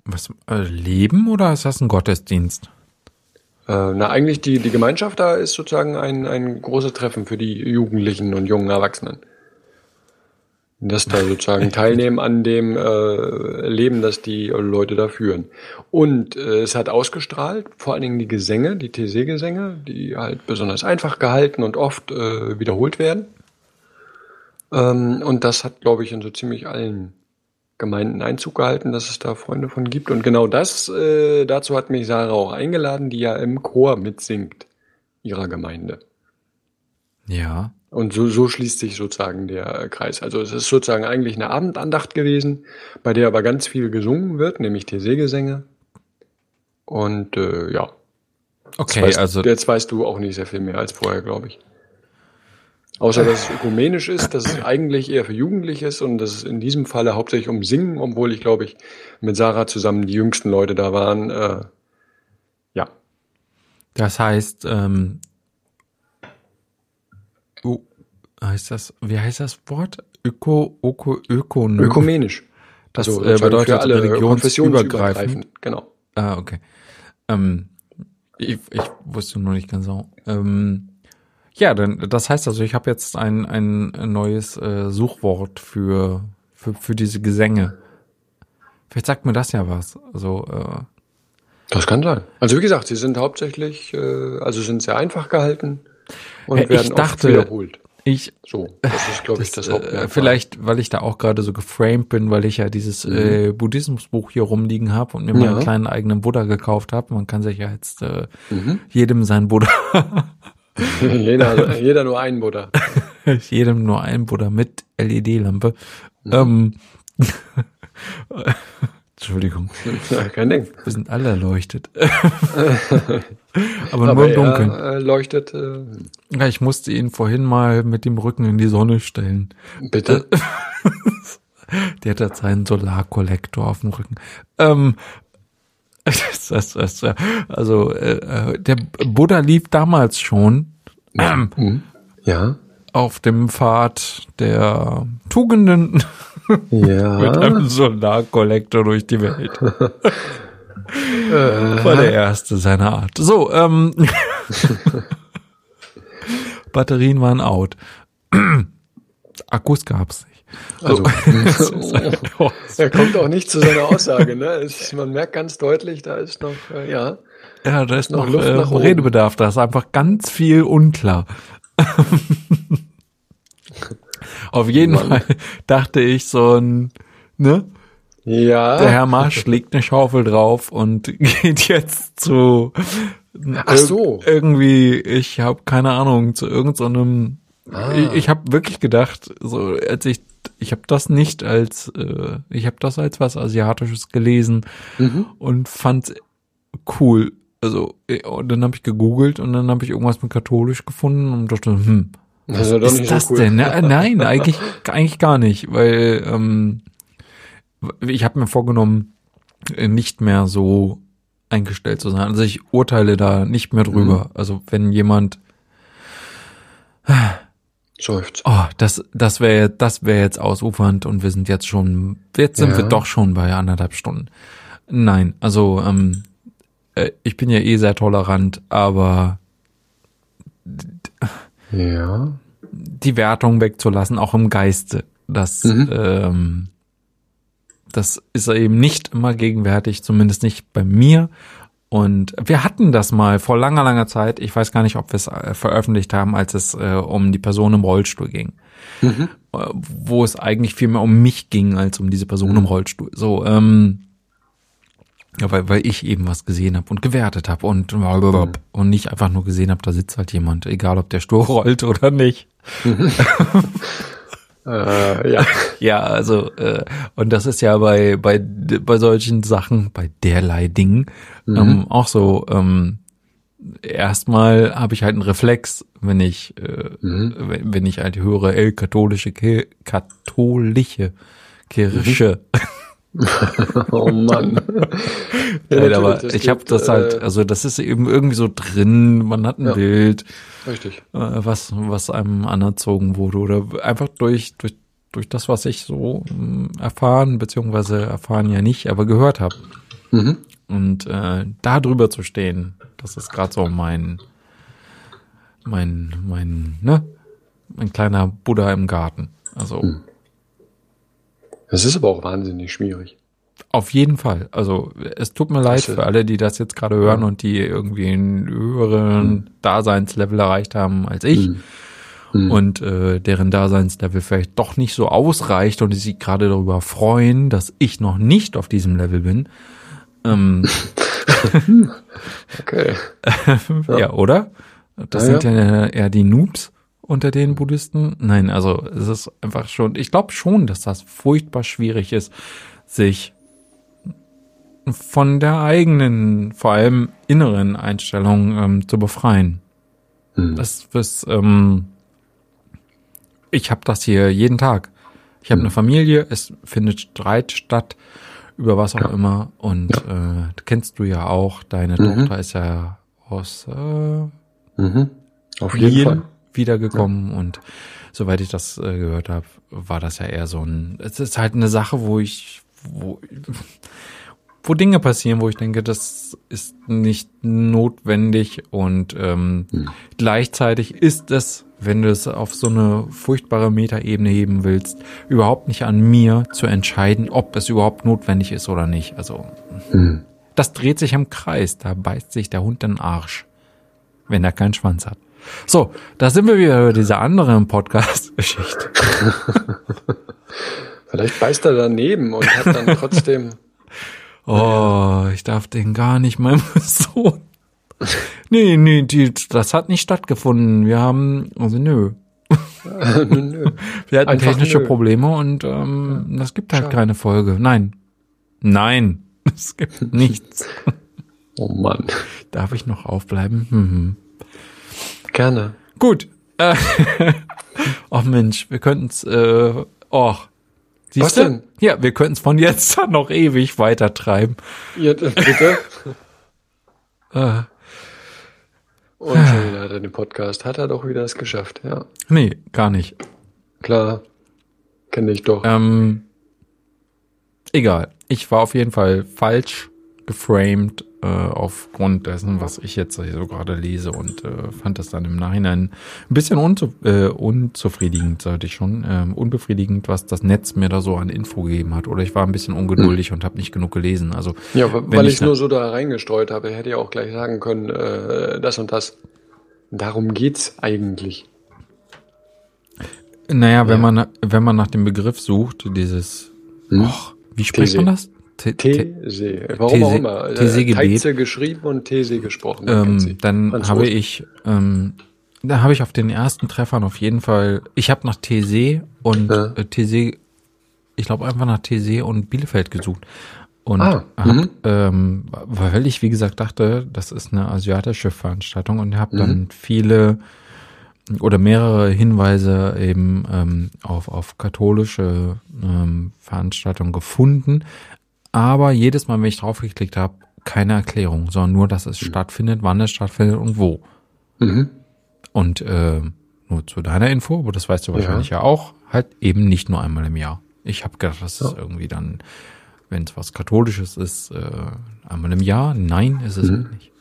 Was, äh, Leben oder ist das ein Gottesdienst? äh, na eigentlich die, die Gemeinschaft da ist sozusagen ein, ein großes Treffen für die Jugendlichen und jungen Erwachsenen. Das da sozusagen [laughs] teilnehmen an dem äh, Leben, das die Leute da führen. Und äh, es hat ausgestrahlt, vor allen Dingen die Gesänge, die TC-Gesänge, die halt besonders einfach gehalten und oft äh, wiederholt werden. Ähm, und das hat, glaube ich, in so ziemlich allen Gemeinden Einzug gehalten, dass es da Freunde von gibt. Und genau das, äh, dazu hat mich Sarah auch eingeladen, die ja im Chor mitsingt ihrer Gemeinde. Ja. Und so, so schließt sich sozusagen der äh, Kreis. Also es ist sozusagen eigentlich eine Abendandacht gewesen, bei der aber ganz viel gesungen wird, nämlich TC-Gesänge. Und äh, ja, Okay, weißt, also jetzt weißt du auch nicht sehr viel mehr als vorher, glaube ich. Außer dass es [sighs] ökumenisch ist, dass es eigentlich eher für Jugendliche ist und dass es in diesem Falle hauptsächlich um Singen, obwohl ich glaube ich mit Sarah zusammen die jüngsten Leute da waren. Äh, ja, das heißt, ähm, oh, heißt das, wie heißt das Wort? Öko, Öko, Ökonom. ökumenisch. Das Also äh, bedeutet alle religionsübergreifend. Genau. Ah, okay. Ähm, ich, ich wusste nur nicht genau. Ähm, ja, dann das heißt also, ich habe jetzt ein, ein neues äh, Suchwort für, für für diese Gesänge. Vielleicht sagt mir das ja was. Also äh, Das kann sein. Also wie gesagt, sie sind hauptsächlich, äh, also sind sehr einfach gehalten und ich werden dachte- wiederholt. ich So, das ist, [laughs] glaube ich, das, äh, Hauptmerkmal. vielleicht, weil ich da auch gerade so geframed bin, weil ich ja dieses äh, Buddhismusbuch hier rumliegen habe und mir meinen Mhm. Ja. kleinen eigenen Buddha gekauft habe. Man kann sich ja jetzt äh, Mhm. jedem sein Buddha [laughs] [laughs] jeder, jeder nur ein Buddha. jedem nur ein Buddha mit LED-Lampe. Ähm, Entschuldigung. Ja, [laughs] kein Ding. Wir sind alle erleuchtet. Aber, [laughs] Aber nur im Dunkeln. er leuchtet, äh, Ja, ich musste ihn vorhin mal mit dem Rücken in die Sonne stellen. bitte. [laughs] Der hat jetzt einen Solarkollektor auf dem Rücken. Ähm, das, das, also äh, äh, der Buddha lief damals schon ähm, [clears throat] Hm. Ja. auf dem Pfad der Tugenden mit Ja. einem Solarkollektor durch die Welt. War der erste seiner Art. So, ähm, [laughs] Batterien waren out. [clears throat] Akkus gab's nicht. Also, [laughs] Oh, er kommt auch nicht zu seiner Aussage, ne? Es, man merkt ganz deutlich, da ist noch, äh, ja. Ja, da ist noch noch, äh. Redebedarf. Da ist einfach ganz viel unklar. [laughs] Auf jeden Mann. Fall [laughs] dachte ich so ein, ne? Ja. Der Herr Marsch legt eine Schaufel drauf und [laughs] geht jetzt zu Ach so. ir- irgendwie, ich habe keine Ahnung, zu irgendeinem Ah. ich, ich habe wirklich gedacht, so als ich ich habe das nicht als äh, ich habe das als was asiatisches gelesen Mhm. und fand cool. Also äh, und dann habe ich gegoogelt und dann habe ich irgendwas mit katholisch gefunden und dachte, hm, Das ist ist das so cool. denn? Na, nein, eigentlich, eigentlich gar nicht, weil ähm, ich habe mir vorgenommen, äh, nicht mehr so eingestellt zu sein. Also ich urteile da nicht mehr drüber. Mhm. Also wenn jemand, Seufzt. oh, das, das wäre, das wäre jetzt ausufernd und wir sind jetzt schon, jetzt sind Ja. wir doch schon bei anderthalb Stunden. Nein, also ähm, äh, ich bin ja eh sehr tolerant, aber Ja. die Wertung wegzulassen, auch im Geiste. Das, Mhm. ähm, das ist eben nicht immer gegenwärtig, zumindest nicht bei mir. Und wir hatten das mal vor langer, langer Zeit. Ich weiß gar nicht, ob wir es äh, veröffentlicht haben, als es äh, um die Person im Rollstuhl ging. Mhm. Äh, wo es eigentlich viel mehr um mich ging, als um diese Person im Rollstuhl. So, ähm, ja, weil, weil ich eben was gesehen habe und gewertet habe und und nicht einfach nur gesehen habe, da sitzt halt jemand, egal ob der Stuhl rollt oder nicht. [laughs] Äh, ja. Ja, also äh, und das ist ja bei bei bei solchen Sachen, bei derlei Dingen ähm, auch so. Ähm, erstmal habe ich halt einen Reflex, wenn ich äh, wenn, wenn ich halt höre, ey, katholische katholische Kirche. [laughs] Oh Mann. [laughs] Ja, Nein, aber ich habe das halt, äh, also das ist eben irgendwie so drin. Man hat ein Ja. Bild, Richtig. äh, was was einem anerzogen wurde oder einfach durch durch durch das, was ich so ähm, erfahren beziehungsweise erfahren ja nicht, aber gehört habe. Mhm. Und äh, da drüber zu stehen, das ist gerade so mein, mein, mein, ne, mein kleiner Buddha im Garten. Also Hm. Das ist aber auch wahnsinnig schwierig. auf jeden Fall. Also es tut mir leid äh, für alle, die das jetzt gerade hören und die irgendwie einen höheren Daseinslevel erreicht haben als ich. Hm. Hm. Und äh, deren Daseinslevel vielleicht doch nicht so ausreicht und die sich gerade darüber freuen, dass ich noch nicht auf diesem Level bin. Ähm, [laughs] Okay. [laughs] Ja, oder? Das Ja, sind ja eher die Noobs unter den Buddhisten. Nein, also es ist einfach schon, ich glaube schon, dass das furchtbar schwierig ist, sich von der eigenen, vor allem inneren Einstellung ähm, zu befreien. Hm. Das ist, ähm, ich habe das hier jeden Tag. Ich habe eine Familie, es findet Streit statt über was auch immer und äh, kennst du ja auch. Deine Tochter ist ja aus äh, Mhm. Auf jeden Fall. Wiedergekommen und soweit ich das äh, gehört habe, war das ja eher so ein. Es ist halt eine Sache, wo ich, wo, [laughs] wo Dinge passieren, wo ich denke, das ist nicht notwendig und ähm, gleichzeitig ist es, wenn du es auf so eine furchtbare Metaebene heben willst, überhaupt nicht an mir zu entscheiden, ob es überhaupt notwendig ist oder nicht. Also Hm. das dreht sich im Kreis, da beißt sich der Hund den Arsch, wenn er keinen Schwanz hat. So, da sind wir wieder bei dieser anderen Podcast-Geschichte. [laughs] Vielleicht beißt er daneben und hat dann trotzdem. [laughs] Oh, ich darf den gar nicht meinem [laughs] Sohn. Nee, nee, die, das hat nicht stattgefunden. Wir haben, also nö. nö. Wir hatten Einfach technische nö. Probleme und ähm, das gibt halt Schade. keine Folge. Nein. Nein. Es gibt nichts. Oh Mann. Darf ich noch aufbleiben? Mhm. Gerne. Gut. Äh, [laughs] oh Mensch, wir könnten es. Äh, oh. Siehst Was du? denn? Ja, wir könnten es von jetzt an noch ewig weiter treiben. Ja, bitte. äh. [laughs] Und schon wieder hat er den Podcast. Hat er doch wieder es geschafft, ja. Nee, gar nicht. Klar. Kenne ich doch. Ähm, egal. Ich war auf jeden Fall falsch geframed äh, aufgrund dessen, was ich jetzt so gerade lese und äh, fand das dann im Nachhinein ein bisschen unzu äh, unzufriedigend, sollte ich schon, äh, unbefriedigend, was das Netz mir da so an Info gegeben hat. Oder ich war ein bisschen ungeduldig hm. und habe nicht genug gelesen. Also ja, weil ich es nur so da reingestreut habe, hätte ich auch gleich sagen können, äh, das und das. Darum geht's eigentlich. Naja, ja. wenn man wenn man nach dem Begriff sucht, dieses, hm? och, wie spricht man das? These. Warum auch immer. These-Gebet. Äh, geschrieben und These gesprochen. Ähm, dann habe ich, ähm, da habe ich auf den ersten Treffern auf jeden Fall, ich habe nach These und ja. äh, These, ich glaube einfach nach These und Bielefeld gesucht. Und ah, hab, mhm. ähm, weil ich, wie gesagt, dachte, das ist eine asiatische Veranstaltung und habe dann mhm. viele oder mehrere Hinweise eben ähm, auf, auf katholische ähm, Veranstaltungen gefunden, aber jedes Mal, wenn ich draufgeklickt habe, keine Erklärung, sondern nur, dass es mhm. stattfindet, wann es stattfindet und wo. Mhm. Und äh, nur zu deiner Info, aber das weißt du wahrscheinlich ja, ja auch, halt eben nicht nur einmal im Jahr. Ich habe gedacht, das ist irgendwie dann, wenn es was Katholisches ist, äh, einmal im Jahr. Nein, ist es mhm. nicht.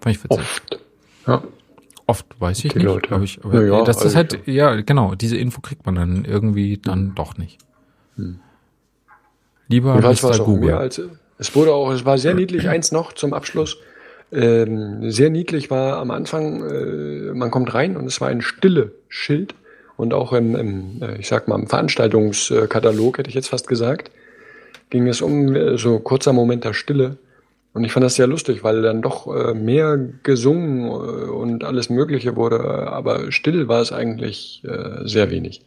Fand ich witzig. Oft. Ja. Oft weiß ich Die nicht, Leute. ich. Aber ja, das ist halt, ja, genau, diese Info kriegt man dann irgendwie dann mhm. doch nicht. Mhm. Lieber Mr. Google. Als, es wurde auch, es war sehr niedlich, eins noch zum Abschluss. Ähm, sehr niedlich war am Anfang, äh, man kommt rein und es war ein stille Schild und auch im, im äh, ich sag mal, im Veranstaltungskatalog, hätte ich jetzt fast gesagt, ging es um äh, so kurzer Moment der Stille. Und ich fand das sehr lustig, weil dann doch äh, mehr gesungen und alles Mögliche wurde, aber still war es eigentlich sehr wenig.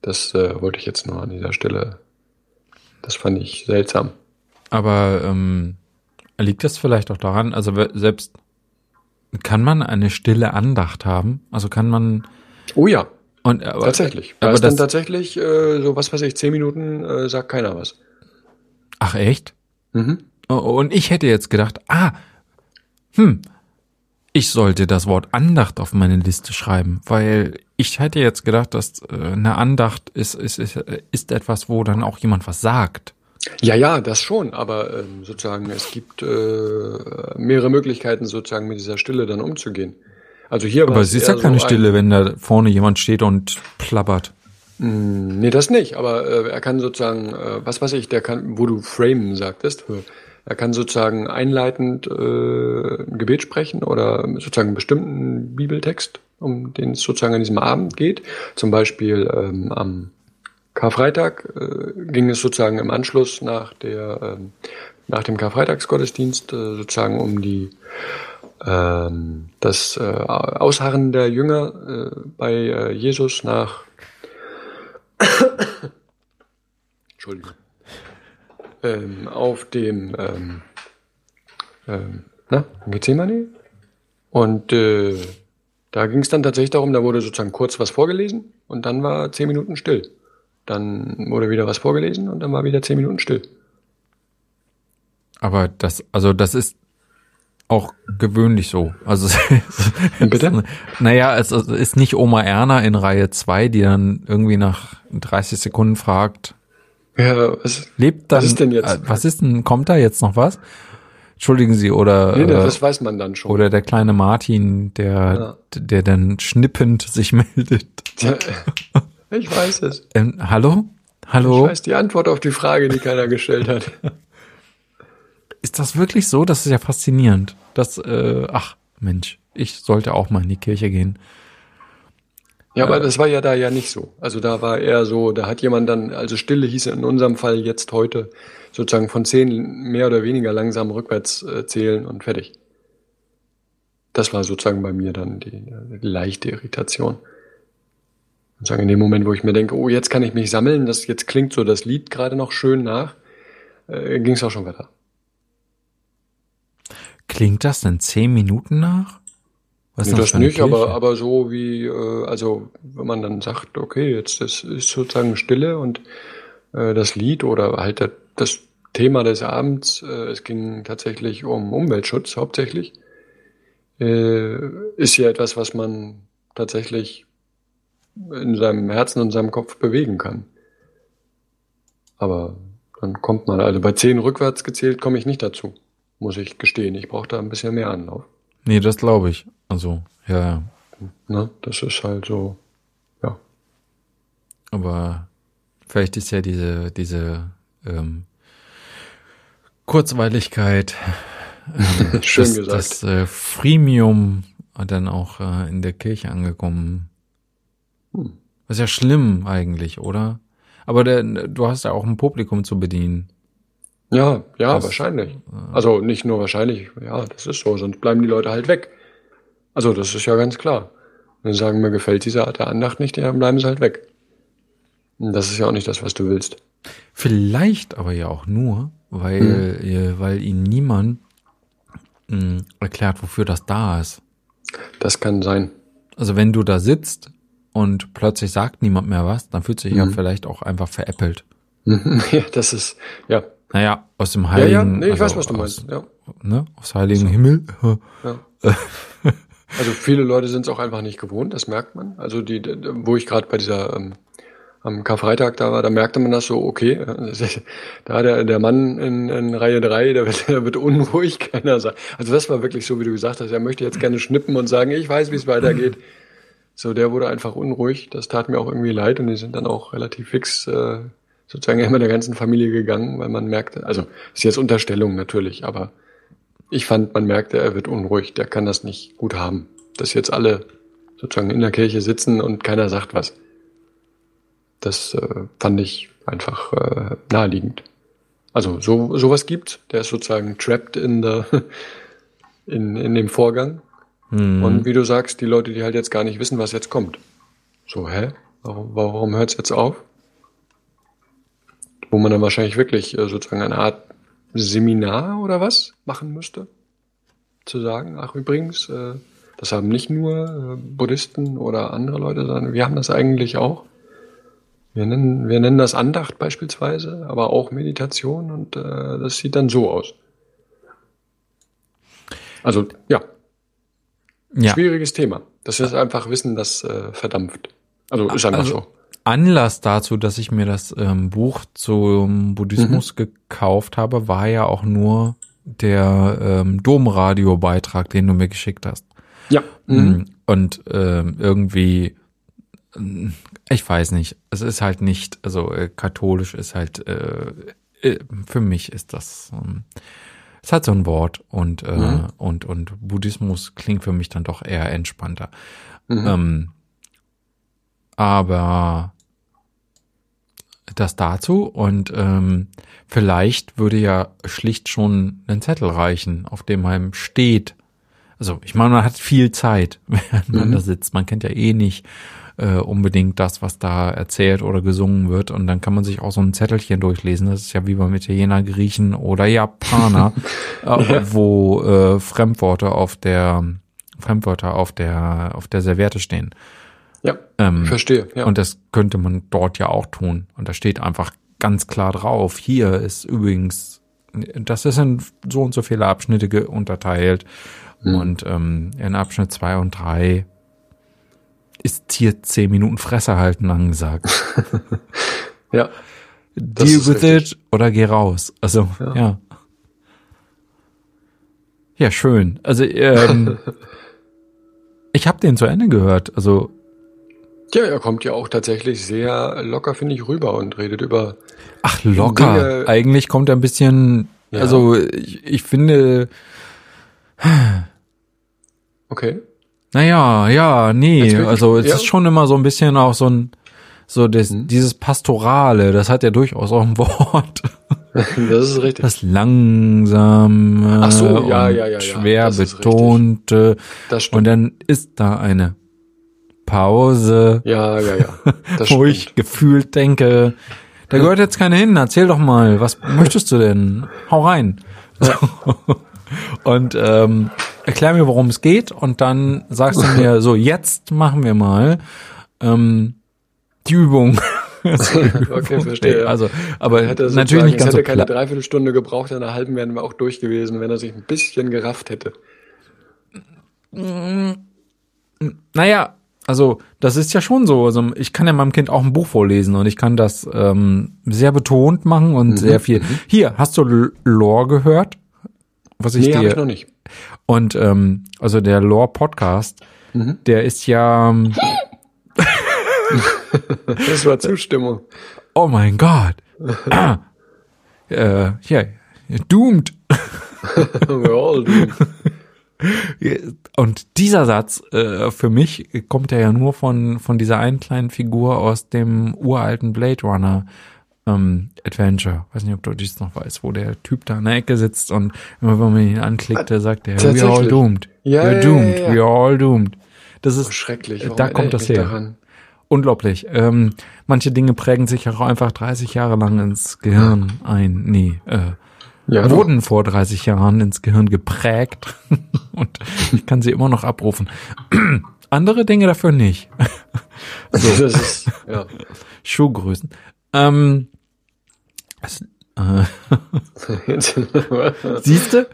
Das wollte ich jetzt nur an dieser Stelle das fand ich seltsam. Aber ähm, liegt das vielleicht auch daran, also selbst kann man eine stille Andacht haben? Also kann man. Oh ja. Und, aber, tatsächlich. Da aber ist dann tatsächlich äh, so, was weiß ich, zehn Minuten äh, sagt keiner was. Ach echt? Mhm. Und ich hätte jetzt gedacht, ah, hm, ich sollte das Wort Andacht auf meine Liste schreiben, weil ich hätte jetzt gedacht, dass äh, eine Andacht ist, ist, ist, ist etwas, wo dann auch jemand was sagt. Ja, ja, das schon, aber ähm, sozusagen es gibt äh, mehrere Möglichkeiten sozusagen mit dieser Stille dann umzugehen. Also hier aber es ist ja keine so Stille, wenn da vorne jemand steht und plappert. Mm, nee, das nicht, aber äh, er kann sozusagen, äh, was weiß ich, der kann, wo du Frame sagtest, er kann sozusagen einleitend äh, ein Gebet sprechen oder sozusagen einen bestimmten Bibeltext, um den es sozusagen an diesem Abend geht. Zum Beispiel ähm, am Karfreitag äh, ging es sozusagen im Anschluss nach der ähm, nach dem Karfreitagsgottesdienst äh, sozusagen um die ähm, das äh, Ausharren der Jünger äh, bei äh, Jesus nach [coughs] Entschuldigung ähm, auf dem ähm, ähm, na, Gethsemane. Und äh, da ging es dann tatsächlich darum, da wurde sozusagen kurz was vorgelesen und dann war zehn Minuten still. Dann wurde wieder was vorgelesen und dann war wieder zehn Minuten still. Aber das, also das ist auch gewöhnlich so. Also Bitte? naja, es ist nicht Oma Erna in Reihe 2, die dann irgendwie nach 30 Sekunden fragt, ja, was, lebt dann, was ist denn jetzt? Äh, was ist denn, kommt da jetzt noch was? Entschuldigen Sie, oder. Nee, nee, das weiß man dann schon. Oder der kleine Martin, der, ja. der dann schnippend sich [laughs] meldet. Ich weiß es. Ähm, hallo? Hallo? Ich weiß die Antwort auf die Frage, die keiner gestellt hat. [laughs] Ist das wirklich so? Das ist ja faszinierend. Das, äh, ach, Mensch, ich sollte auch mal in die Kirche gehen. Ja, aber das war ja da ja nicht so. Also da war eher so, da hat jemand dann, also Stille hieß in unserem Fall jetzt heute sozusagen von zehn mehr oder weniger langsam rückwärts äh, zählen und fertig. Das war sozusagen bei mir dann die, die leichte Irritation. sagen in dem Moment, wo ich mir denke, oh, jetzt kann ich mich sammeln, das jetzt klingt so das Lied gerade noch schön nach, äh, ging es auch schon weiter. Klingt das denn zehn Minuten nach? Was nee, das, nicht, aber, aber so wie, äh, also wenn man dann sagt, okay, jetzt das ist sozusagen Stille und äh, das Lied oder halt das Thema des Abends, äh, es ging tatsächlich um Umweltschutz hauptsächlich, äh, ist ja etwas, was man tatsächlich in seinem Herzen und seinem Kopf bewegen kann. Aber dann kommt man, also bei zehn rückwärts gezählt komme ich nicht dazu, muss ich gestehen. Ich brauche da ein bisschen mehr Anlauf. Nee, das glaube ich. Also, ja. Ne, das ist halt so, ja. Aber vielleicht ist ja diese, diese ähm, Kurzweiligkeit, äh, [laughs] Schön das, gesagt. das äh, Freemium dann auch äh, in der Kirche angekommen. Hm. Was ja schlimm eigentlich, oder? Aber der, du hast ja auch ein Publikum zu bedienen. Ja, ja, das, wahrscheinlich. Äh, also nicht nur wahrscheinlich, ja, das ist so, sonst bleiben die Leute halt weg. Also das ist ja ganz klar. Wenn sie sagen, mir gefällt diese Art der Andacht nicht, dann bleiben sie halt weg. Und das ist ja auch nicht das, was du willst. Vielleicht aber ja auch nur, weil, hm. weil ihnen niemand mh, hm, erklärt, wofür das da ist. Das kann sein. Also wenn du da sitzt und plötzlich sagt niemand mehr was, dann fühlt sich mhm. ja vielleicht auch einfach veräppelt. [laughs] ja, das ist, ja. Naja, aus dem Heiligen. Ja, ja, nee, ich also weiß, was du meinst. Ja. Ne, aus Heiligen so. Himmel. Ja. [laughs] also viele Leute sind es auch einfach nicht gewohnt, das merkt man. Also die, wo ich gerade bei dieser ähm, am Karfreitag da war, da merkte man das so, okay, [laughs] da der, der Mann in, in Reihe drei, der wird, [laughs] der wird unruhig, [laughs] keiner sagt. Also das war wirklich so, wie du gesagt hast, er möchte jetzt gerne schnippen und sagen, ich weiß, wie es weitergeht. So, der wurde einfach unruhig. Das tat mir auch irgendwie leid und die sind dann auch relativ fix äh, sozusagen immer der ganzen Familie gegangen, weil man merkte, also ist jetzt Unterstellung natürlich, aber ich fand, man merkte, er wird unruhig, der kann das nicht gut haben. Dass jetzt alle sozusagen in der Kirche sitzen und keiner sagt was. Das äh, fand ich einfach äh, naheliegend. Also so sowas gibt, der ist sozusagen trapped in der [laughs] in, in dem Vorgang Mhm. Und wie du sagst, die Leute, die halt jetzt gar nicht wissen, was jetzt kommt. So, hä? Warum, warum hört es jetzt auf? Wo man dann wahrscheinlich wirklich äh, sozusagen eine Art Seminar oder was machen müsste. Zu sagen, ach übrigens, äh, das haben nicht nur äh, Buddhisten oder andere Leute, sondern wir haben das eigentlich auch. Wir nennen, wir nennen das Andacht beispielsweise, aber auch Meditation und äh, das sieht dann so aus. Also ja, ja. Schwieriges Thema. Das ist einfach Wissen, das äh, verdampft. Also ist einfach also, so. Anlass dazu, dass ich mir das ähm, Buch zum Buddhismus mhm. gekauft habe, war ja auch nur der ähm, Domradio-Beitrag, den du mir geschickt hast. Ja. Mhm. Mm, und ähm, irgendwie, mm, ich weiß nicht, es ist halt nicht, also äh, katholisch ist halt, äh, äh für mich ist das ähm, es hat so ein Wort und, äh, mhm. und, und Buddhismus klingt für mich dann doch eher entspannter. Mhm. Ähm, aber das dazu und ähm, vielleicht würde ja schlicht schon ein Zettel reichen, auf dem einem steht. Also ich meine, man hat viel Zeit, [laughs] während man mhm. da sitzt. Man kennt ja eh nicht, äh, unbedingt das, was da erzählt oder gesungen wird. Und dann kann man sich auch so ein Zettelchen durchlesen. Das ist ja wie beim Italiener, Griechen oder Japaner, [laughs] äh, wo äh, Fremdworte auf der Fremdwörter auf der auf der Serviette stehen. Ja, ähm, verstehe. Ja. Und das könnte man dort ja auch tun. Und da steht einfach ganz klar drauf. Hier ist übrigens, das ist in so und so viele Abschnitte unterteilt. Mhm. Und ähm, in Abschnitt zwei und drei ist hier zehn Minuten Fresse halten angesagt. [laughs] ja. Deal with richtig. it oder geh raus. Also, ja. Ja, ja schön. Also, ähm, [laughs] ich habe den zu Ende gehört. Also, ja, er kommt ja auch tatsächlich sehr locker, finde ich, rüber und redet über. Ach, locker. Dinge. Eigentlich kommt er ein bisschen. Ja. Also, ich, ich finde. Okay. Naja, ja, nee, also es ja. ist schon immer so ein bisschen auch so ein, so das, hm. dieses Pastorale, das hat ja durchaus auch ein [laughs] Wort. das ist richtig. Das langsame, Ach so, ja, ja, ja, schwer betonte. Das stimmt. Und dann ist da eine Pause. Ja, ja, ja. [laughs] Das wo ich gefühlt denke, da gehört jetzt keiner hin. Erzähl doch mal, was möchtest du denn? Hau rein. Ja. [laughs] und ähm, erklär mir, worum es geht. Und dann sagst du mir, so, jetzt machen wir mal ähm, die Übung. [laughs] okay, verstehe. Also, aber hätte natürlich nicht ganz es hätte so keine Dreiviertelstunde gebraucht, in einer halben wären wir auch durch gewesen, wenn er sich ein bisschen gerafft hätte. Naja, also das ist ja schon so. Also ich kann ja meinem Kind auch ein Buch vorlesen und ich kann das ähm, sehr betont machen und mhm. sehr viel. Mhm. Hier, hast du Lore gehört? Was ich nee, dir. Ich noch nicht. Und ähm, also der Lore Podcast, mhm. der ist ja. Ähm, [laughs] das war Zustimmung. Oh mein Gott. ah, [laughs] äh, ja, doomed. [laughs] We're all doomed. [laughs] Und dieser Satz äh, für mich kommt ja nur von von dieser einen kleinen Figur aus dem uralten Blade Runner ähm, Adventure. Weiß nicht, ob du dies noch weißt, wo der Typ da in der Ecke sitzt und immer wenn man ihn anklickt, der sagt er, we are all doomed. Ja, We're doomed. Ja, ja. We are all doomed. Das ist oh, schrecklich. Warum da kommt das her. Daran? Unglaublich. Ähm, manche Dinge prägen sich auch einfach 30 Jahre lang ins Gehirn ein. Nee, äh, ja, wurden vor 30 Jahren ins Gehirn geprägt [laughs] und ich kann sie immer noch abrufen. [clears throat] Andere Dinge dafür nicht. [laughs] so. Das ist, ja. [laughs] Schuhgrößen. Ähm, es, äh, Siehst du?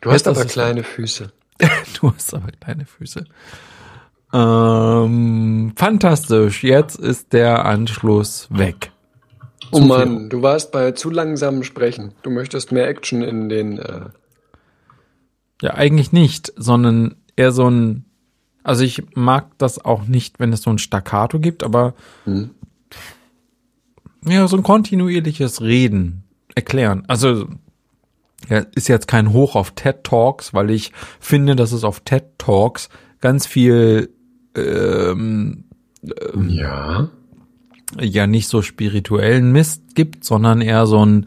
Du hast aber kleine Füße. du hast aber kleine Füße. Ähm, fantastisch. Jetzt ist der Anschluss weg. Oh Mann, du warst bei zu langsamem Sprechen. Du möchtest mehr Action in den. Äh ja, eigentlich nicht, sondern eher so ein. Also ich mag das auch nicht, wenn es so ein Staccato gibt, aber hm. ja, so ein kontinuierliches Reden, erklären. Also ja, ist jetzt kein Hoch auf TED Talks, weil ich finde, dass es auf TED Talks ganz viel ähm, ähm, ja ja nicht so spirituellen Mist gibt, sondern eher so ein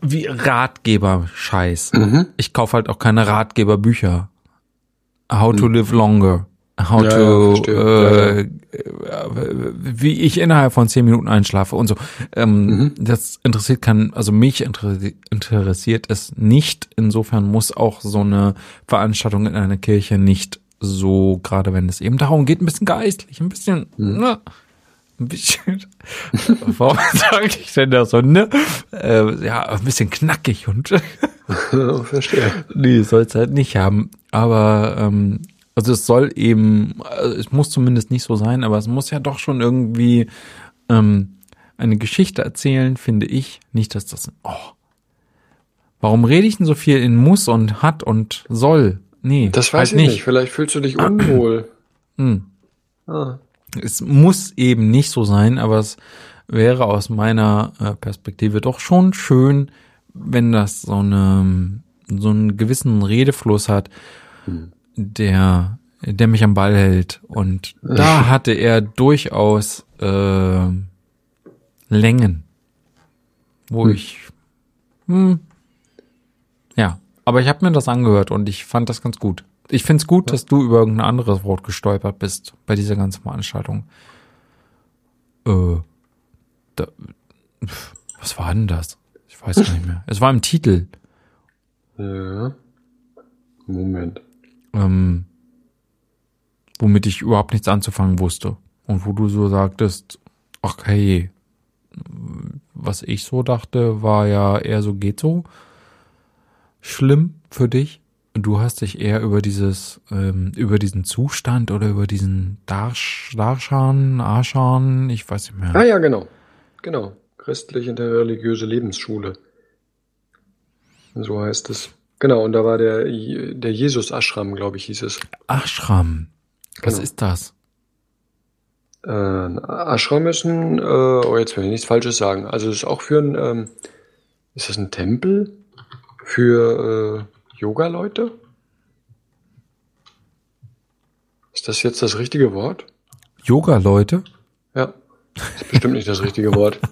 wie Ratgeber-Scheiß. Mhm. Ich kaufe halt auch keine Ratgeberbücher. How to mhm. live longer. How ja, to, äh, ja, wie ich innerhalb von zehn Minuten einschlafe und so. Ähm, mhm. Das interessiert kann, also mich interessiert es nicht. Insofern muss auch so eine Veranstaltung in einer Kirche nicht so, gerade wenn es eben darum geht, ein bisschen geistlich, ein bisschen, mhm. ne, ein bisschen, [laughs] warum sage ich denn das so, ne? Äh, ja, ein bisschen knackig und [laughs] verstehe. Nee, soll es halt nicht haben. Aber ähm, also es soll eben, also es muss zumindest nicht so sein, aber es muss ja doch schon irgendwie ähm, eine Geschichte erzählen, finde ich. Nicht, dass das, oh, warum rede ich denn so viel in muss und hat und soll? Nee. Das weiß halt ich nicht. nicht. Vielleicht fühlst du dich unwohl. [clears throat] Hm. Ah. Es muss eben nicht so sein, aber es wäre aus meiner äh, Perspektive doch schon schön, wenn das so eine so einen gewissen Redefluss hat, hm. der der mich am Ball hält. Und da hatte er durchaus äh, Längen, wo hm. ich hm, ja aber ich habe mir das angehört und ich fand das ganz gut. Ich find's gut, ja. dass du über irgendein anderes Wort gestolpert bist bei dieser ganzen Veranstaltung. Äh, da, was war denn das? Ich weiß gar nicht mehr. Es war im Titel. Ja. Moment. Ähm, womit ich überhaupt nichts anzufangen wusste. Und wo du so sagtest, ach hey, was ich so dachte, war ja eher so geht so schlimm für dich? Du hast dich eher über dieses, ähm, über diesen Zustand oder über diesen Darsch, Darschan, Arschan, ich weiß nicht mehr. Ah ja, genau. Genau. Christliche interreligiöse Lebensschule. So heißt es. Genau, und da war der, der Jesus-Ashram, glaube ich, hieß es. Ashram. Was genau. ist das? Äh, Ashram ist ein, äh, oh, jetzt will ich nichts Falsches sagen. Also es ist auch für ein, ähm, ist das ein Tempel? Für äh, Yoga-Leute? Ist das jetzt das richtige Wort? Yoga-Leute? Ja, ist bestimmt nicht das richtige Wort. [laughs]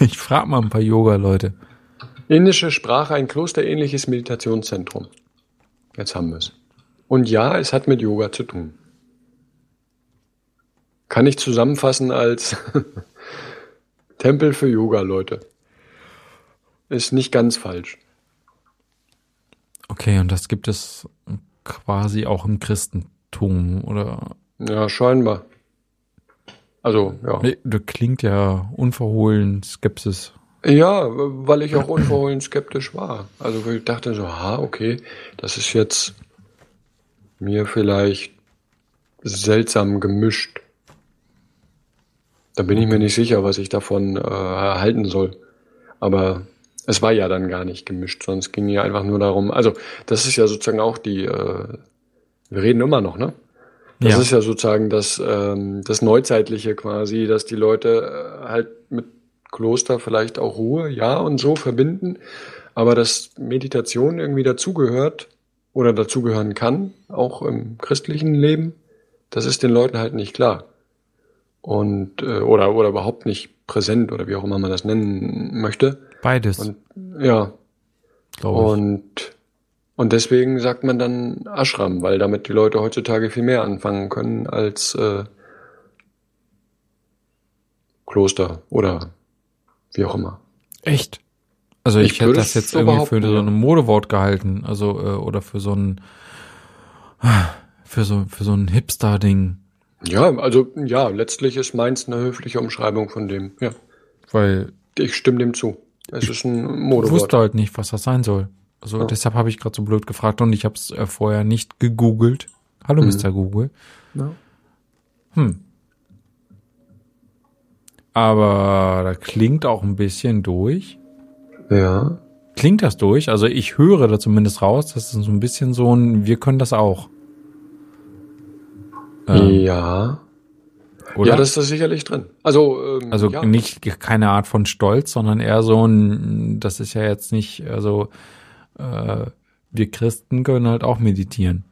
Ich frage mal ein paar Yoga-Leute. Indische Sprache, ein klosterähnliches Meditationszentrum. Jetzt haben wir es. Und ja, es hat mit Yoga zu tun. Kann ich zusammenfassen als [laughs] Tempel für Yoga-Leute. Ist nicht ganz falsch. Okay, und das gibt es quasi auch im Christentum, oder? Ja, scheinbar. Also, ja. Nee, Das klingt ja unverhohlen Skepsis. Ja, weil ich auch unverhohlen skeptisch war. Also ich dachte so, ha, okay, das ist jetzt mir vielleicht seltsam gemischt. Da bin ich mir nicht sicher, was ich davon äh, erhalten soll. Aber es war ja dann gar nicht gemischt, sonst ging ja einfach nur darum, also das ist ja sozusagen auch die, äh, wir reden immer noch, ne? Das Ja. ist ja sozusagen das, ähm, das Neuzeitliche quasi, dass die Leute äh, halt mit Kloster vielleicht auch Ruhe, ja, und so verbinden, aber dass Meditation irgendwie dazugehört oder dazugehören kann, auch im christlichen Leben, das ist den Leuten halt nicht klar. Und, äh, oder, oder überhaupt nicht präsent oder wie auch immer man das nennen möchte. Beides, Und ja, glaube ich. und, und deswegen sagt man dann Ashram, weil damit die Leute heutzutage viel mehr anfangen können als äh, Kloster oder wie auch immer. Echt? Also ich, Ich hätte das jetzt irgendwie für so ein Modewort gehalten, also äh, oder für so ein für so für so ein Hipster-Ding, Ja, also ja, letztlich ist meins eine höfliche Umschreibung von dem. Ja, weil ich stimme dem zu. Es ist ein ich Modewort. wusste halt nicht, was das sein soll. Also Ja. deshalb habe ich gerade so blöd gefragt und ich habe es äh, vorher nicht gegoogelt. Hallo Mhm. Mr. Google. Ja. Hm. Aber da klingt auch ein bisschen durch. ja, Klingt das durch? Also ich höre da zumindest raus, das ist so ein bisschen so ein, wir können das auch. Ähm, ja. Oder? Ja, das ist da sicherlich drin. Also, ähm, also ja. nicht keine Art von Stolz, sondern eher so ein, das ist ja jetzt nicht, also äh, wir Christen können halt auch meditieren.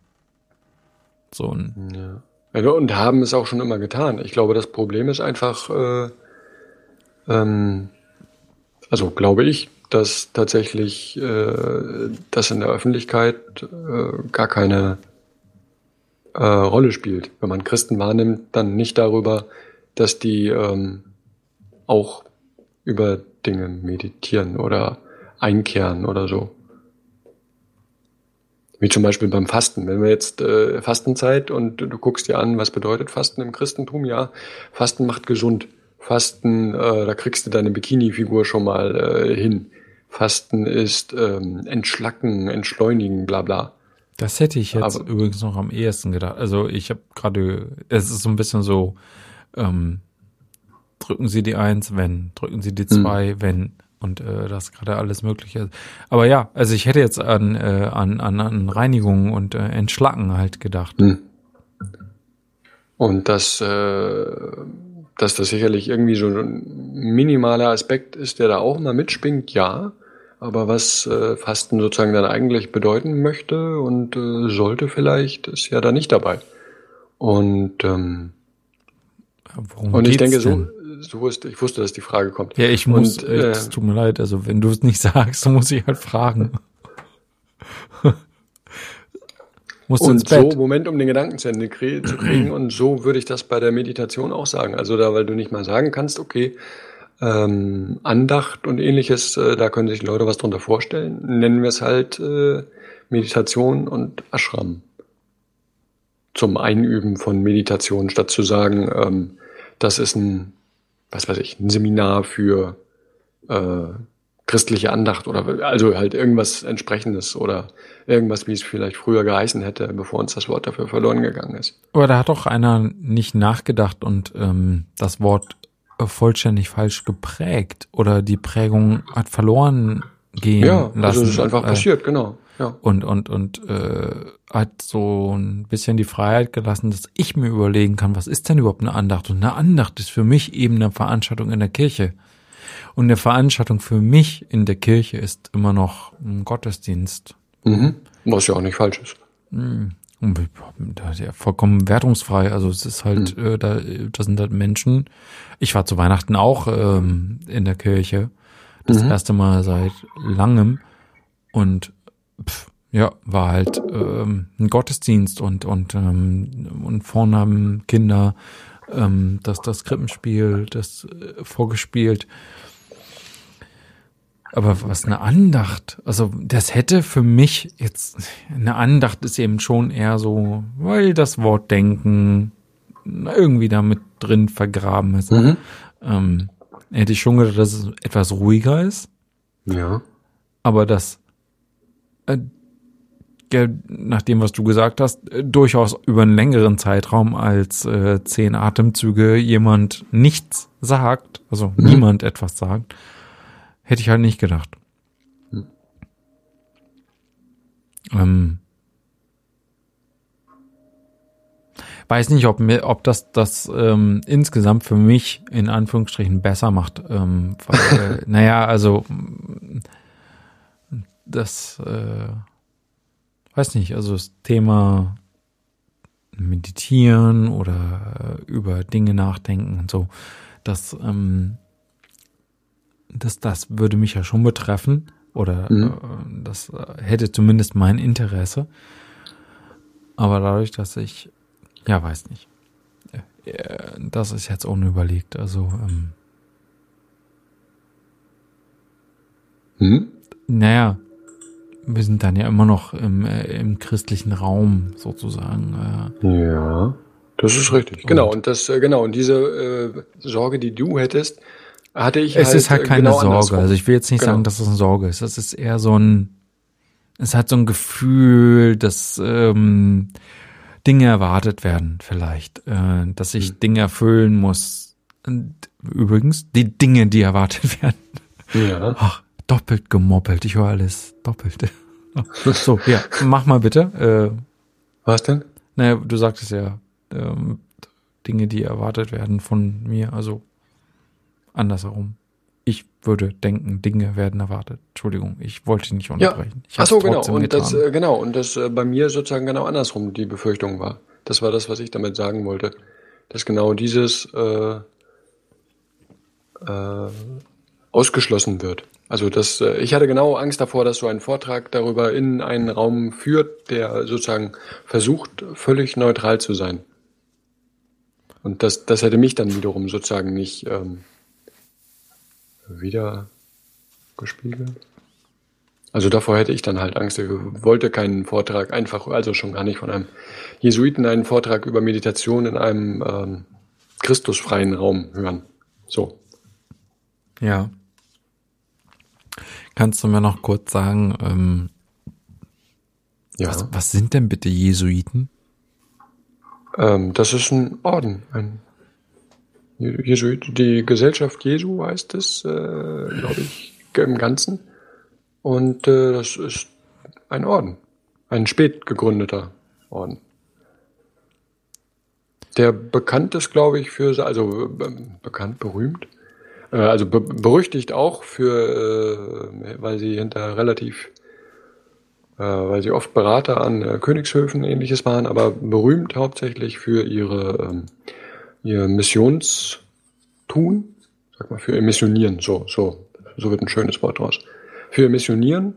So ein, Ja. Ja, Und haben es auch schon immer getan. Ich glaube, das Problem ist einfach, äh, ähm, also glaube ich, dass tatsächlich äh, das in der Öffentlichkeit äh, gar keine äh, Rolle spielt. Wenn man Christen wahrnimmt, dann nicht darüber, dass die ähm, auch über Dinge meditieren oder einkehren oder so. Wie zum Beispiel beim Fasten. Wenn wir jetzt äh, Fastenzeit und du guckst dir an, was bedeutet Fasten im Christentum, ja, Fasten macht gesund. Fasten, äh, da kriegst du deine Bikini-Figur schon mal äh, hin. Fasten ist ähm, entschlacken, entschleunigen, bla bla. Das hätte ich jetzt Aber- übrigens noch am ehesten gedacht. Also ich habe gerade, es ist so ein bisschen so, ähm, drücken Sie die Eins, wenn, drücken Sie die zwei, wenn und äh, das gerade alles Mögliche ist. Aber ja, also ich hätte jetzt an, äh, an, an, an Reinigung und äh, Entschlacken halt gedacht. Hm. Und dass, äh, dass das sicherlich irgendwie so ein minimaler Aspekt ist, der da auch mal mitspringt, ja. Aber was äh, Fasten sozusagen dann eigentlich bedeuten möchte und äh, sollte vielleicht, ist ja da nicht dabei. Und, ähm, Worum und ich denke, so, denn? so wusste, ich wusste, dass die Frage kommt. Ja, ich muss, Und, äh, äh, es tut mir leid, also wenn du es nicht [laughs] sagst, dann muss ich halt fragen. [laughs] musst Und so. Moment, um den Gedanken zu Ende zu kriegen. Und so würde ich das bei der Meditation auch sagen. Also da, weil du nicht mal sagen kannst, okay, ähm, Andacht und ähnliches, äh, da können sich Leute was drunter vorstellen. Nennen wir es halt äh, Meditation und Ashram. Zum Einüben von Meditation, statt zu sagen, ähm, das ist ein, was weiß ich, ein Seminar für äh, christliche Andacht oder also halt irgendwas entsprechendes oder irgendwas, wie es vielleicht früher geheißen hätte, bevor uns das Wort dafür verloren gegangen ist. Aber da hat doch einer nicht nachgedacht und ähm, das Wort vollständig falsch geprägt oder die Prägung hat verloren gehen Ja, lassen. also es ist einfach äh, passiert, genau. Ja. und und und äh, hat so ein bisschen die Freiheit gelassen, dass ich mir überlegen kann, was ist denn überhaupt eine Andacht? Und eine Andacht ist für mich eben eine Veranstaltung in der Kirche. Und eine Veranstaltung für mich in der Kirche ist immer noch ein Gottesdienst. Mhm. Was ja auch nicht falsch ist. Und da ist ja vollkommen wertungsfrei. Also es ist halt, äh, da, da sind halt Menschen. Ich war zu Weihnachten auch ähm, in der Kirche. Das erste Mal seit langem. Und pff, ja, war halt ähm, ein Gottesdienst und und ähm, und vorne haben Kinder ähm, das das Krippenspiel, das äh, vorgespielt. Aber was eine Andacht, also das hätte für mich jetzt eine Andacht ist eben schon eher so, weil das Wort denken irgendwie da mit drin vergraben ist. Mhm. Ähm, hätte ich schon gedacht, dass es etwas ruhiger ist. Ja. Aber das äh, nach dem, was du gesagt hast, äh, durchaus über einen längeren Zeitraum als äh, zehn Atemzüge jemand nichts sagt, also mhm. niemand etwas sagt, hätte ich halt nicht gedacht. Mhm. Ähm, weiß nicht, ob mir, ob das das ähm, insgesamt für mich in Anführungsstrichen besser macht. Ähm, weil, äh, [laughs] naja, also das äh, weiß nicht, also das Thema meditieren oder äh, über Dinge nachdenken und so, das, ähm, das, das würde mich ja schon betreffen oder mhm. äh, das hätte zumindest mein Interesse. Aber dadurch, dass ich, ja, weiß nicht, äh, das ist jetzt unüberlegt, also, ähm, mhm. naja, wir sind dann ja immer noch im, äh, im christlichen Raum sozusagen. Äh. Ja, das ist richtig. Und genau und das äh, genau und diese äh, Sorge, die du hättest, hatte ich. Es halt, ist halt äh, keine genau Sorge. Andersrum. Also ich will jetzt nicht genau. sagen, dass es eine Sorge ist. Das ist eher so ein. Es hat so ein Gefühl, dass ähm, Dinge erwartet werden, vielleicht, äh, dass ich hm. Dinge erfüllen muss. Und übrigens, die Dinge, die erwartet [laughs] werden. Ja. Ach, doppelt gemoppelt. Ich höre alles doppelt. [laughs] so, ja, mach mal bitte. Äh, Was denn? Naja, du sagtest ja ähm, Dinge, die erwartet werden von mir, also andersherum. Ich würde denken, Dinge werden erwartet. Entschuldigung, ich wollte nicht unterbrechen. Ja. Ach so, genau. Und das, äh, genau. Und das äh, bei mir sozusagen genau andersrum die Befürchtung war. Das war das, was ich damit sagen wollte. Dass genau dieses äh, äh, ausgeschlossen wird. Also das, ich hatte genau Angst davor, dass so ein Vortrag darüber in einen Raum führt, der sozusagen versucht, völlig neutral zu sein. Und das, das hätte mich dann wiederum sozusagen nicht ähm, wieder gespiegelt. Also davor hätte ich dann halt Angst. Ich wollte keinen Vortrag einfach, also schon gar nicht von einem Jesuiten einen Vortrag über Meditation in einem ähm, christusfreien Raum hören. So. Ja. Kannst du mir noch kurz sagen, ähm, ja. was, was sind denn bitte Jesuiten? Ähm, das ist ein Orden, ein Jesuit, die Gesellschaft Jesu heißt es, äh, glaube ich, im Ganzen. Und äh, das ist ein Orden, ein spät gegründeter Orden. Der bekannt ist, glaube ich, für, also äh, bekannt, berühmt, äh, also be berüchtigt auch für, äh, weil sie hinter relativ, äh, weil sie oft Berater an äh, Königshöfen ähnliches waren, aber berühmt hauptsächlich für ihre ähm, ihr Missionstun, sag mal für ihr Missionieren, so so so wird ein schönes Wort draus, für ihr Missionieren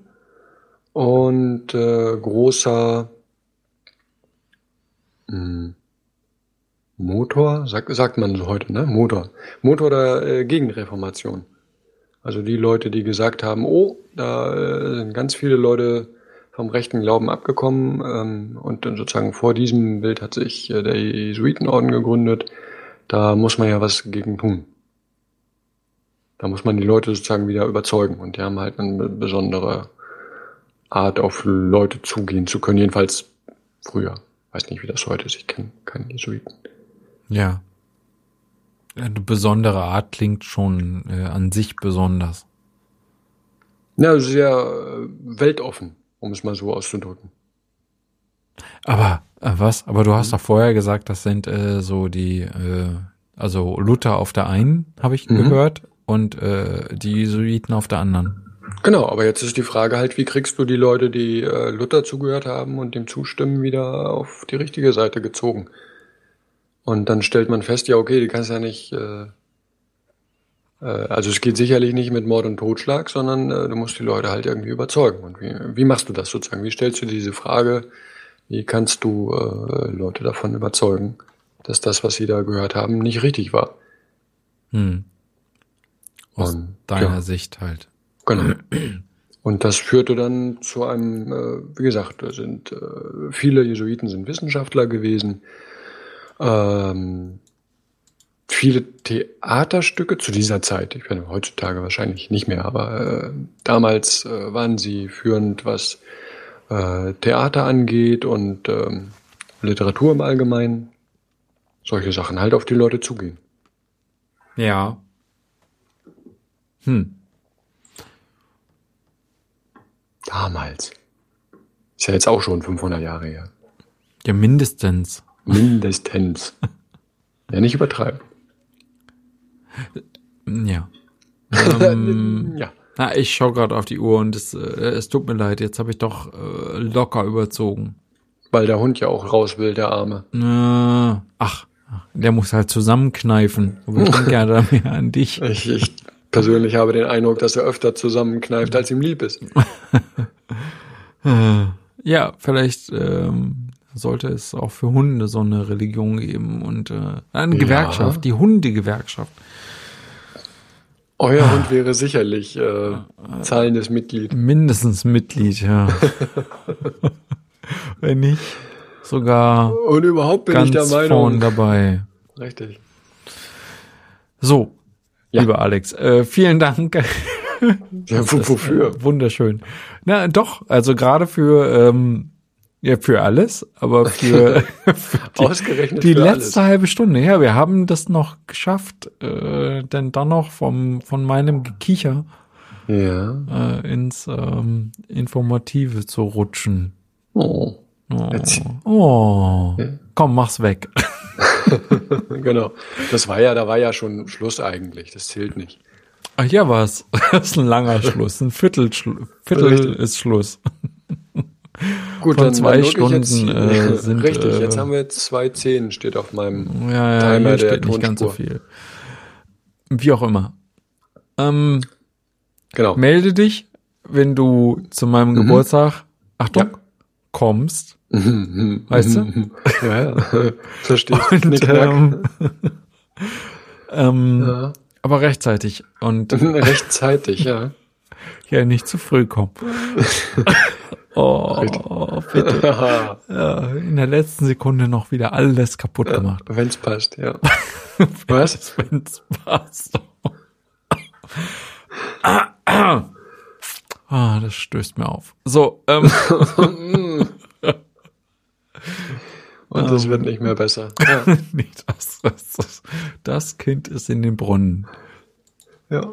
und äh, großer mh, hm, Motor, sagt, sagt man so heute, ne? Motor. Motor der äh, Gegenreformation. Also die Leute, die gesagt haben, oh, da äh, sind ganz viele Leute vom rechten Glauben abgekommen ähm, und dann sozusagen vor diesem Bild hat sich äh, der Jesuitenorden gegründet. Da muss man ja was gegen tun. Da muss man die Leute sozusagen wieder überzeugen und die haben halt eine besondere Art, auf Leute zugehen zu können, jedenfalls früher. Weiß nicht, wie das heute ist, ich kenne keinen Jesuiten. Ja. Eine besondere Art klingt schon äh, an sich besonders. Ja, sehr äh, weltoffen, um es mal so auszudrücken. Aber äh, was? Aber du hast mhm. doch vorher gesagt, das sind äh, so die, äh, also Luther auf der einen, habe ich mhm. gehört, und äh, die Jesuiten auf der anderen. Genau, aber jetzt ist die Frage halt, wie kriegst du die Leute, die äh, Luther zugehört haben und dem zustimmen, wieder auf die richtige Seite gezogen? Und dann stellt man fest, ja, okay, die kannst ja nicht, äh, Äh, also es geht sicherlich nicht mit Mord und Totschlag, sondern äh, du musst die Leute halt irgendwie überzeugen. Und wie, wie machst du das sozusagen? Wie stellst du diese Frage? Wie kannst du äh, Leute davon überzeugen, dass das, was sie da gehört haben, nicht richtig war? Hm. Aus Und, deiner ja. Sicht halt. Genau. [clears throat] Und das führte dann zu einem, äh, wie gesagt, da sind äh, viele Jesuiten sind Wissenschaftler gewesen. Ähm, viele Theaterstücke zu dieser Zeit, ich meine heutzutage wahrscheinlich nicht mehr, aber äh, damals äh, waren sie führend, was äh, Theater angeht und ähm, Literatur im Allgemeinen. Solche Sachen halt auf die Leute zugehen. Ja. Hm. Damals. Ist ja jetzt auch schon 500 Jahre her. Ja, mindestens. Mindestens. [laughs] ja, nicht übertreiben. Ja. ähm, [laughs] Ja. Na, ich schaue gerade auf die Uhr und es, äh, es tut mir leid, jetzt habe ich doch äh, locker überzogen. Weil der Hund ja auch raus will, der Arme. Äh, ach, der muss halt zusammenkneifen. Aber ich denke ja [laughs] da mehr an dich. Ich, ich persönlich habe den Eindruck, dass er öfter zusammenkneift, als ihm lieb ist. [laughs] Ja, vielleicht ähm, sollte es auch für Hunde so eine Religion geben und äh, eine Ja. Gewerkschaft, die Hundegewerkschaft. Euer Hund wäre sicherlich äh, zahlendes Mitglied. Mindestens Mitglied, ja. [laughs] Wenn nicht sogar Und überhaupt bin ich ganz der vorn Meinung. dabei. Richtig. So, Ja. lieber Alex, äh, vielen Dank. Ja, wo, wofür? Wunderschön. Na doch, also gerade für ähm, ja für alles, aber für, [laughs] [laughs] für die, Ausgerechnet die für letzte alles. halbe Stunde. Ja, wir haben das noch geschafft, äh, denn dann noch vom von meinem Gekicher Ja. äh, ins ähm, Informative zu rutschen. Oh. Oh, oh. komm, mach's weg. [laughs] Genau. Das war ja, da war ja schon Schluss eigentlich. Das zählt nicht. Ach ja, was? Das ist ein langer Schluss, ein Viertel, Viertel ist Schluss. Gut, Von zwei drück ich Stunden, äh, [laughs] sind, Richtig, äh, jetzt haben wir jetzt zwei Zehn steht auf meinem. Ja, ja, Timer der steht nicht ganz so Tonspur. viel. Wie auch immer. Ähm, Genau. melde dich, wenn du zu meinem Geburtstag, Achtung, Ja. kommst. Mhm, [laughs] Weißt du? mhm, Ja, ja. [laughs] Verstehe. Und, ähm, ähm, Ja. Aber rechtzeitig und Rechtzeitig, ja. Ja nicht zu früh kommen. [laughs] oh, bitte. [laughs] Ja, in der letzten Sekunde noch wieder alles kaputt gemacht. Wenn's passt, ja. [laughs] Was? Wenn's passt. Ah, das stößt mir auf. So, ähm, Und es wird nicht mehr besser. Ja. nicht das, das, das, das Kind ist in den Brunnen. ja.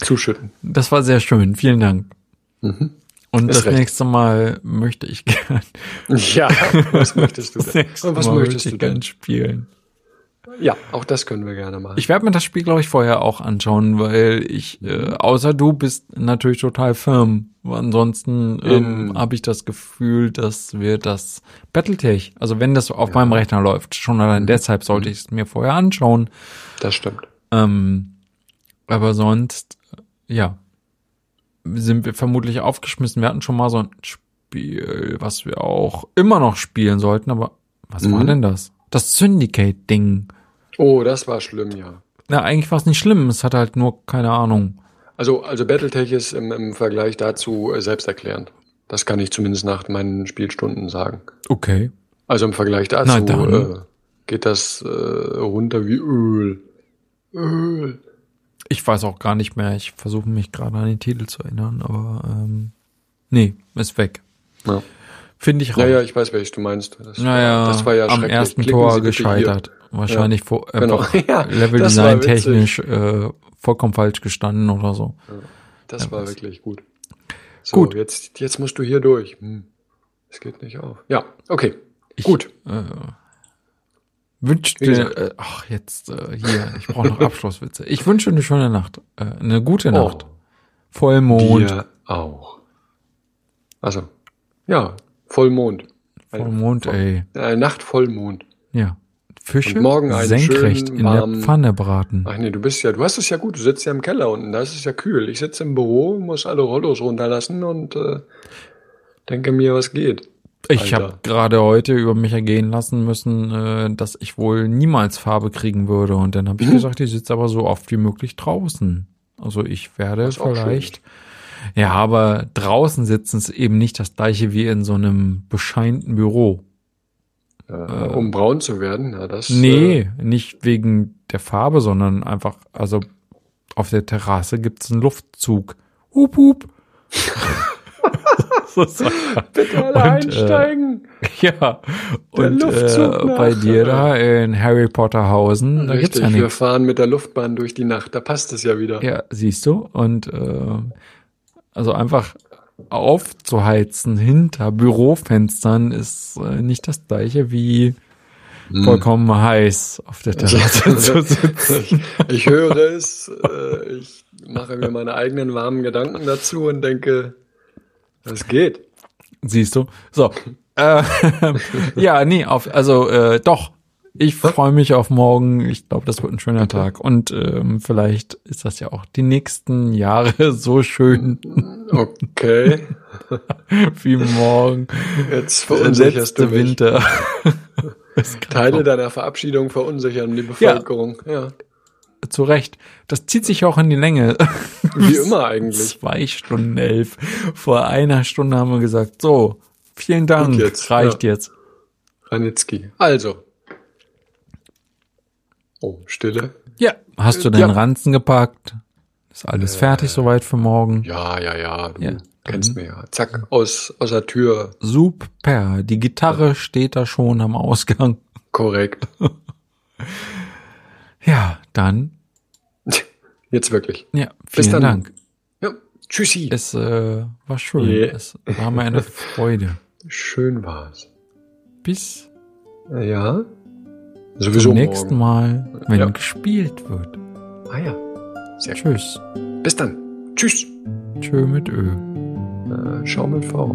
Zuschütten. Das war sehr schön. Vielen Dank. Und Ist das recht. nächste Mal möchte ich gern. [laughs] Ja, was möchtest du denn? Und was Mal möchtest möchte du denn? spielen. Ja, auch das können wir gerne machen. Ich werde mir das Spiel, glaube ich, vorher auch anschauen, weil ich, äh, außer du bist natürlich total firm. Ansonsten ähm, habe ich das Gefühl, dass wir das Battletech, also wenn das auf meinem Rechner läuft, schon Mhm. allein deshalb sollte ich es mir vorher anschauen. das stimmt. Ähm, aber sonst, ja, sind wir vermutlich aufgeschmissen. Wir hatten schon mal so ein Spiel, was wir auch immer noch spielen sollten, aber was war Mhm. denn das? Das Syndicate-Ding. Oh, das war schlimm, ja. Na, eigentlich war es nicht schlimm. Es hat halt nur keine Ahnung. Also, also Battletech ist im, im Vergleich dazu äh, selbsterklärend. Das kann ich zumindest nach meinen Spielstunden sagen. Okay. Also im Vergleich dazu äh, geht das äh, runter wie Öl. Öl. Ich weiß auch gar nicht mehr. Ich versuche mich gerade an den Titel zu erinnern, aber ähm, nee, ist weg. Ja. Finde ich raus. Ja, ja, ich weiß, welches du meinst. Das, naja, das war ja am ersten Klicken Tor Sie gescheitert. Wahrscheinlich vor, Genau. [laughs] Ja, Level das war Design witzig. technisch äh, vollkommen falsch gestanden oder so. Hier. Das war wirklich gut. So, Gut. Jetzt, jetzt musst du hier durch. Hm. Es geht nicht auf. Ja, okay. Ich, Gut. Äh, dir, gesagt. äh, ach jetzt äh, hier, ich brauche noch [laughs] Abschlusswitze. Ich wünsche eine schöne Nacht, äh, eine gute Nacht, Vollmond, Dir auch. Also, ja, Vollmond. Vollmond, ey, Äh, Nacht Vollmond. ja, Fische Und morgen einen senkrecht schönen in der Pfanne braten. Ach nee, du bist ja, du hast es ja gut, du sitzt ja im Keller unten, da ist es ja kühl. Ich sitze im Büro, muss alle Rollos runterlassen und äh, denke mir, was geht. Ich habe gerade heute über mich ergehen lassen müssen, äh, dass ich wohl niemals Farbe kriegen würde. Und dann habe ich [laughs] gesagt, ich sitze aber so oft wie möglich draußen. Also ich werde vielleicht. Ja, aber draußen sitzen ist eben nicht das gleiche wie in so einem bescheinten Büro. Äh, um braun zu werden, ja, das. Äh, Nee, nicht wegen der Farbe, sondern einfach, also auf der Terrasse gibt's einen Luftzug. Hup, hup. [laughs] [laughs] So sagt er. bitte alle Und, äh, einsteigen. [laughs] Ja, Der und äh, bei dir da in Harry Potterhausen, da gibt's Richtig, ja wir nichts. fahren mit der Luftbahn durch die Nacht, da passt es ja wieder. Ja, siehst du? Und äh, also einfach aufzuheizen hinter Bürofenstern ist äh, nicht das gleiche wie Hm. vollkommen heiß auf der [laughs] Terrasse zu sitzen. Ich, ich höre es, äh, ich mache mir meine eigenen warmen Gedanken dazu und denke, es geht. Siehst du? So. Äh, [laughs] ja, nee, auf, also äh, doch. Ich freue mich auf morgen. Ich glaube, das wird ein schöner Tag. Und ähm, vielleicht ist das ja auch die nächsten Jahre [laughs] so schön Okay, [laughs] wie morgen. jetzt Der verunsicherst du letzte mich. Winter. Teile deiner Verabschiedung verunsichern die Bevölkerung. Ja, Zu Recht. Das zieht sich auch in die Länge. [laughs] wie immer eigentlich. Zwei Stunden elf. Vor einer Stunde haben wir gesagt, so, vielen Dank, jetzt, reicht ja. jetzt. Ranitzky. Also. Oh, Stille. Ja. Hast du Äh, deinen ja. Ranzen gepackt? Ist alles fertig soweit für morgen? Ja, ja, ja, du Ja, kennst mich ja. Zack, aus, aus der Tür. Super. Die Gitarre steht da schon am Ausgang. Korrekt. [laughs] Ja, dann, [laughs] Jetzt wirklich. ja, Bis vielen dann. Dank. Ja, tschüssi. Es äh, war schön. Yeah. Es war mir eine Freude. Schön war's. Bis Ja. Sowieso zum nächsten. Mal, wenn Ja. gespielt wird. Ah ja. Sehr gut. Tschüss. Bis dann. Tschüss. Tschö mit Ö. Äh, schau mit V.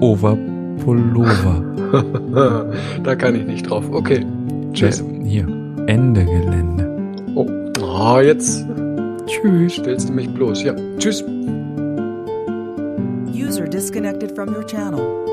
Over Pullover. [laughs] da kann ich nicht drauf. Okay. Tschüss. Äh, Hier. Ende Gelände. Oh. oh, jetzt Tschüss. stellst du mich bloß. Ja. Tschüss. User disconnected from your channel.